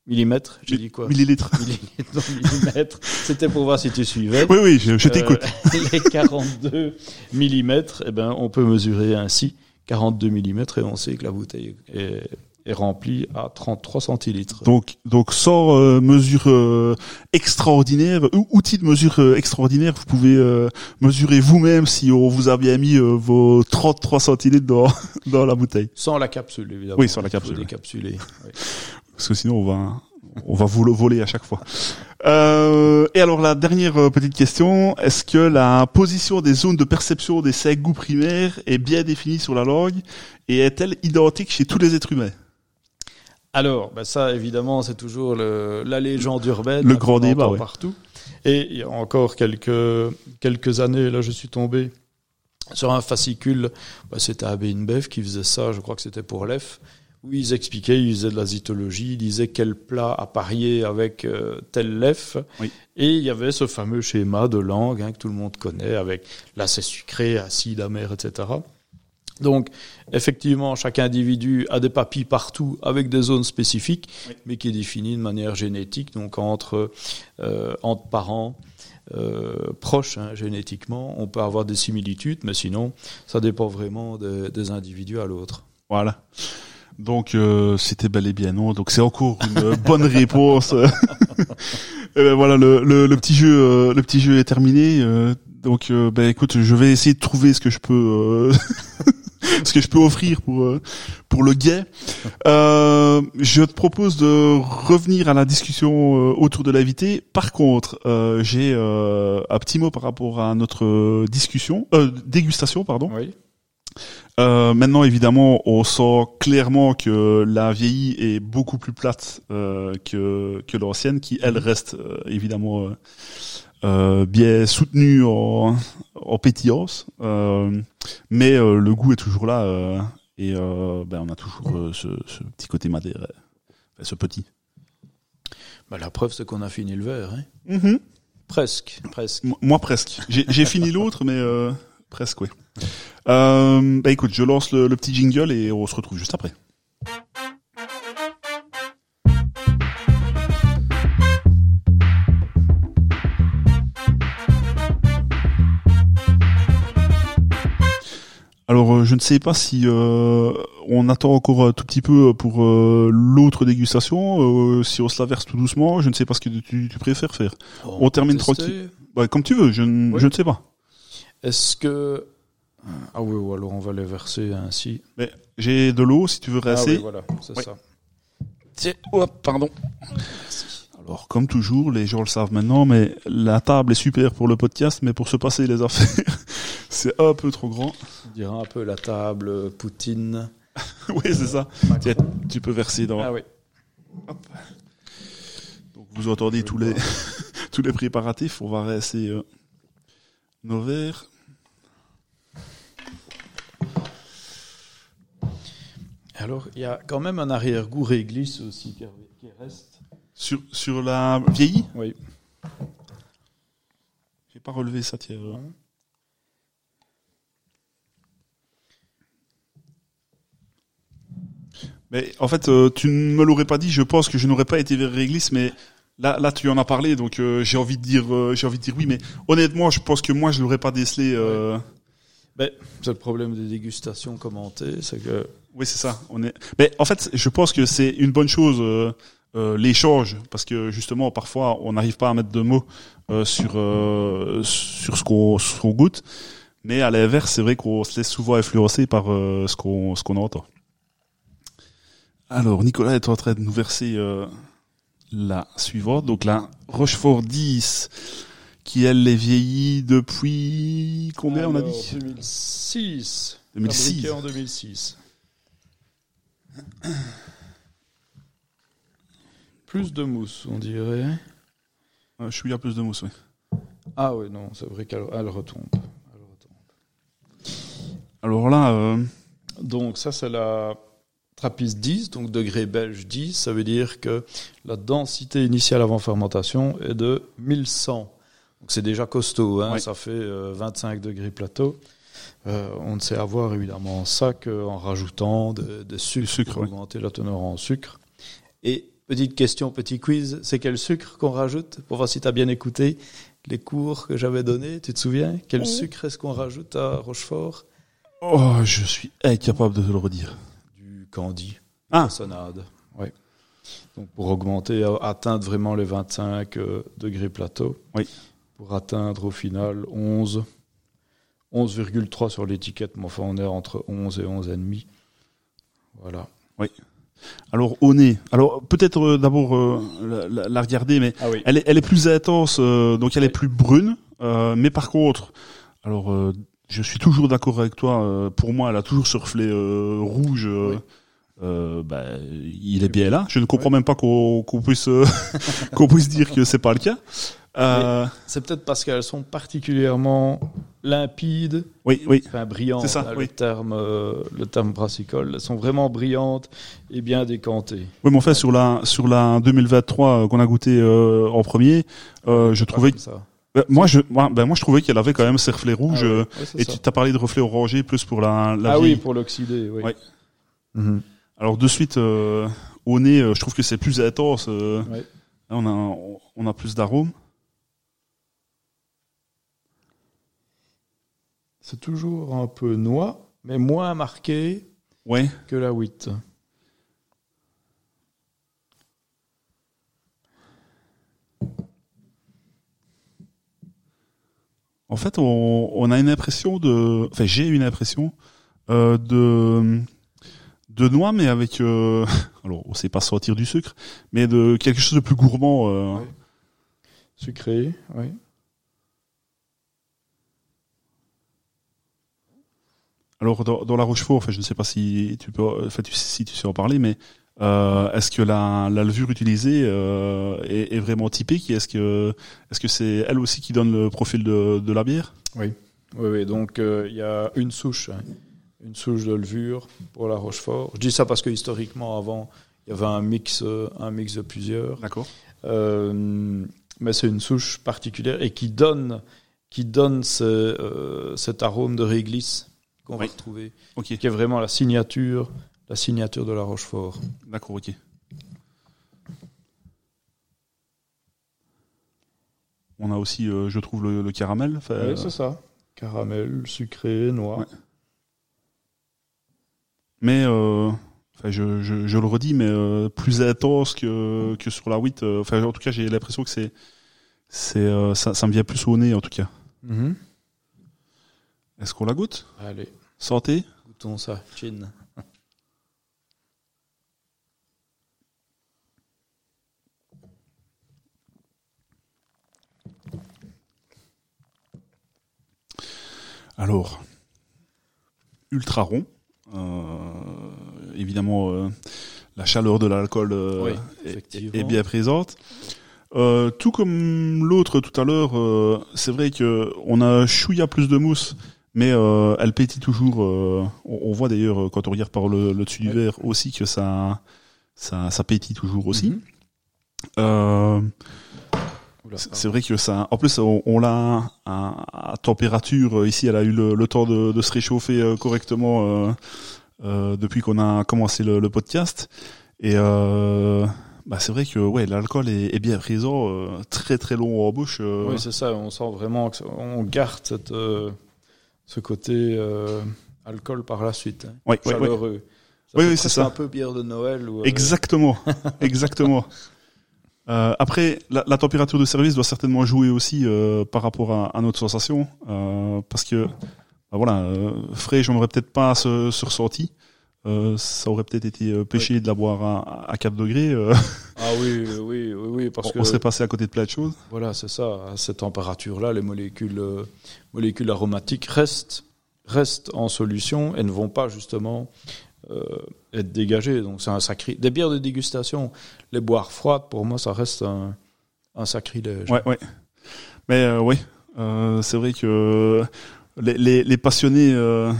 B: Millimètres, j'ai dit quoi
A: Millilitres.
B: Millilitres, non, millimètres. C'était pour voir si tu suivais.
A: Oui, oui, je, je t'écoute.
B: Euh, les 42 millimètres, eh ben, on peut mesurer ainsi 42 millimètres et on sait que la bouteille est, est remplie à 33 centilitres.
A: Donc, donc sans euh, mesure euh, extraordinaire, ou outil de mesure euh, extraordinaire, vous pouvez mesurer vous-même si on vous a bien mis vos 33 centilitres dans, dans la bouteille.
B: Sans la capsule, évidemment.
A: Oui, sans la capsule,
B: décapsuler. Oui.
A: Parce que sinon, on va, on va vous le voler à chaque fois. Euh, et alors, la dernière euh, petite question. Est-ce que la position des zones de perception des cinq goûts primaires est bien définie sur la langue et est-elle identique chez tous les êtres humains?
B: Alors, bah ça, évidemment, c'est toujours le, la légende urbaine.
A: Le grand débat, ouais.
B: partout. Et il y a encore quelques, quelques années, là, je suis tombé sur un fascicule. Bah, c'était Abbé Inbev qui faisait ça, je crois que c'était pour l'EF, où ils expliquaient, ils faisaient de la zytologie, ils disaient quel plat à parier avec euh, tel lef.
A: Oui.
B: Et il y avait ce fameux schéma de langue hein, que tout le monde connaît, avec là c'est sucré, acide, amer, etc. Donc, effectivement, chaque individu a des papilles partout avec des zones spécifiques,
A: Oui.
B: mais qui est définie de manière génétique, donc entre, euh, entre parents euh, proches hein, génétiquement. On peut avoir des similitudes, mais sinon, ça dépend vraiment des, des individus à l'autre.
A: Voilà. Donc euh, c'était bel et bien non? Donc c'est encore une bonne réponse. Et ben voilà, le, le, petit jeu, euh, le petit jeu est terminé. euh, donc euh, ben écoute, je vais essayer de trouver ce que je peux, ce que je peux offrir pour pour le guet. Je te propose de revenir à la discussion autour de l'invité. Par contre, j'ai un petit mot par rapport à notre discussion, dégustation, pardon. Euh, maintenant, évidemment, on sent clairement que la vieillie est beaucoup plus plate euh, que, que l'ancienne, qui elle reste euh, évidemment euh, euh, bien soutenue en, en pétillance, euh, mais euh, le goût est toujours là euh, et euh, ben, on a toujours euh, ce, ce petit côté madère, enfin, ce petit.
B: Bah, la preuve, c'est qu'on a fini le verre. Hein. Presque, presque.
A: M- Moi presque. J'ai j'ai fini l'autre, mais euh, presque oui. Euh, bah écoute, je lance le, le petit jingle et on se retrouve juste après. Alors, euh, je ne sais pas si euh, on attend encore un tout petit peu pour euh, l'autre dégustation, euh, si on se la verse tout doucement. Je ne sais pas ce que tu, tu préfères faire. On termine tranquille. Bah, comme tu veux, je,
B: Oui.
A: je ne sais pas.
B: Est-ce que... Ah oui, ou alors on va les verser ainsi.
A: Mais j'ai de l'eau si tu veux
B: Ah
A: rincer.
B: oui, voilà, c'est
A: Oui.
B: ça.
A: Tiens, hop, pardon. Alors, comme toujours, les gens le savent maintenant, mais la table est super pour le podcast, mais pour se passer les affaires, c'est un peu trop grand.
B: On dirait un peu la table Poutine.
A: oui, c'est ça. Tiens, tu peux verser dans.
B: Ah oui.
A: Donc, vous entendez tous les tous les préparatifs. On va rincer euh, nos verres.
B: Alors, il y a quand même un arrière-goût réglisse aussi qui reste.
A: Sur sur la vieillie.
B: Oui.
A: J'ai pas relevé ça, euh. Mais en fait, euh, tu ne me l'aurais pas dit. Je pense que je n'aurais pas été vers réglisse, mais là, là, tu en as parlé, donc euh, j'ai envie de dire, euh, j'ai envie de dire oui. Mais honnêtement, je pense que moi, je l'aurais pas décelé. Euh...
B: Ben, c'est le problème des dégustations commentées, c'est que
A: Oui, c'est ça. On est. Mais en fait, je pense que c'est une bonne chose euh, euh, l'échange, parce que justement, parfois, on n'arrive pas à mettre de mots euh, sur euh, sur ce qu'on ce qu'on goûte. Mais à l'inverse, c'est vrai qu'on se laisse souvent influencer par euh, ce qu'on ce qu'on entend. Alors, Nicolas est en train de nous verser euh, la suivante. Donc la Rochefort 10, qui elle est vieillie depuis combien on a dit?
B: 2006.
A: 2006.
B: Fabriqué en 2006. Plus de mousse, on dirait.
A: Euh, Je suis à plus de mousse, oui.
B: Ah oui, non, c'est vrai qu'elle elle retombe. Elle retombe.
A: Alors là, euh,
B: Donc ça, c'est la trappiste 10, donc degré belge 10. Ça veut dire que la densité initiale avant fermentation est de 1100. Donc c'est déjà costaud, hein,
A: Oui.
B: ça fait euh, 25 degrés plateau. Euh, on ne sait avoir évidemment ça qu'en rajoutant de, de sucre,
A: sucre,
B: pour
A: oui.
B: augmenter la teneur en sucre. Et petite question, petit quiz, c'est quel sucre qu'on rajoute? Pour voir si tu as bien écouté les cours que j'avais donnés, tu te souviens? Quel sucre est-ce qu'on rajoute à Rochefort?
A: Oh, je suis incapable de te le redire.
B: Candy.
A: Ah.
B: Sonade. Oui. Donc pour augmenter, atteindre vraiment les 25 euh, degrés plateau.
A: Oui.
B: Pour atteindre au final 11, 11,3 sur l'étiquette. Mais enfin, on est entre 11 et 11,5. Voilà.
A: Alors au nez. Alors peut-être euh, d'abord euh, la, la- la regarder, mais
B: Ah oui.
A: elle est, elle est plus intense, euh, donc elle est plus brune. mais par contre, alors je suis toujours d'accord avec toi. euh, pour moi, elle a toujours ce reflet euh, rouge. euh,
B: Oui.
A: euh, bah, il est bien là. Je ne comprends même pas qu'on puisse euh, qu'on puisse dire que c'est pas le cas. Euh,
B: C'est peut-être parce qu'elles sont particulièrement limpides,
A: oui, oui,
B: enfin brillantes.
A: C'est ça,
B: hein,
A: oui.
B: le terme, le terme brassicole. Elles sont vraiment brillantes et bien décantées.
A: oui. Mais en fait, sur la sur la 2023 euh, qu'on a goûté en premier, je trouvais.
B: ça.
A: Bah, moi, je, moi, ben, moi, je trouvais qu'elle avait quand même ces reflets rouges.
B: Ah oui,
A: euh,
B: ouais,
A: Et
B: ça.
A: tu t'as parlé de reflets orangés plus pour la, la
B: Ah
A: vieille.
B: oui, pour l'oxydé, oui.
A: Ouais.
B: Mhm.
A: Alors de suite euh, au nez, euh, je trouve que c'est plus intense. euh,
B: Ouais.
A: là, on a on a plus d'arômes.
B: C'est toujours un peu noix, mais moins marqué
A: Ouais.
B: que la wheat.
A: En fait, on, on a une impression de, enfin j'ai une impression euh, de de noix, mais avec euh, alors on sait pas sortir du sucre, mais de quelque chose de plus gourmand. euh.
B: Sucré, oui.
A: Alors dans, dans la Rochefort, enfin je ne sais pas si tu peux, enfin tu- si tu sais en parler, mais euh, est-ce que la, la levure utilisée euh, est, est vraiment typique Est-ce que est-ce que c'est elle aussi qui donne le profil de, de la bière?
B: Oui, oui, donc euh, il y a une souche, hein, une souche de levure pour la Rochefort. Je dis ça parce que historiquement, avant, il y avait un mix, un mix de plusieurs.
A: D'accord.
B: Mais c'est une souche particulière et qui donne, qui donne ce, cet arôme de réglisse qu'on
A: Oui.
B: va retrouver, qui est vraiment la signature, la signature de la Rochefort.
A: D'accord. Ok. On a aussi, euh, je trouve, le, le caramel. enfin,
B: Oui, c'est ça. Caramel, sucré.
A: Ouais. mais euh, je, je, je le redis, mais euh, plus intense que, que sur la wheat. euh, Enfin, en tout cas, j'ai l'impression que c'est, c'est, euh, ça, ça me vient plus au nez, en tout cas.
B: Mhm.
A: Est-ce qu'on la goûte?
B: Allez,
A: Santé
B: goûtons ça. Chin.
A: Alors, ultra rond. Euh, évidemment, euh, la chaleur de l'alcool euh,
B: Oui,
A: est- bien présente. Euh, tout comme l'autre tout à l'heure, euh, c'est vrai que on a chouïa plus de mousse, mais euh, elle pétille toujours. euh, on, on voit d'ailleurs quand on regarde par le, le dessus du verre aussi que ça, ça, ça pétille toujours aussi.
B: Mhm.
A: C'est vrai que ça. En plus, on, on l'a à, température. euh, Ici, elle a eu le, le temps de, de se réchauffer euh, correctement euh, euh, depuis qu'on a commencé le, le podcast. Et euh, bah, c'est vrai que ouais, l'alcool est, est bien présent, très très long en bouche.
B: Oui, c'est ça. On sent vraiment qu'on garde cette, ce côté alcool par la suite. hein.
A: ouais.
B: Chaleureux. Ça
A: Oui,
B: fait
A: oui, c'est ça.
B: un peu bière de Noël. Ou,
A: Exactement, exactement. Euh, après, la, la température de service doit certainement jouer aussi euh, par rapport à, à notre sensation, euh, parce que bah voilà, euh, frais, j'aimerais peut-être pas ce, ce ressenti. Euh, ça aurait peut-être été euh, péché de la boire à, à 4 degrés. euh,
B: Ah oui, oui, oui, oui, parce
A: on,
B: que
A: on serait passé à côté de plein de choses.
B: voilà, c'est ça. À cette température-là, les molécules, molécules aromatiques restent, restent en solution et ne vont pas justement être dégagées. Donc c'est un sacré. Des bières de dégustation, les boire froides, pour moi, ça reste un, un sacrilège.
A: Ouais, ouais. Mais euh, oui, euh, c'est vrai que les, les, les passionnés, euh,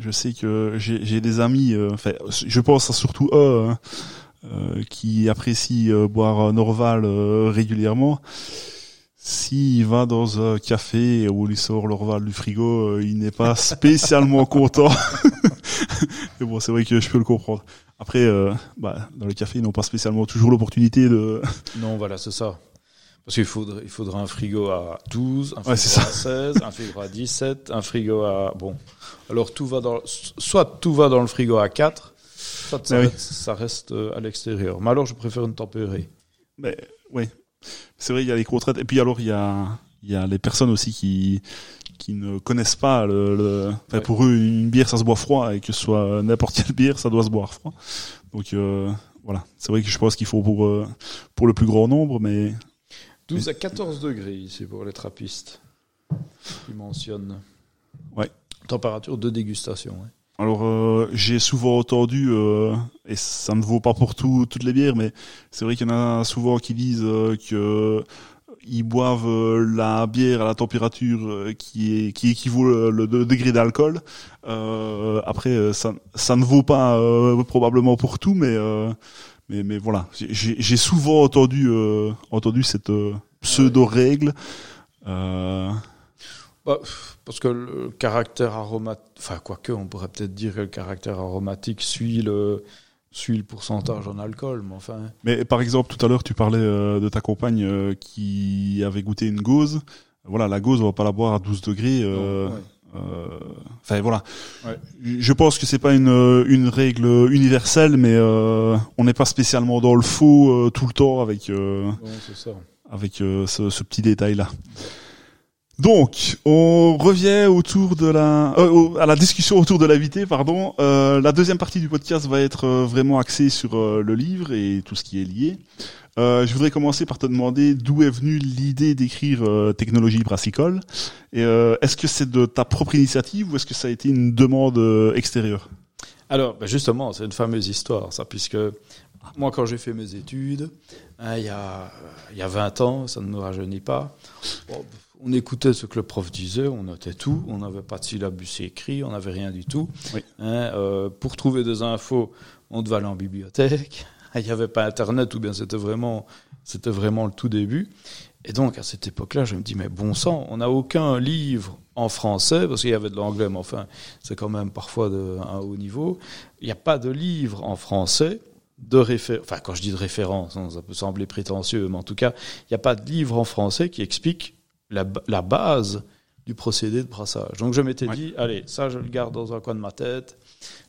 A: je sais que j'ai j'ai des amis, euh, enfin, je pense à surtout eux, hein, euh, qui apprécient euh, boire Norval euh, régulièrement. S'il va dans un café où il sort l'Orval du frigo, euh, il n'est pas spécialement content. Mais bon, c'est vrai que je peux le comprendre. Après, euh, bah, dans le café, ils n'ont pas spécialement toujours l'opportunité de.
B: Non, voilà, c'est ça. Parce qu'il faudrait, il faudrait un frigo à 12, un frigo
A: Ouais,
B: à
A: c'est ça.
B: 16, un frigo à 17, un frigo à... Bon, alors tout va dans... Soit tout va dans le frigo à 4, soit ça,
A: Ah oui.
B: reste, ça reste euh, à l'extérieur. Mais alors, je préfère une tempérée.
A: Mais oui, c'est vrai, il y a les contraintes. Et puis alors, il y a, il y a les personnes aussi qui qui ne connaissent pas le. le... Enfin,
B: Ouais.
A: pour eux, une bière, ça se boit froid, et que ce soit n'importe quelle bière, ça doit se boire froid. Donc euh, voilà, c'est vrai que je pense qu'il faut pour euh, pour le plus grand nombre, mais
B: 12 à 14 degrés ici pour les trappistes. Ils mentionnent.
A: Ouais.
B: Température de dégustation. ouais.
A: Alors euh, j'ai souvent entendu, euh, et ça ne vaut pas pour tout, toutes les bières, mais c'est vrai qu'il y en a souvent qui disent euh, que ils boivent euh, la bière à la température euh, qui est qui équivaut le, le de- degré d'alcool. Euh, après euh, ça ça ne vaut pas euh, probablement pour tout, mais euh, mais mais voilà, J'ai- souvent entendu entendu cette pseudo règle.
B: Bah, parce que le caractère aromatique, enfin quoique, on pourrait peut-être dire que le caractère aromatique suit le, suit le pourcentage en alcool, mais enfin...
A: Mais par exemple, tout à l'heure, tu parlais euh, de ta compagne euh, qui avait goûté une gauze. Voilà, la gauze, on va pas la boire à 12 degrés. euh,
B: ouais.
A: euh, Enfin voilà.
B: Ouais.
A: Je pense que c'est pas une une règle universelle, mais euh, on n'est pas spécialement dans le faux tout le temps avec euh,
B: Non, c'est ça.
A: avec ce, ce petit détail là. Donc, on revient autour de la euh, à la discussion autour de l'invité, pardon. Euh, la deuxième partie du podcast va être euh, vraiment axée sur euh, le livre et tout ce qui est lié. Euh, je voudrais commencer par te demander d'où est venue l'idée d'écrire Technologie brassicole. Est-ce que c'est de ta propre initiative ou est-ce que ça a été une demande extérieure?
B: Alors, ben justement, c'est une fameuse histoire, ça, puisque moi, quand j'ai fait mes études, hein, il y, a, y a 20 ans, ça ne nous rajeunit pas, on écoutait ce que le prof disait, on notait tout, on n'avait pas de syllabus écrit, on n'avait rien du tout.
A: Oui.
B: Hein, euh, pour trouver des infos, on devait aller en bibliothèque. Il n'y avait pas Internet, ou bien c'était vraiment, c'était vraiment le tout début. Et donc, à cette époque-là, je me dis, mais bon sang, on n'a aucun livre en français, parce qu'il y avait de l'anglais, mais enfin, c'est quand même parfois de, un haut niveau. Il n'y a pas de livre en français de référence. Enfin, quand je dis de référence, hein, ça peut sembler prétentieux, mais en tout cas, il n'y a pas de livre en français qui explique la, la base du procédé de brassage. Donc, je m'étais
A: Ouais.
B: dit, allez, ça, je le garde dans un coin de ma tête.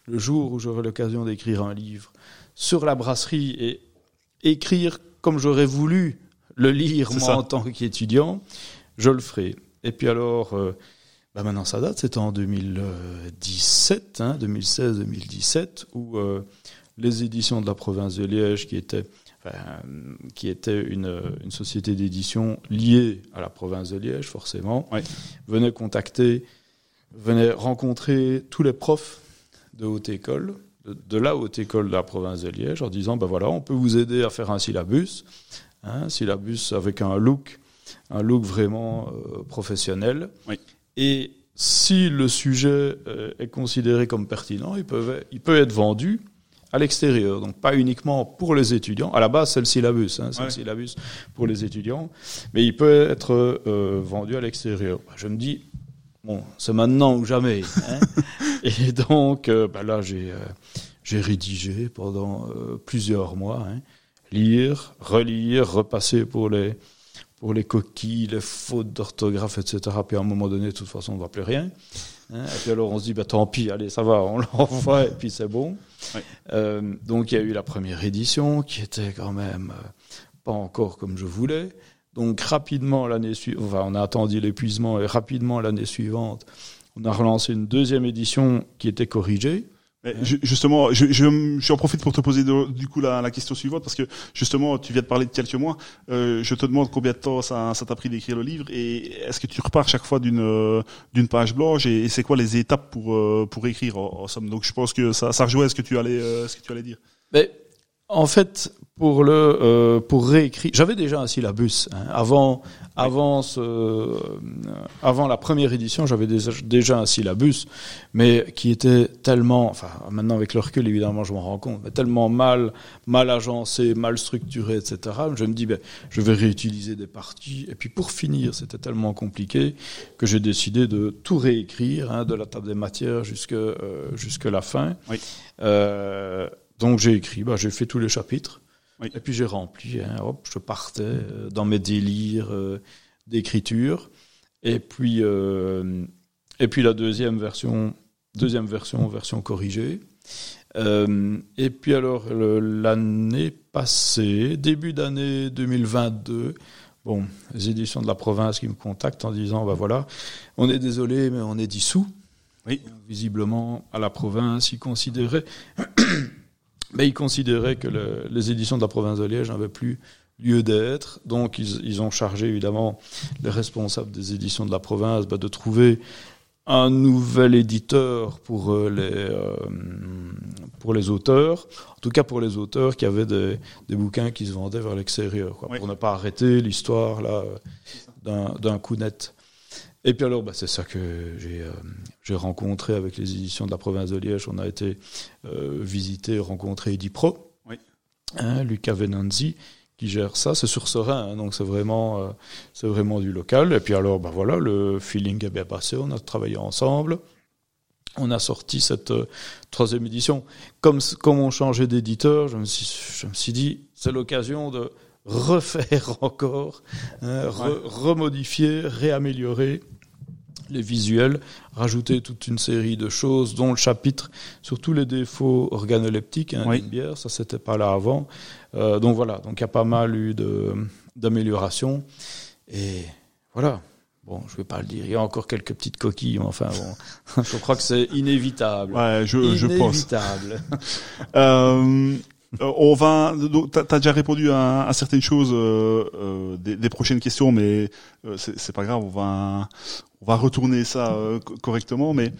B: Le jour où j'aurai l'occasion d'écrire un livre sur la brasserie et écrire comme j'aurais voulu le lire, moi,
A: ça.
B: en tant qu'étudiant, je le ferai. Et puis alors, euh, bah maintenant ça date, c'était en 2017, hein, 2016-2017, où euh, les éditions de la province de Liège, qui étaient, qui était une, une société d'édition liée à la province de Liège, forcément, venaient contacter, venaient rencontrer tous les profs de haute école, de, de la haute école de la province de Liège, en disant, ben voilà, on peut vous aider à faire un syllabus, hein, un syllabus avec un look, un look vraiment euh, professionnel.
A: Oui.
B: Et si le sujet euh, est considéré comme pertinent, il peut, il peut être vendu à l'extérieur. Donc pas uniquement pour les étudiants. À la base, c'est le syllabus, hein, c'est
A: Ouais.
B: le syllabus pour les étudiants, mais il peut être euh, vendu à l'extérieur. Bah, Je me dis, bon, c'est maintenant ou jamais. hein. Et donc, euh, bah là, j'ai euh, j'ai rédigé pendant plusieurs mois, hein. lire, relire, repasser pour les pour les coquilles, les fautes d'orthographe, etc. Puis à un moment donné, de toute façon, on ne voit plus rien. hein. Et puis alors, on se dit, bah, tant pis, allez, ça va, on l'envoie, et puis c'est bon. Euh, donc, il y a eu la première édition, qui était quand même euh, pas encore comme je voulais. Donc, rapidement, l'année suivante, enfin, on a attendu l'épuisement, et rapidement, l'année suivante, on a relancé une deuxième édition qui était corrigée.
A: Ju- Justement, je, je, j'en profite pour te poser du coup la, question suivante parce que justement, tu viens de parler de quelques mois. Euh, je te demande combien de temps ça, t'a pris d'écrire le livre et est-ce que tu repars chaque fois d'une euh, d'une page blanche et, c'est quoi les étapes pour euh, pour écrire en, en somme? Donc je pense que ça ça rejoint ce que tu allais ce que tu allais dire.
B: Mais en fait, pour le euh, pour réécrire, j'avais déjà un syllabus hein. avant avant ce, euh, avant la première édition, j'avais déjà, un syllabus, mais qui était tellement, enfin maintenant avec le recul évidemment je m'en rends compte, mais tellement mal mal agencé, mal structuré, etc. Je me dis ben je vais réutiliser des parties et puis pour finir c'était tellement compliqué que j'ai décidé de tout réécrire hein, de la table des matières jusque euh, jusque la fin.
A: Oui.
B: Donc j'ai écrit, bah, j'ai fait tous les chapitres.
A: Oui.
B: Et puis j'ai rempli, hein, hop, je partais euh, dans mes délires euh, d'écriture. Et puis, euh, et puis la deuxième version, deuxième version, version corrigée. Et puis alors l'année passée, début d'année 2022, bon, les éditions de la province qui me contactent en disant, bah voilà, on est désolé, mais on est dissous.
A: Oui.
B: Visiblement, à la province, ils considéraient, mais ils considéraient que le- les éditions de la province de Liège n'avaient plus lieu d'être. Donc, ils, ils ont chargé, évidemment, les responsables des éditions de la province bah, de trouver un nouvel éditeur pour euh, les euh, pour les auteurs, en tout cas pour les auteurs qui avaient des, des bouquins qui se vendaient vers l'extérieur,
A: Oui.
B: pour ne pas arrêter l'histoire là euh, d'un d'un coup net. Et puis alors, bah, c'est ça que j'ai euh, j'ai rencontré avec les éditions de la province de Liège. On a été euh, visiter, rencontrer Edipro,
A: Oui.
B: hein, Lucas Venanzi, qui gère ça. C'est sur Serein, hein, donc c'est vraiment, euh, c'est vraiment du local. Et puis alors, bah voilà, le feeling est bien passé. On a travaillé ensemble. On a sorti cette euh, troisième édition. Comme, comme on changeait d'éditeur, je me suis, je me suis dit, c'est l'occasion de refaire encore, hein, re- remodifier, réaméliorer les visuels, rajouter toute une série de choses, dont le chapitre sur tous les défauts organoleptiques hein,
A: Oui.
B: d'une bière. Ça, c'était pas là avant. Euh, donc voilà, donc il y a pas mal eu de d'améliorations. Et voilà. Bon, je vais pas le dire. Il y a encore quelques petites coquilles, mais enfin bon, je crois que c'est inévitable.
A: Ouais, je, je pense.
B: inévitable.
A: Euh, on va. T'as t'as déjà répondu à, à certaines choses euh, euh, des, des prochaines questions, mais euh, c'est c'est pas grave. On va on va retourner ça euh, co- correctement. Mais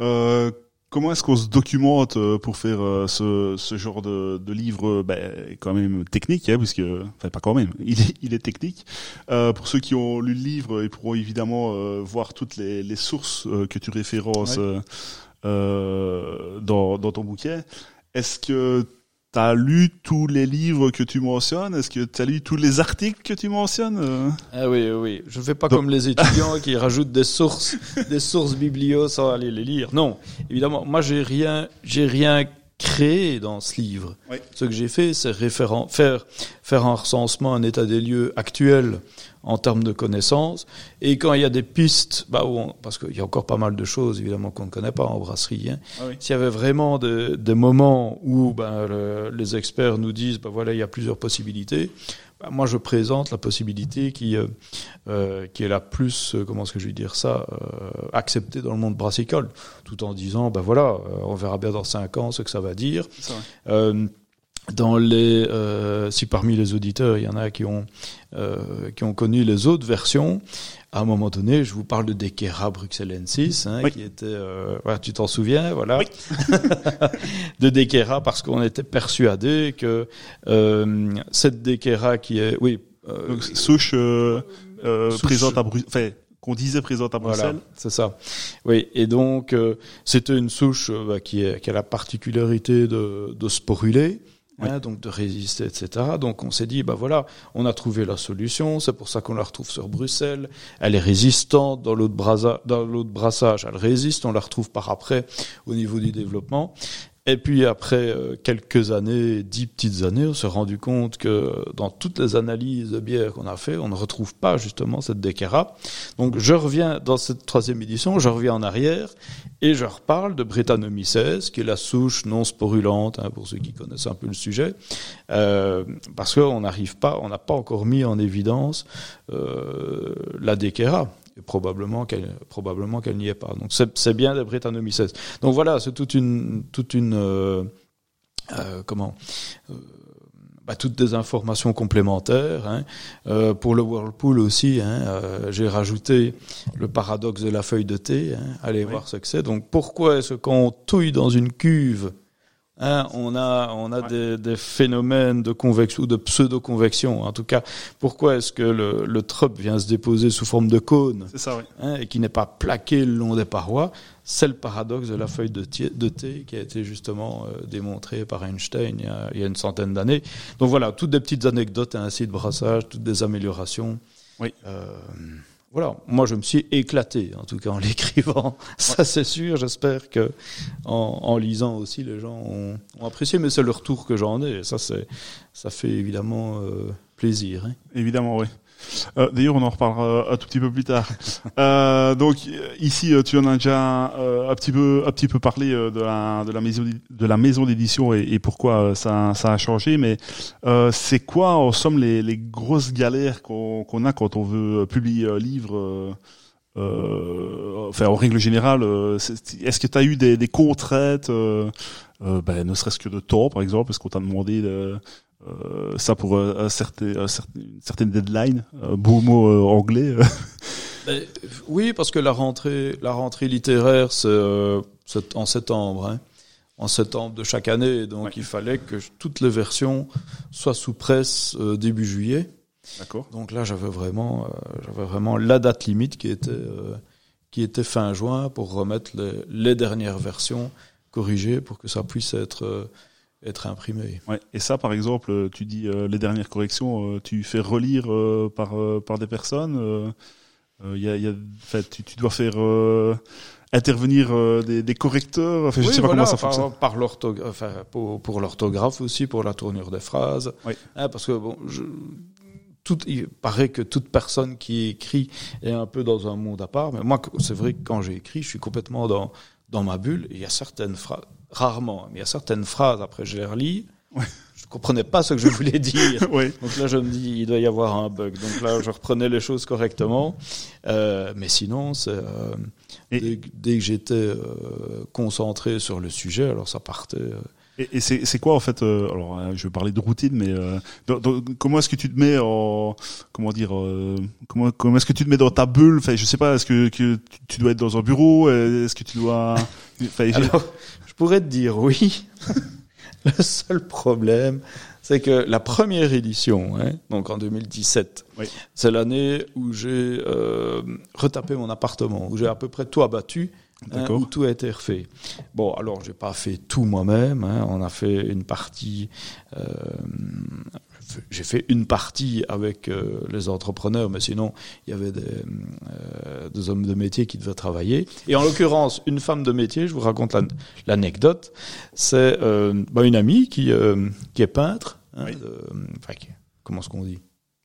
A: euh, comment est-ce qu'on se documente euh, pour faire euh, ce, ce genre de, de livre, euh, ben, quand même technique, hein, puisque enfin pas quand même, il est, il est technique. Euh, pour ceux qui ont lu le livre, ils pourront évidemment euh, voir toutes les, les sources euh, que tu références
B: Ouais.
A: euh, euh, dans, dans ton bouquin. Est-ce que tu as lu tous les livres que tu mentionnes? Est-ce que tu as lu tous les articles que tu mentionnes?
B: Ah oui, oui. Je ne fais pas
A: Donc-
B: comme les étudiants qui rajoutent des sources, des sources biblios sans aller les lire. Non, évidemment, moi j'ai rien, j'ai rien créé dans ce livre.
A: Oui.
B: Ce que j'ai fait, c'est référen- faire faire un recensement, un état des lieux actuel en termes de connaissances. Et quand il y a des pistes, bah où on- parce qu'il y a encore pas mal de choses évidemment qu'on ne connaît pas en brasserie. Hein.
A: Ah oui.
B: S'il y avait vraiment des, des moments où le- les experts nous disent, ben voilà, il y a plusieurs possibilités, ben, moi je présente la possibilité qui, euh, euh, qui est la plus, euh, comment est-ce que je vais dire ça, euh, acceptée dans le monde brassicole, tout en disant, ben voilà, euh, on verra bien dans cinq ans ce que ça va dire.
A: Ouais.
B: Dans les, euh, si parmi les auditeurs, il y en a qui ont, euh, qui ont connu les autres versions, à un moment donné, je vous parle de Dekera Bruxellensis, hein,
A: Oui.
B: qui était, euh, voilà, tu t'en souviens, voilà,
A: Oui.
B: de Dekera, parce qu'on était persuadé que euh, cette Dekera qui est, oui, euh,
A: Donc souche euh,
B: Souche.
A: présente à Bruxelles, enfin qu'on disait présente à
B: Voilà,
A: Bruxelles.
B: c'est ça. Oui, et donc euh, c'était une souche euh, bah, qui, est, qui a la particularité de, de sporuler, Hein, donc de résister, etc. Donc on s'est dit, bah voilà, on a trouvé la solution. C'est pour ça qu'on la retrouve sur Bruxelles. Elle est résistante dans de brassage. Elle résiste. On la retrouve par après au niveau du développement. Et puis après euh, quelques années, dix petites années, on s'est rendu compte que dans toutes les analyses de bière qu'on a fait, on ne retrouve pas justement cette Decara. Donc je reviens dans cette troisième édition, je reviens en arrière et je reparle de Brettanomyces, qui est la souche non sporulente, hein, pour ceux qui connaissent un peu le sujet, euh, parce qu'on n'arrive pas, on n'a pas encore mis en évidence euh, la Decara. Et probablement qu'elle probablement qu'elle n'y est pas. Donc c'est bien des Brettanomyces. Donc voilà, c'est toute une toute une euh, euh, comment euh, bah, toutes des informations complémentaires. Hein. Euh, pour le Whirlpool aussi, hein, euh, j'ai rajouté le paradoxe de la feuille de thé. Hein. Allez
A: Oui.
B: voir ce que c'est. Donc pourquoi est-ce qu'on touille dans une cuve Hein, on a, on a
A: Ouais.
B: des, des phénomènes de convection ou de pseudo-convection. En tout cas, pourquoi est-ce que le, le trop vient se déposer sous forme de cône
A: C'est ça, oui.
B: hein, et qui n'est pas plaqué le long des parois C'est le paradoxe de la feuille de thé, de thé qui a été justement euh, démontré par Einstein il y, a, il y a une centaine d'années. Donc voilà, toutes des petites anecdotes ainsi de brassage, toutes des améliorations.
A: Oui.
B: Euh, voilà, moi je me suis éclaté en tout cas en l'écrivant. Ça c'est sûr. J'espère que en, en, lisant aussi les gens ont, ont apprécié, mais c'est le retour que j'en ai. Et ça c'est, ça fait évidemment euh, plaisir. Hein.
A: Évidemment, oui. Euh, D'ailleurs, on en reparlera un tout petit peu plus tard. euh, donc ici, tu en as déjà euh, un petit peu, un petit peu parlé de la de la maison de la maison d'édition et, et, pourquoi ça ça a changé. Mais euh, c'est quoi, en somme, les, les grosses galères qu'on a quand on veut publier un livre euh, enfin, en règle générale, est-ce que tu as eu des, des contraintes, euh, ben, ne serait-ce que de temps, par exemple, est-ce qu'on t'a demandé de, euh, ça pour un, certain, un certain, une certaine deadline, un beau mot euh, anglais.
B: ben, oui, parce que la rentrée, la rentrée littéraire, c'est euh, en septembre. Hein, en septembre de chaque année, donc ouais. il fallait que toutes les versions soient sous presse euh, début juillet.
A: D'accord.
B: Donc là, j'avais vraiment, j'avais vraiment la date limite qui était qui était fin juin pour remettre les, les dernières versions corrigées pour que ça puisse être être imprimé.
A: Ouais. Et ça, par exemple, tu dis euh, les dernières corrections, euh, tu fais relire euh, par par des personnes. Il y a, y a, fait, tu, tu dois faire intervenir des, des, correcteurs. Enfin, je
B: oui,
A: sais pas
B: voilà,
A: comment ça fonctionne.
B: Par l'orthographe, enfin, pour, pour l'orthographe aussi, pour la tournure des phrases.
A: Oui.
B: Hein, parce que bon, je, tout, il paraît que toute personne qui écrit est un peu dans un monde à part. Mais moi, c'est vrai que quand j'ai écrit, je suis complètement dans dans ma bulle. Il y a certaines phrases rarement, mais il y a certaines phrases, après je les relis,
A: ouais.
B: je comprenais pas ce que je voulais dire.
A: ouais.
B: Donc là, je me dis, il doit y avoir un bug. Donc là, je reprenais les choses correctement. Euh, mais sinon, c'est, euh, dès, dès, que j'étais euh, concentré sur le sujet, alors ça partait.
A: Et, et c'est quoi en fait euh, Alors, euh, je vais parler de routine, mais euh, dans, dans, comment est-ce que tu te mets en comment dire Comment comment est-ce que tu te mets dans ta bulle? Enfin, je sais pas. Est-ce que, que tu, tu dois être dans un bureau? Est-ce que tu dois
B: Alors, je pourrais te dire oui. Le seul problème, c'est que la première édition, hein, donc en 2017,
A: oui.
B: c'est l'année où j'ai euh, retapé mon appartement, où j'ai à peu près tout abattu. Hein, où tout a été refait. Bon, alors j'ai pas fait tout moi-même. Hein, on a fait une partie. Euh, j'ai fait une partie avec euh, les entrepreneurs, mais sinon il y avait des, euh, des, hommes de métier qui devaient travailler. Et en l'occurrence, une femme de métier. Je vous raconte l'anecdote. C'est euh, bah, une amie qui qui est peintre. Hein,
A: oui.
B: enfin, comment est-ce qu'on dit?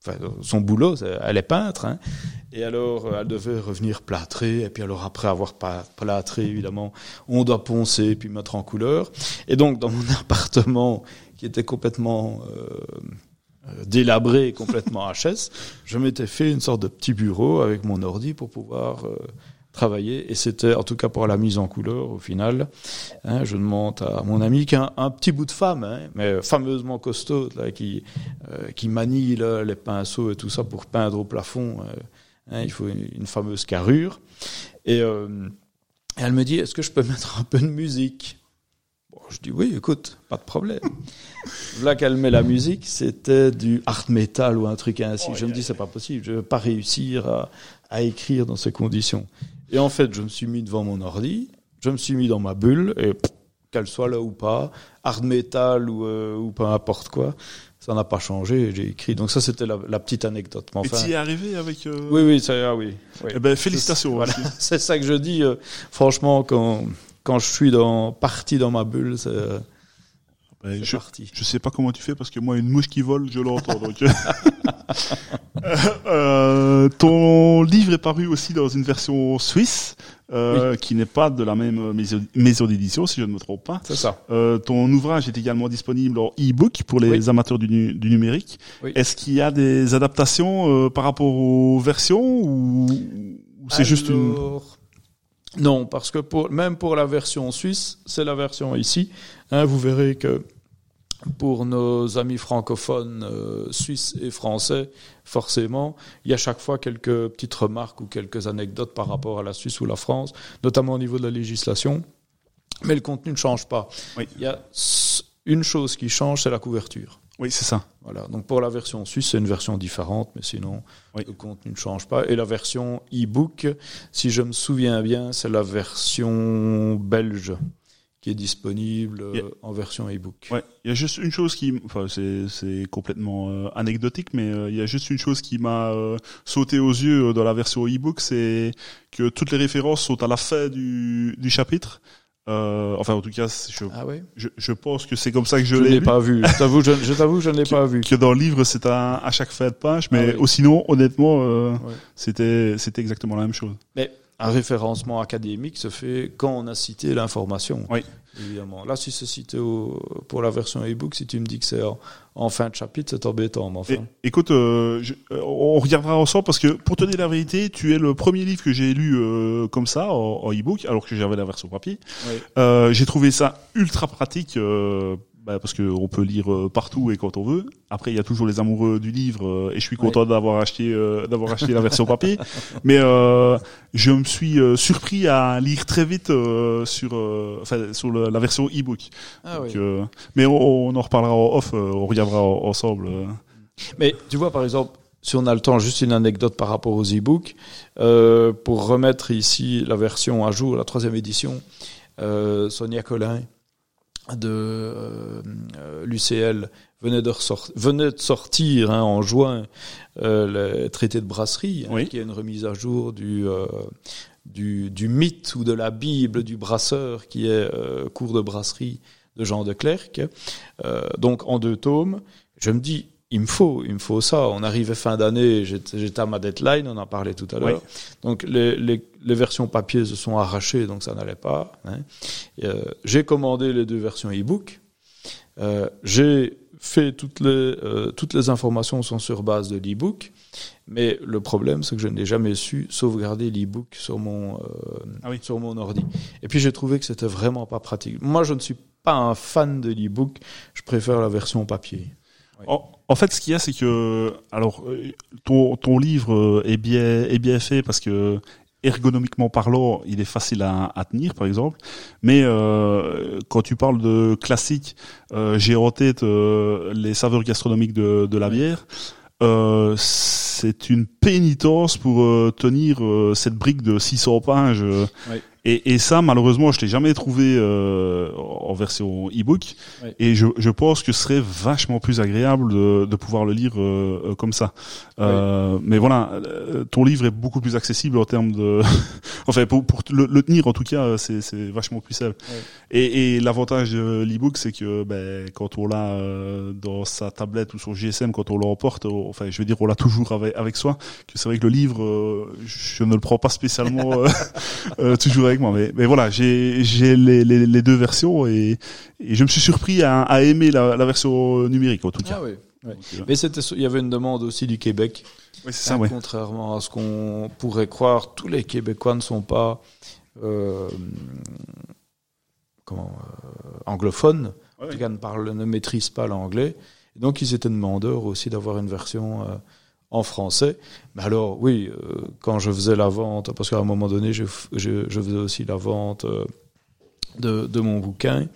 B: Enfin, son boulot, elle est peintre, hein, et alors elle devait revenir plâtrer, et puis alors après avoir plâtré, évidemment, on doit poncer puis mettre en couleur. Et donc dans mon appartement, qui était complètement euh, délabré, complètement HS, je m'étais fait une sorte de petit bureau avec mon ordi pour pouvoir euh, travailler, et c'était en tout cas pour la mise en couleur au final. Hein, je demande à mon ami qui a un, petit bout de femme, hein, mais fameusement costaud, là, qui euh, qui manie les pinceaux et tout ça pour peindre au plafond. Euh, hein, il faut une, une, fameuse carrure. Et, euh, elle me dit est-ce que je peux mettre un peu de musique? Je dis oui, écoute, pas de problème. là qu'elle met la musique, c'était du art metal ou un truc ainsi. Oh, je me dis c'est pas possible, je vais pas réussir à, à écrire dans ces conditions. Et en fait, je me suis mis devant mon ordi, je me suis mis dans ma bulle, et qu'elle soit là ou pas, hard metal ou, euh, ou peu importe quoi, ça n'a pas changé, j'ai écrit. Donc ça, c'était la, la, petite anecdote.
A: Mais enfin, et tu y es arrivé avec... Euh...
B: Oui, oui, ça, ah, oui. oui.
A: Eh ben, félicitations.
B: Voilà. C'est ça que je dis. Euh, franchement, quand, quand je suis dans, parti dans ma bulle, c'est...
A: Ben, je, parti. je sais pas comment tu fais parce que moi une mouche qui vole je l'entends donc euh, ton livre est paru aussi dans une version suisse euh, oui. qui n'est pas de la même maison, d'édition si je ne me trompe pas.
B: C'est ça.
A: Euh, ton ouvrage est également disponible en e-book pour les oui. amateurs du, du numérique.
B: Oui.
A: Est-ce qu'il y a des adaptations euh, par rapport aux versions ou, ou c'est juste une
B: non, parce que pour, même pour la version suisse, c'est la version ici. Hein, vous verrez que pour nos amis francophones euh, suisses et français, forcément, il y a chaque fois quelques petites remarques ou quelques anecdotes par rapport à la Suisse ou la France, notamment au niveau de la législation. Mais le contenu ne change pas.
A: Oui.
B: Il y a une chose qui change, c'est la couverture.
A: Oui, c'est ça.
B: Voilà. Donc pour la version suisse, c'est une version différente, mais sinon
A: oui.
B: le contenu ne change pas. Et la version e-book, si je me souviens bien, c'est la version belge qui est disponible euh,
A: Yeah.
B: en version e-book.
A: Ouais, il y a juste une chose qui, enfin, c'est complètement euh, anecdotique, mais euh, il y a juste une chose qui m'a euh, sauté aux yeux dans la version e-book, c'est que toutes les références sont à la fin du, du chapitre. Euh, enfin, en tout cas, je,
B: Ah oui
A: je, je pense que c'est comme ça que je,
B: Je
A: l'ai
B: pas vu. Je t'avoue, je, je t'avoue, je ne l'ai pas vu.
A: Que dans le livre, c'est à, à chaque fin de page, mais
B: Ah oui.
A: oh, sinon, honnêtement, euh,
B: Ouais.
A: c'était c'était exactement la même chose.
B: Mais un référencement académique se fait quand on a cité l'information.
A: Oui.
B: Évidemment. Là, si c'est cité au, pour la version e-book, si tu me dis que c'est en, en fin de chapitre, c'est embêtant. Mais enfin.
A: Écoute, euh, je- euh, on regardera ensemble parce que pour te dire la vérité, tu es le premier livre que j'ai lu euh, comme ça en, en e-book, alors que j'avais la version papier.
B: Oui.
A: Euh, j'ai trouvé ça ultra pratique euh, bah, parce que on peut lire euh, partout et quand on veut. Après, il y a toujours les amoureux du livre euh, et je suis content d'avoir acheté euh, d'avoir acheté la version papier. Mais je me suis surpris à lire très vite sur enfin sur le- la version e-book.
B: Ah
A: Donc,
B: oui.
A: mais on, on en reparlera en off, on regardera en- ensemble.
B: Mais tu vois, par exemple, si on a le temps, juste une anecdote par rapport aux e-books, euh, pour remettre ici la version à jour, la troisième édition, euh, Sonia Collin de euh, l'UCL venait de, ressort- venait de sortir hein, en juin euh, le traité de brasserie, hein,
A: Oui.
B: qui est une remise à jour du, euh, du, du mythe ou de la Bible du brasseur, qui est euh, cours de brasserie de Jean de Clercq. Euh, donc en deux tomes, je me dis, il me faut, il me faut ça. On arrivait fin d'année, j'étais à ma deadline, on en parlait tout à l'heure.
A: Oui.
B: Donc les, les, les versions papier se sont arrachées, donc ça n'allait pas. hein. Euh, j'ai commandé les deux versions e-book. Euh, j'ai fait toutes les, euh, toutes les informations sont sur base de l'e-book. Mais le problème, c'est que je n'ai jamais su sauvegarder l'e-book sur mon, euh,
A: Ah oui.
B: sur mon ordi. Et puis j'ai trouvé que c'était vraiment pas pratique. Moi, je ne suis pas un fan de l'e-book. Je préfère la version papier.
A: En, en fait, ce qu'il y a, c'est que alors euh, ton, ton livre euh, est bien est bien fait parce que ergonomiquement parlant, il est facile à, à tenir, par exemple. Mais euh, quand tu parles de classique, euh, j'ai en tête euh, les saveurs gastronomiques de, de la bière. Euh, c'est une pénitence pour euh, tenir euh, cette brique de 600 pages.
B: Oui.
A: Et, et ça, malheureusement, je l'ai jamais trouvé euh, en version e-book. Et je, je pense que ce serait vachement plus agréable de, de pouvoir le lire euh, euh, comme ça. Euh, Mais voilà, euh, ton livre est beaucoup plus accessible en termes de... enfin, pour, pour le, le tenir, en tout cas, euh, c'est c'est vachement plus simple. Et, et l'avantage de l'e-book, c'est que ben, quand on l'a dans sa tablette ou son GSM, quand on l'emporte, on- enfin, je veux dire, on l'a toujours avec, avec soi. Que c'est vrai que le livre, je ne le prends pas spécialement toujours avec moi. Mais, mais voilà, j'ai les, les, les deux versions et, et je me suis surpris à, à aimer la, la version numérique en tout cas.
B: Ah oui.
A: euh,
B: Mais il y avait une demande aussi du Québec.
A: ça, ouais.
B: Contrairement à ce qu'on pourrait croire, tous les Québécois ne sont pas euh, comment, euh, anglophones.
A: Ouais,
B: En tout cas, ne, parlent, ne maîtrisent pas l'anglais. Donc, ils étaient demandeurs aussi d'avoir une version euh, en français. Mais alors, oui, euh, quand je faisais la vente, parce qu'à un moment donné, je, f- je, je faisais aussi la vente euh, de, de mon bouquin,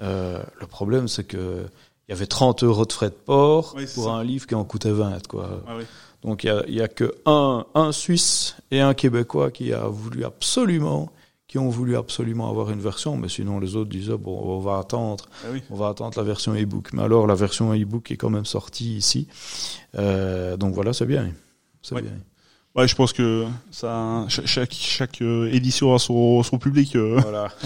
B: euh, le problème, c'est que il y avait 30 euros de frais de port
A: Oui,
B: pour
A: ça.
B: un livre qui en coûtait 20, quoi.
A: Ah.
B: Donc il y a, y a que un, un Suisse et un Québécois qui a voulu absolument, qui ont voulu absolument avoir une version, mais sinon les autres disaient bon, on va attendre,
A: Ah oui.
B: on va attendre la version e-book. Mais alors la version e-book est quand même sortie ici, Euh, donc voilà, c'est bien, c'est bien.
A: Ouais, je pense que ça, cha- chaque, chaque euh, édition a son, son public. euh.
B: Voilà.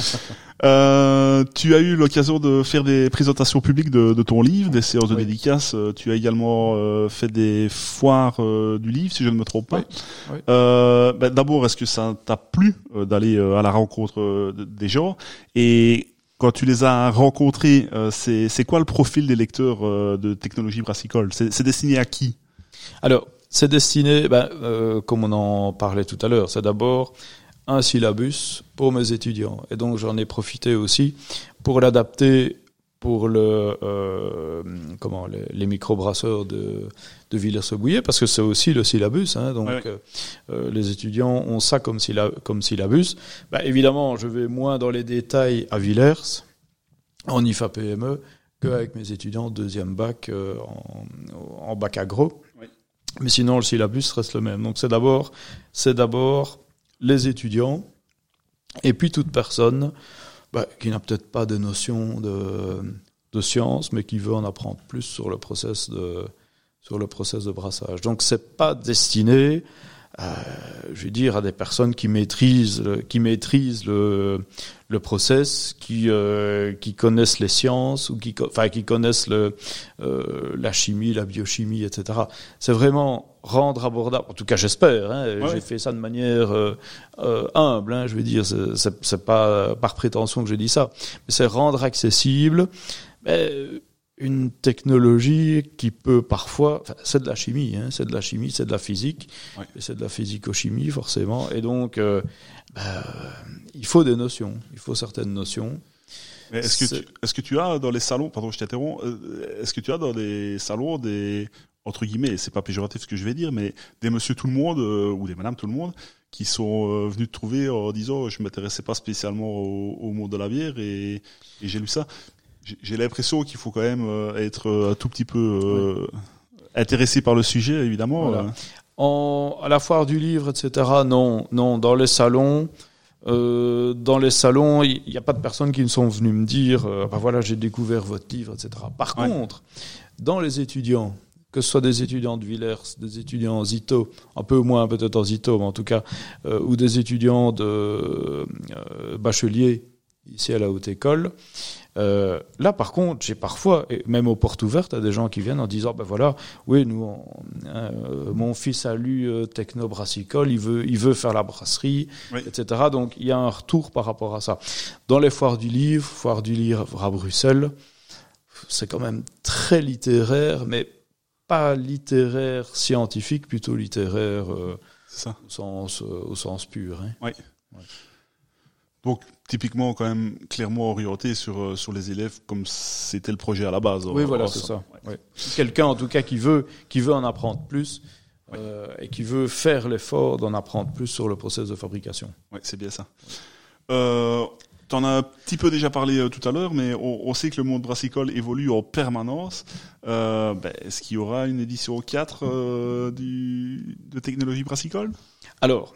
A: Euh, tu as eu l'occasion de faire des présentations publiques de, de ton livre, des séances de
B: Oui.
A: dédicaces. Euh, Tu as également euh, fait des foires euh, du livre, si je ne me trompe pas.
B: Oui, oui.
A: Euh, bah, D'abord, est-ce que ça t'a plu euh, d'aller euh, à la rencontre euh, de- des gens? Et quand tu les as rencontrés, euh, c'est c'est quoi le profil des lecteurs euh, de technologie brassicole? C'est c'est destiné à qui?
B: Alors, c'est destiné, ben, euh, comme on en parlait tout à l'heure, c'est d'abord un syllabus pour mes étudiants. Et donc, j'en ai profité aussi pour l'adapter pour le, euh, comment, les, les microbrasseurs de, de Villers-Bouillet, parce que c'est aussi le syllabus. Hein, donc, euh, les étudiants ont ça comme, sylla- comme syllabus. Ben, évidemment, je vais moins dans les détails à Villers, en IFA PME, qu'avec mes étudiants deuxième bac euh, en, en bac agro. Mais sinon, le syllabus reste le même. Donc, c'est d'abord, c'est d'abord les étudiants et puis toute personne bah, qui n'a peut-être pas de notion de, de science, mais qui veut en apprendre plus sur le process de, sur le process de brassage. Donc c'est pas destiné, euh, je vais dire, à des personnes qui maîtrisent, qui maîtrisent le, le process, qui euh, qui connaissent les sciences ou qui, enfin, qui connaissent le, euh, la chimie, la biochimie, etc. C'est vraiment rendre abordable. En tout cas, j'espère. Hein, J'ai fait ça de manière euh, euh, humble. Hein, je veux dire, c'est pas par prétention que je dis ça, mais c'est rendre accessible. Mais, une technologie qui peut parfois, enfin, c'est de la chimie, hein, c'est de la chimie, c'est de la physique, c'est de la physico-chimie forcément, et donc euh, bah, il faut des notions, il faut certaines notions.
A: Est-ce que, tu, est-ce que tu as dans les salons, pardon, je t'interromps, euh, est-ce que tu as dans les salons des entre guillemets, c'est pas péjoratif ce que je vais dire, mais des monsieur tout le monde euh, ou des madame tout le monde qui sont venus te trouver en disant je m'intéressais pas spécialement au, monde de la bière et, et j'ai lu ça j'ai l'impression qu'il faut quand même euh, être euh, un tout petit peu euh, intéressé par le sujet, évidemment.
B: En, à la foire du livre, etc. Non, non. Dans les salons, euh, dans les salons, il n'y a pas de personnes qui ne sont venues me dire, euh, bah voilà, j'ai découvert votre livre, etc. Par contre, dans les étudiants, que ce soit des étudiants de Villers, des étudiants en Zito, un peu moins peut-être en Zito, mais en tout cas, euh, ou des étudiants de bachelier ici à la haute école, euh, là, par contre, j'ai parfois, et même aux portes ouvertes, à des gens qui viennent en disant, ben voilà, oui, nous, euh, mon fils a lu euh, Techno Brassicole, il veut, il veut faire la brasserie, etc. Donc, il y a un retour par rapport à ça. Dans les foires du livre, foire du livre à Bruxelles, c'est quand même très littéraire, mais pas littéraire scientifique, plutôt littéraire euh, ça. Au, sens, au sens pur. Hein.
A: Oui. Donc, typiquement, quand même, clairement orienté sur, euh, sur les élèves, comme c'était le projet à la base.
B: Oui, voilà, c'est ça. Quelqu'un, en tout cas, qui veut, qui veut en apprendre plus euh, et qui veut faire l'effort d'en apprendre plus sur le process de fabrication.
A: Oui, c'est bien ça. Euh, tu en as un petit peu déjà parlé euh, tout à l'heure, mais on, sait que le monde brassicole évolue en permanence. Ben, est-ce qu'il y aura une édition 4 du, de technologie brassicole?
B: Alors,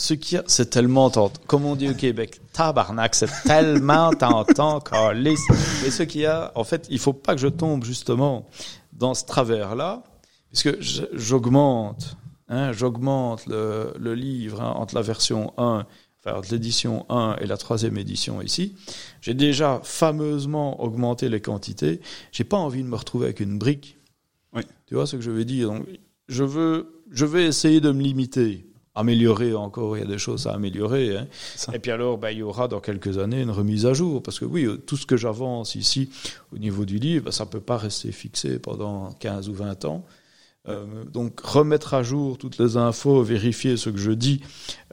B: ce qui a, c'est tellement tentant. Comme on dit au Québec, tabarnak, c'est tellement tentant, calice. Et ce qu'il y a, en fait, il faut pas que je tombe justement dans ce travers-là, puisque j'augmente, hein, j'augmente le, le, livre hein, entre la version 1, enfin, entre l'édition 1 et la troisième édition ici. J'ai déjà fameusement augmenté les quantités. J'ai pas envie de me retrouver avec une brique.
A: Oui.
B: Tu vois ce que je veux dire? Donc, je veux, je vais essayer de me limiter améliorer encore, il y a des choses à améliorer. Hein. Et puis alors, ben, il y aura dans quelques années une remise à jour, parce que oui, tout ce que j'avance ici au niveau du livre, ben, ça ne peut pas rester fixé pendant 15 ou 20 ans. Euh, donc remettre à jour toutes les infos, vérifier ce que je dis,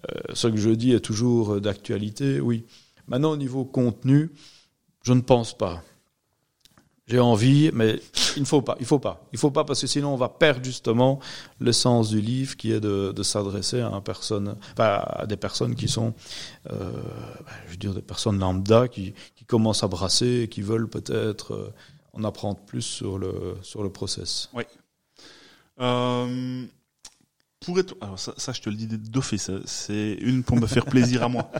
B: euh, ce que je dis est toujours d'actualité, oui. Maintenant, au niveau contenu, je ne pense pas. J'ai envie, mais il ne faut pas, il faut pas, il faut pas parce que sinon on va perdre justement le sens du livre qui est de, de s'adresser à, personne, enfin, à des personnes qui sont, euh, ben, je veux dire, des personnes lambda qui, qui commencent à brasser et qui veulent peut-être euh, en apprendre plus sur le sur le process.
A: Oui. Euh, alors ça, je te le dis d'office, c'est une pour me faire plaisir à moi.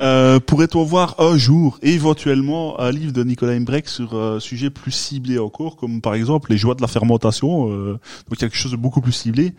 A: Euh, pourrait-on voir un jour, éventuellement, un livre de Nicolas Imbrecht sur un sujet plus ciblé encore, comme par exemple les joies de la fermentation, euh, donc quelque chose de beaucoup plus ciblé,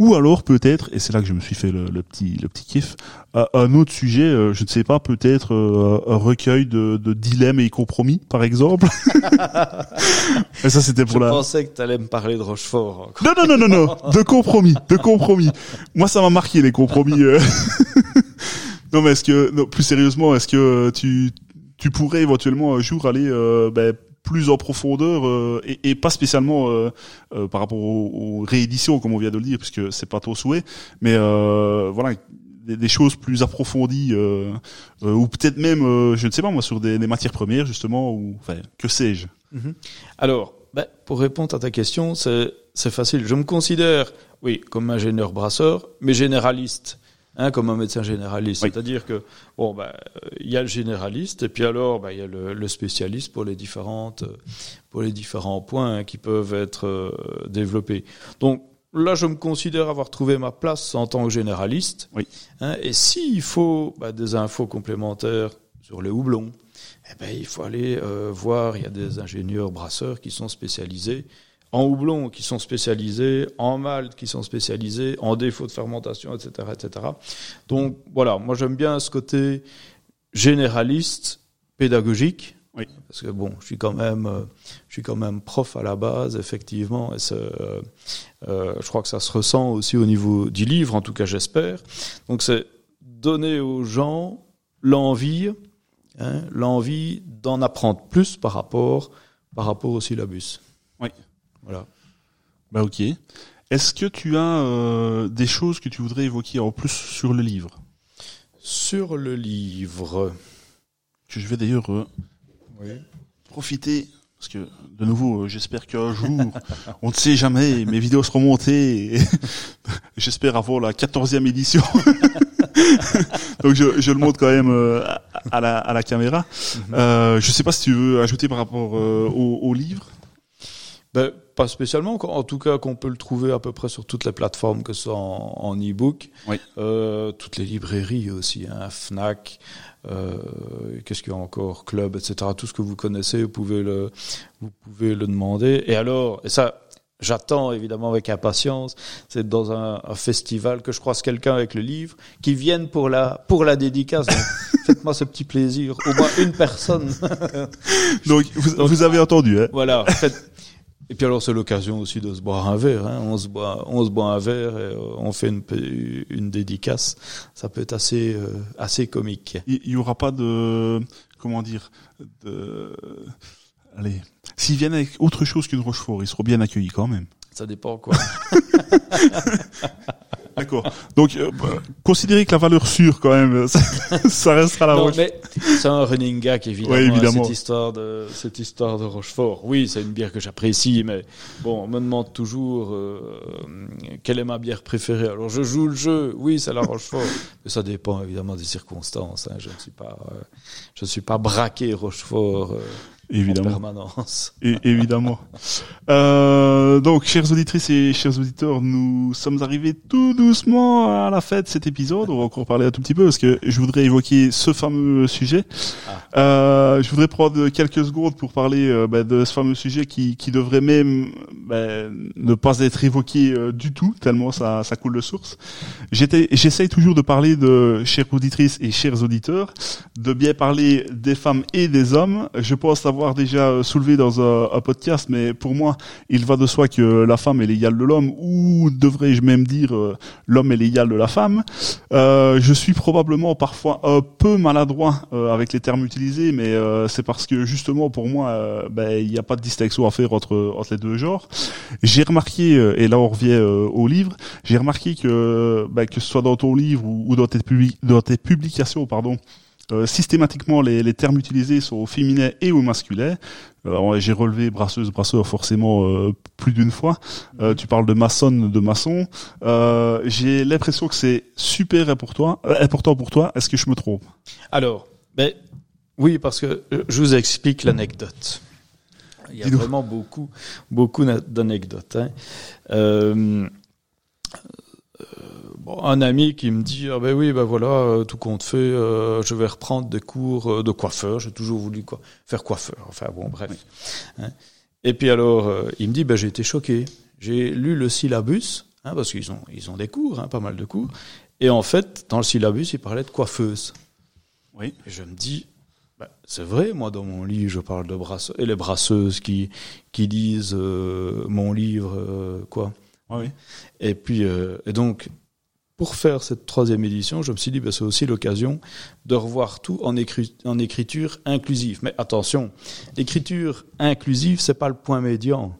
A: ou alors peut-être, et c'est là que je me suis fait le, le petit le petit kiff, euh, un autre sujet, euh, je ne sais pas, peut-être euh, un recueil de, de, dilemmes et compromis, par exemple. et ça c'était pour
B: je
A: la.
B: Je pensais que tu allais me parler de Rochefort.
A: Non non non non non, de compromis, de compromis. Moi ça m'a marqué les compromis. non mais est-ce que, non, plus sérieusement, est-ce que tu tu pourrais éventuellement un jour aller ben, plus en profondeur euh, et, et, pas spécialement euh, euh, par rapport aux, rééditions comme on vient de le dire puisque c'est pas ton souhait mais voilà des, des, choses plus approfondies ou peut-être même je ne sais pas moi sur des, des matières premières justement ou enfin que sais-je.
B: Mhm. alors ben, pour répondre à ta question c'est c'est facile. Je me considère oui comme ingénieur brasseur mais généraliste Hein, comme un médecin généraliste. C'est-à-dire que bon, bah, il y a le généraliste et puis alors, bah, il y a le, le, spécialiste pour les différentes, pour les différents points hein, qui peuvent être euh, développés. Donc là, je me considère avoir trouvé ma place en tant que généraliste.
A: Oui.
B: Hein, et s'il faut bah, des infos complémentaires, sur les houblons, eh ben, il faut aller euh, voir, il y a des ingénieurs brasseurs qui sont spécialisés en houblon, qui sont spécialisés en malt, qui sont spécialisés en défaut de fermentation, etc., etc. Donc voilà, moi j'aime bien ce côté généraliste, pédagogique,
A: Oui.
B: parce que bon, je suis quand même, euh, je suis quand même prof à la base, effectivement, et euh, euh, je crois que ça se ressent aussi au niveau du livre, en tout cas j'espère. Donc c'est donner aux gens l'envie, hein, l'envie d'en apprendre plus par rapport, par rapport au syllabus. Voilà.
A: Bah ok. Est-ce que tu as euh, des choses que tu voudrais évoquer en plus sur le livre?
B: Sur le livre.
A: Que je vais d'ailleurs euh, profiter parce que de nouveau, euh, j'espère qu'un jour, on ne sait jamais, mes vidéos seront montées. j'espère avoir la quatorzième édition. Donc je, je le montre quand même euh, à, à la, à la caméra. Euh, je sais pas si tu veux ajouter par rapport euh, au, au livre.
B: Ben, pas spécialement, en tout cas qu'on peut le trouver à peu près sur toutes les plateformes, que ce soit en, en e-book,
A: Oui.
B: euh, toutes les librairies aussi, hein, Fnac, euh, qu'est-ce qu'il y a encore, Club, etc. Tout ce que vous connaissez, vous pouvez le, vous pouvez le demander. Et alors, et ça, j'attends évidemment avec impatience, c'est dans un, un festival que je croise quelqu'un avec le livre, qui vienne pour la, pour la dédicace. Donc, Faites-moi ce petit plaisir, au moins une personne.
A: Donc vous,
B: Donc-
A: vous avez entendu. Hein
B: Voilà. faites- Et puis alors c'est l'occasion aussi de se boire un verre. Hein. On se boit, on se boit un verre et euh, on fait une, une dédicace. Ça peut être assez, euh, assez comique.
A: Il il y aura pas de comment dire de allez s'ils viennent avec autre chose qu'une Rochefort, ils seront bien accueillis quand même.
B: Ça dépend quoi.
A: D'accord. Donc euh, considérez que la valeur sûre quand même, ça, restera la
B: non, mais c'est un running gag évidemment.
A: Ouais,
B: hein,
A: évidemment.
B: cette histoire de cette histoire de Rochefort. Oui, c'est une bière que j'apprécie, mais bon, on me demande toujours euh, quelle est ma bière préférée. Alors je joue le jeu. Oui, c'est la Rochefort, mais ça dépend évidemment des circonstances. hein. Je ne suis pas, euh, je ne suis pas braqué Rochefort. En
A: Évidemment.
B: permanence.
A: Évidemment. Euh, donc, chers auditrices et chers auditeurs, nous sommes arrivés tout doucement à la fin de cet épisode. On va encore parler un tout petit peu parce que je voudrais évoquer ce fameux sujet. Euh, je voudrais prendre quelques secondes pour parler euh, ben, de ce fameux sujet qui, qui devrait même ben, ne pas être évoqué euh, du tout, tellement ça, ça coule de source. J'essaye toujours de parler de, chères auditrices et chers auditeurs, de bien parler des femmes et des hommes. Je pense l'avoir déjà euh, soulevé dans un, un podcast, mais pour moi, il va de soi que la femme est l'égale de l'homme, ou devrais-je même dire euh, l'homme est l'égal de la femme. Euh, je suis probablement parfois un peu maladroit euh, avec les termes utilisés, mais euh, c'est parce que justement pour moi, euh, ben, il n'y a pas de distinction à faire entre, entre les deux genres. J'ai remarqué, et là on revient au livre, j'ai remarqué que ben, que ce soit dans ton livre ou, ou dans, tes publi- dans tes publications, pardon, euh, systématiquement les, les termes utilisés sont au féminin et au masculin. Alors, j'ai relevé brasseuse, brasseur forcément euh, plus d'une fois. Euh, tu parles de maçonne, de maçon. Euh, j'ai l'impression que c'est super important, euh, important pour toi. Est-ce que je me trompe?
B: Alors, ben, oui, parce que euh, je vous explique l'anecdote. Il y a vraiment beaucoup, beaucoup d'anecdotes. hein. Euh, euh, bon, un ami qui me dit, ah ben oui, ben voilà, euh, tout compte fait, euh, je vais reprendre des cours euh, de coiffeur. J'ai toujours voulu quoi, faire coiffeur. Enfin bon, bref. Hein. Et puis alors, euh, il me dit, ben j'ai été choqué. J'ai lu le syllabus, hein, parce qu'ils ont, ils ont des cours, hein, pas mal de cours. Et en fait, dans le syllabus, il parlait de coiffeuse.
A: Oui.
B: Et je me dis, bah, c'est vrai, moi dans mon livre, je parle de brasseuses. Et les brasseuses qui, qui lisent euh, mon livre, quoi.
A: Oui.
B: Et puis, euh, et donc, pour faire cette troisième édition, je me suis dit, bah, c'est aussi l'occasion de revoir tout en, écrit, en écriture inclusive. Mais attention, l'écriture inclusive, c'est pas le point médian.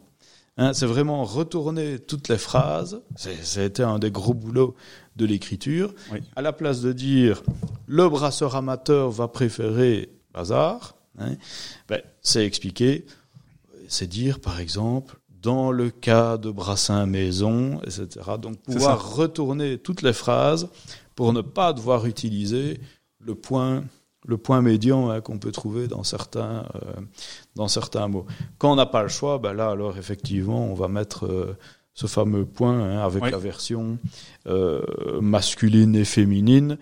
B: Hein, c'est vraiment retourner toutes les phrases. Ça a été un des gros boulots de l'écriture.
A: Oui.
B: À la place de dire le brasseur amateur va préférer bazar, hein, ben, c'est expliquer. C'est dire, par exemple, dans le cas de brassin maison, etc. Donc pouvoir retourner toutes les phrases pour ne pas devoir utiliser le point le point médian hein, qu'on peut trouver dans certains euh, dans certains mots. Quand on n'a pas le choix, ben là alors effectivement on va mettre euh, ce fameux point hein, avec
A: Oui.
B: la version euh, masculine et féminine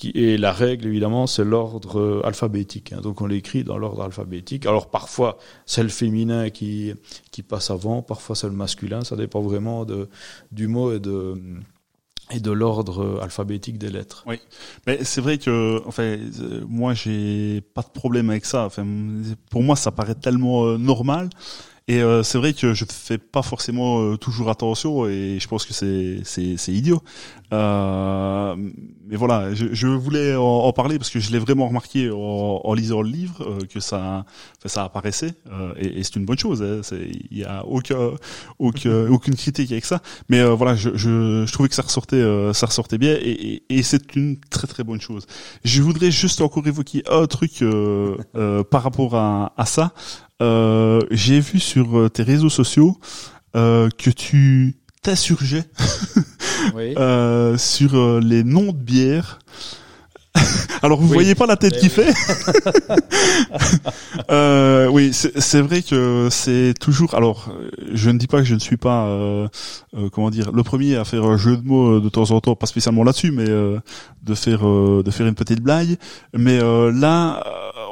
B: qui, et la règle, évidemment, c'est l'ordre euh, alphabétique. Hein. donc on l'écrit dans l'ordre alphabétique. Alors parfois, c'est le féminin qui, qui passe avant, parfois c'est le masculin. Ça dépend vraiment de, du mot et de et de l'ordre alphabétique des lettres.
A: Oui, mais c'est vrai que, enfin, moi j'ai pas de problème avec ça. Enfin, pour moi, ça paraît tellement euh, normal. Et euh, c'est vrai que je fais pas forcément toujours attention et je pense que c'est c'est c'est idiot. Euh, mais voilà, je, je voulais en, en, parler parce que je l'ai vraiment remarqué en, en, lisant le livre euh, que ça ça apparaissait et, et c'est une bonne chose. Hein, il y a aucun, aucun aucune critique avec ça. Mais voilà, je, je, je trouvais que ça ressortait ça ressortait bien et, et, et c'est une très très bonne chose. Je voudrais juste encore évoquer un truc par rapport à, à ça. Euh, j'ai vu sur euh, tes réseaux sociaux euh, que tu t'insurgeais oui. euh, sur euh, les noms de bières. Alors vous oui, voyez pas la tête qu'il fait. euh, oui, c'est vrai que c'est toujours. Alors, je ne dis pas que je ne suis pas, euh, euh, comment dire, le premier à faire un jeu de mots de temps en temps, pas spécialement là-dessus, mais de faire de faire une petite blague. Mais là,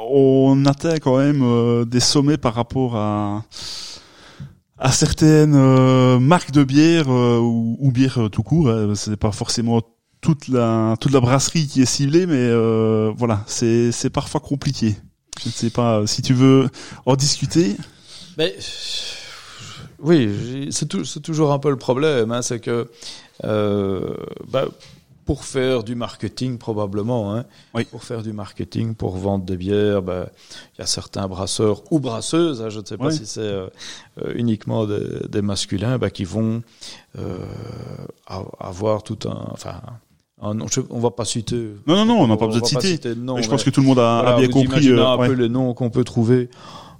A: on atteint quand même euh, des sommets par rapport à à certaines euh, marques de bière euh, ou, ou, bière tout court. Hein. C'est pas forcément toute la toute la brasserie qui est ciblée, mais voilà, c'est c'est parfois compliqué. Je ne sais pas si tu veux en discuter.
B: Mais oui, c'est toujours un peu le problème, hein, c'est que bah, pour faire du marketing probablement. Hein.
A: Oui.
B: Pour faire du marketing, pour vendre des bières, ben, il y a certains brasseurs ou brasseuses, hein, je ne sais pas oui. si c'est euh, uniquement des, des masculins, ben, qui vont euh, avoir tout un... Enfin, un, je, on va pas citer.
A: Non, non, non, on n'a pas besoin de citer. citer non, je pense que tout le monde a,
B: voilà,
A: a bien
B: vous
A: compris.
B: Euh, un
A: ouais.
B: peu les noms qu'on peut trouver.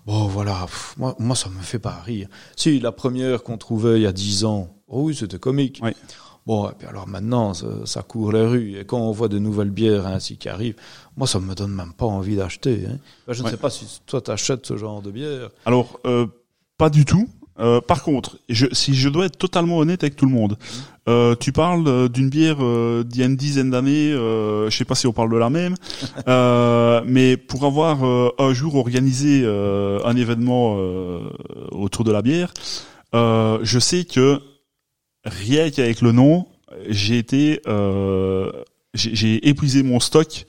B: Bon, voilà, pff, moi, moi, ça me fait pas rire. Si, la première qu'on trouvait il y a dix ans, oh oui, c'était comique.
A: Oui.
B: Bon, et puis alors maintenant, ça, ça, court les rues. Et quand on voit de nouvelles bières ainsi qui arrivent, moi, ça me donne même pas envie d'acheter. Hein. Je ne ouais. sais pas si toi, tu achètes ce genre de bière.
A: Alors, euh, pas du tout. Euh, par contre, je, si je dois être totalement honnête avec tout le monde, mmh. euh, tu parles d'une bière euh, d'il y a une dizaine d'années, euh, je sais pas si on parle de la même, euh, mais pour avoir euh, un jour organisé euh, un événement autour de la bière, je sais que rien qu'avec le nom, j'ai été, euh, j'ai épuisé mon stock.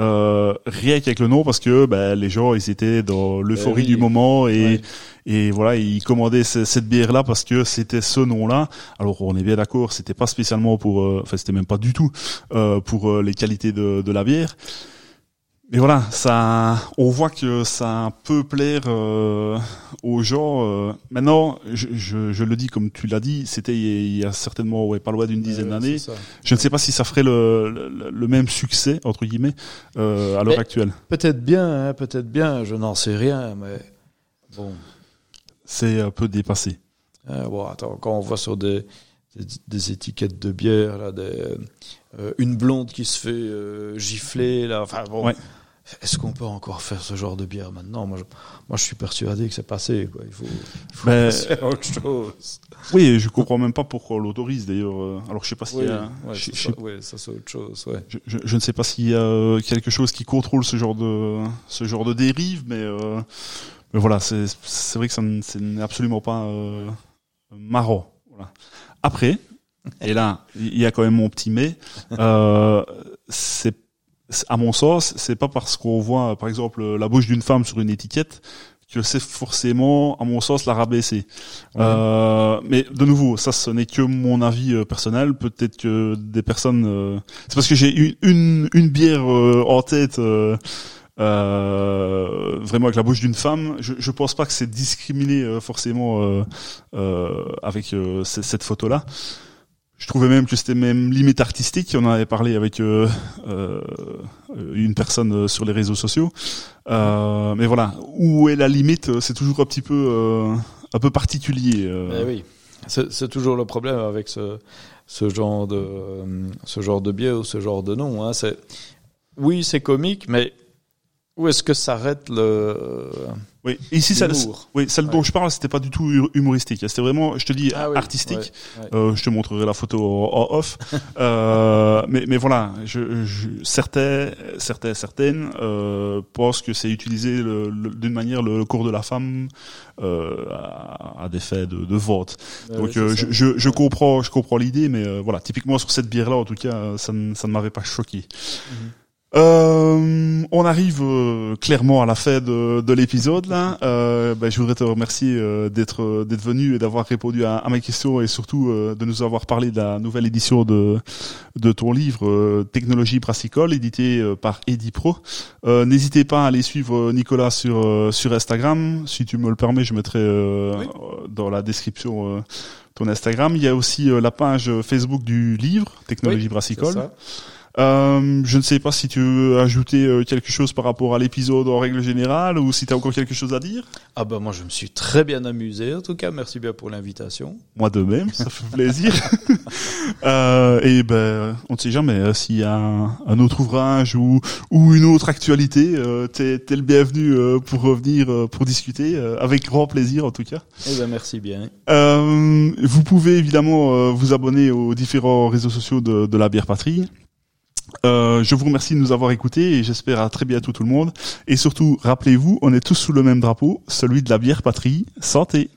A: Euh, rien qu'avec le nom parce que bah, les gens ils étaient dans l'euphorie
B: oui.
A: du moment et
B: Ouais.
A: et voilà ils commandaient ce- cette bière là parce que c'était ce nom là alors on est bien d'accord c'était pas spécialement pour euh, enfin c'était même pas du tout euh, pour euh, les qualités de, de la bière mais voilà, ça, on voit que ça peut plaire euh, aux gens. euh. Maintenant, je, je, je le dis comme tu l'as dit, c'était il y a certainement ouais, pas loin d'une dizaine
B: Ouais,
A: d'années. Je ne sais pas si ça ferait le, le, le même succès entre guillemets euh, à l'heure actuelle.
B: Peut-être bien, hein, peut-être bien, je n'en sais rien, mais bon.
A: C'est un peu dépassé.
B: Euh, bon, attends, quand on voit sur des, des, des étiquettes de bière, là, des, euh, une blonde qui se fait euh, gifler, là, enfin bon.
A: Ouais.
B: Est-ce qu'on peut encore faire ce genre de bière maintenant? Moi je, moi, je suis persuadé que c'est passé. Quoi. Il faut, il faut
A: Ben,
B: à autre chose.
A: Oui, je comprends même pas pourquoi on l'autorise d'ailleurs. euh. Alors je sais pas s'il
B: Oui,
A: y a,
B: ouais,
A: je,
B: ça, ouais, ça c'est autre chose. Ouais.
A: je- je- je ne sais pas s'il y a euh, quelque chose qui contrôle ce genre de ce genre de dérive, mais euh, mais voilà, c'est c'est vrai que ça n'est absolument pas euh, marrant. Voilà. Après, et là, il y a quand même mon petit mais. Euh, c'est- à mon sens, c'est pas parce qu'on voit, par exemple, la bouche d'une femme sur une étiquette que c'est forcément, à mon sens, la rabaisser.
B: Ouais.
A: Euh, mais de nouveau, ça, ce n'est que mon avis euh, personnel. Peut-être que des personnes, euh, c'est parce que j'ai une, une une bière euh, en tête. euh, euh, vraiment avec la bouche d'une femme, je, je pense pas que c'est discriminé euh, forcément euh, euh, avec euh, cette photo-là. Je trouvais même que c'était même limite artistique. On en avait parlé avec euh, euh, une personne euh, sur les réseaux sociaux. Euh, mais voilà, où est la limite? C'est toujours un petit peu euh, un peu particulier.
B: Eh oui, c'est toujours le problème avec ce, ce genre de ce genre de biais ou ce genre de nom. Hein. Oui, c'est comique, mais Où est-ce que s'arrête le
A: Oui, ici,
B: l'humour
A: oui, celle dont je parle, c'était pas du tout hu- humoristique. C'était vraiment, je te dis,
B: Ah oui,
A: artistique.
B: ouais, ouais.
A: Euh, je te montrerai la photo en off. euh, mais, mais voilà, je, je, certains, certains, certaines euh, pensent que c'est utilisé d'une manière le, le cours de la femme euh, à, à des faits de, de vente.
B: Bah
A: Donc euh, je, je, je comprends, je comprends l'idée, mais euh, voilà, typiquement sur cette bière-là, en tout cas, ça, ne- ça ne m'avait pas choqué.
B: Mhm.
A: Euh, on arrive euh, clairement à la fin de, de l'épisode là. Euh, ben, je voudrais te remercier euh, d'être d'être venu et d'avoir répondu à, à mes questions et surtout euh, de nous avoir parlé de la nouvelle édition de de ton livre euh, Technologie brassicole édité euh, par Edipro. Euh, N'hésitez pas à aller suivre Nicolas sur euh, sur Instagram. Si tu me le permets, je mettrai
B: Oui.
A: dans la description euh, ton Instagram. Il y a aussi euh, la page Facebook du livre Technologie
B: Oui,
A: brassicole. Euh, je ne sais pas si tu veux ajouter euh, quelque chose par rapport à l'épisode en règle générale ou si tu as encore quelque chose à dire.
B: Ah ben moi je me suis très bien amusé en tout cas merci bien pour l'invitation.
A: Moi de même, ça fait plaisir. euh, et ben, on ne sait jamais euh, s'il y a un, un autre ouvrage ou, ou une autre actualité. Euh, t'es, le bienvenu pour revenir pour discuter avec grand plaisir en tout cas.
B: Eh ben merci bien.
A: Euh, vous pouvez évidemment vous abonner aux différents réseaux sociaux de, de la bière patrie. Euh, je vous remercie de nous avoir écoutés et j'espère à très bientôt tout le monde. Et surtout, rappelez-vous, on est tous sous le même drapeau, celui de la bière patrie. Santé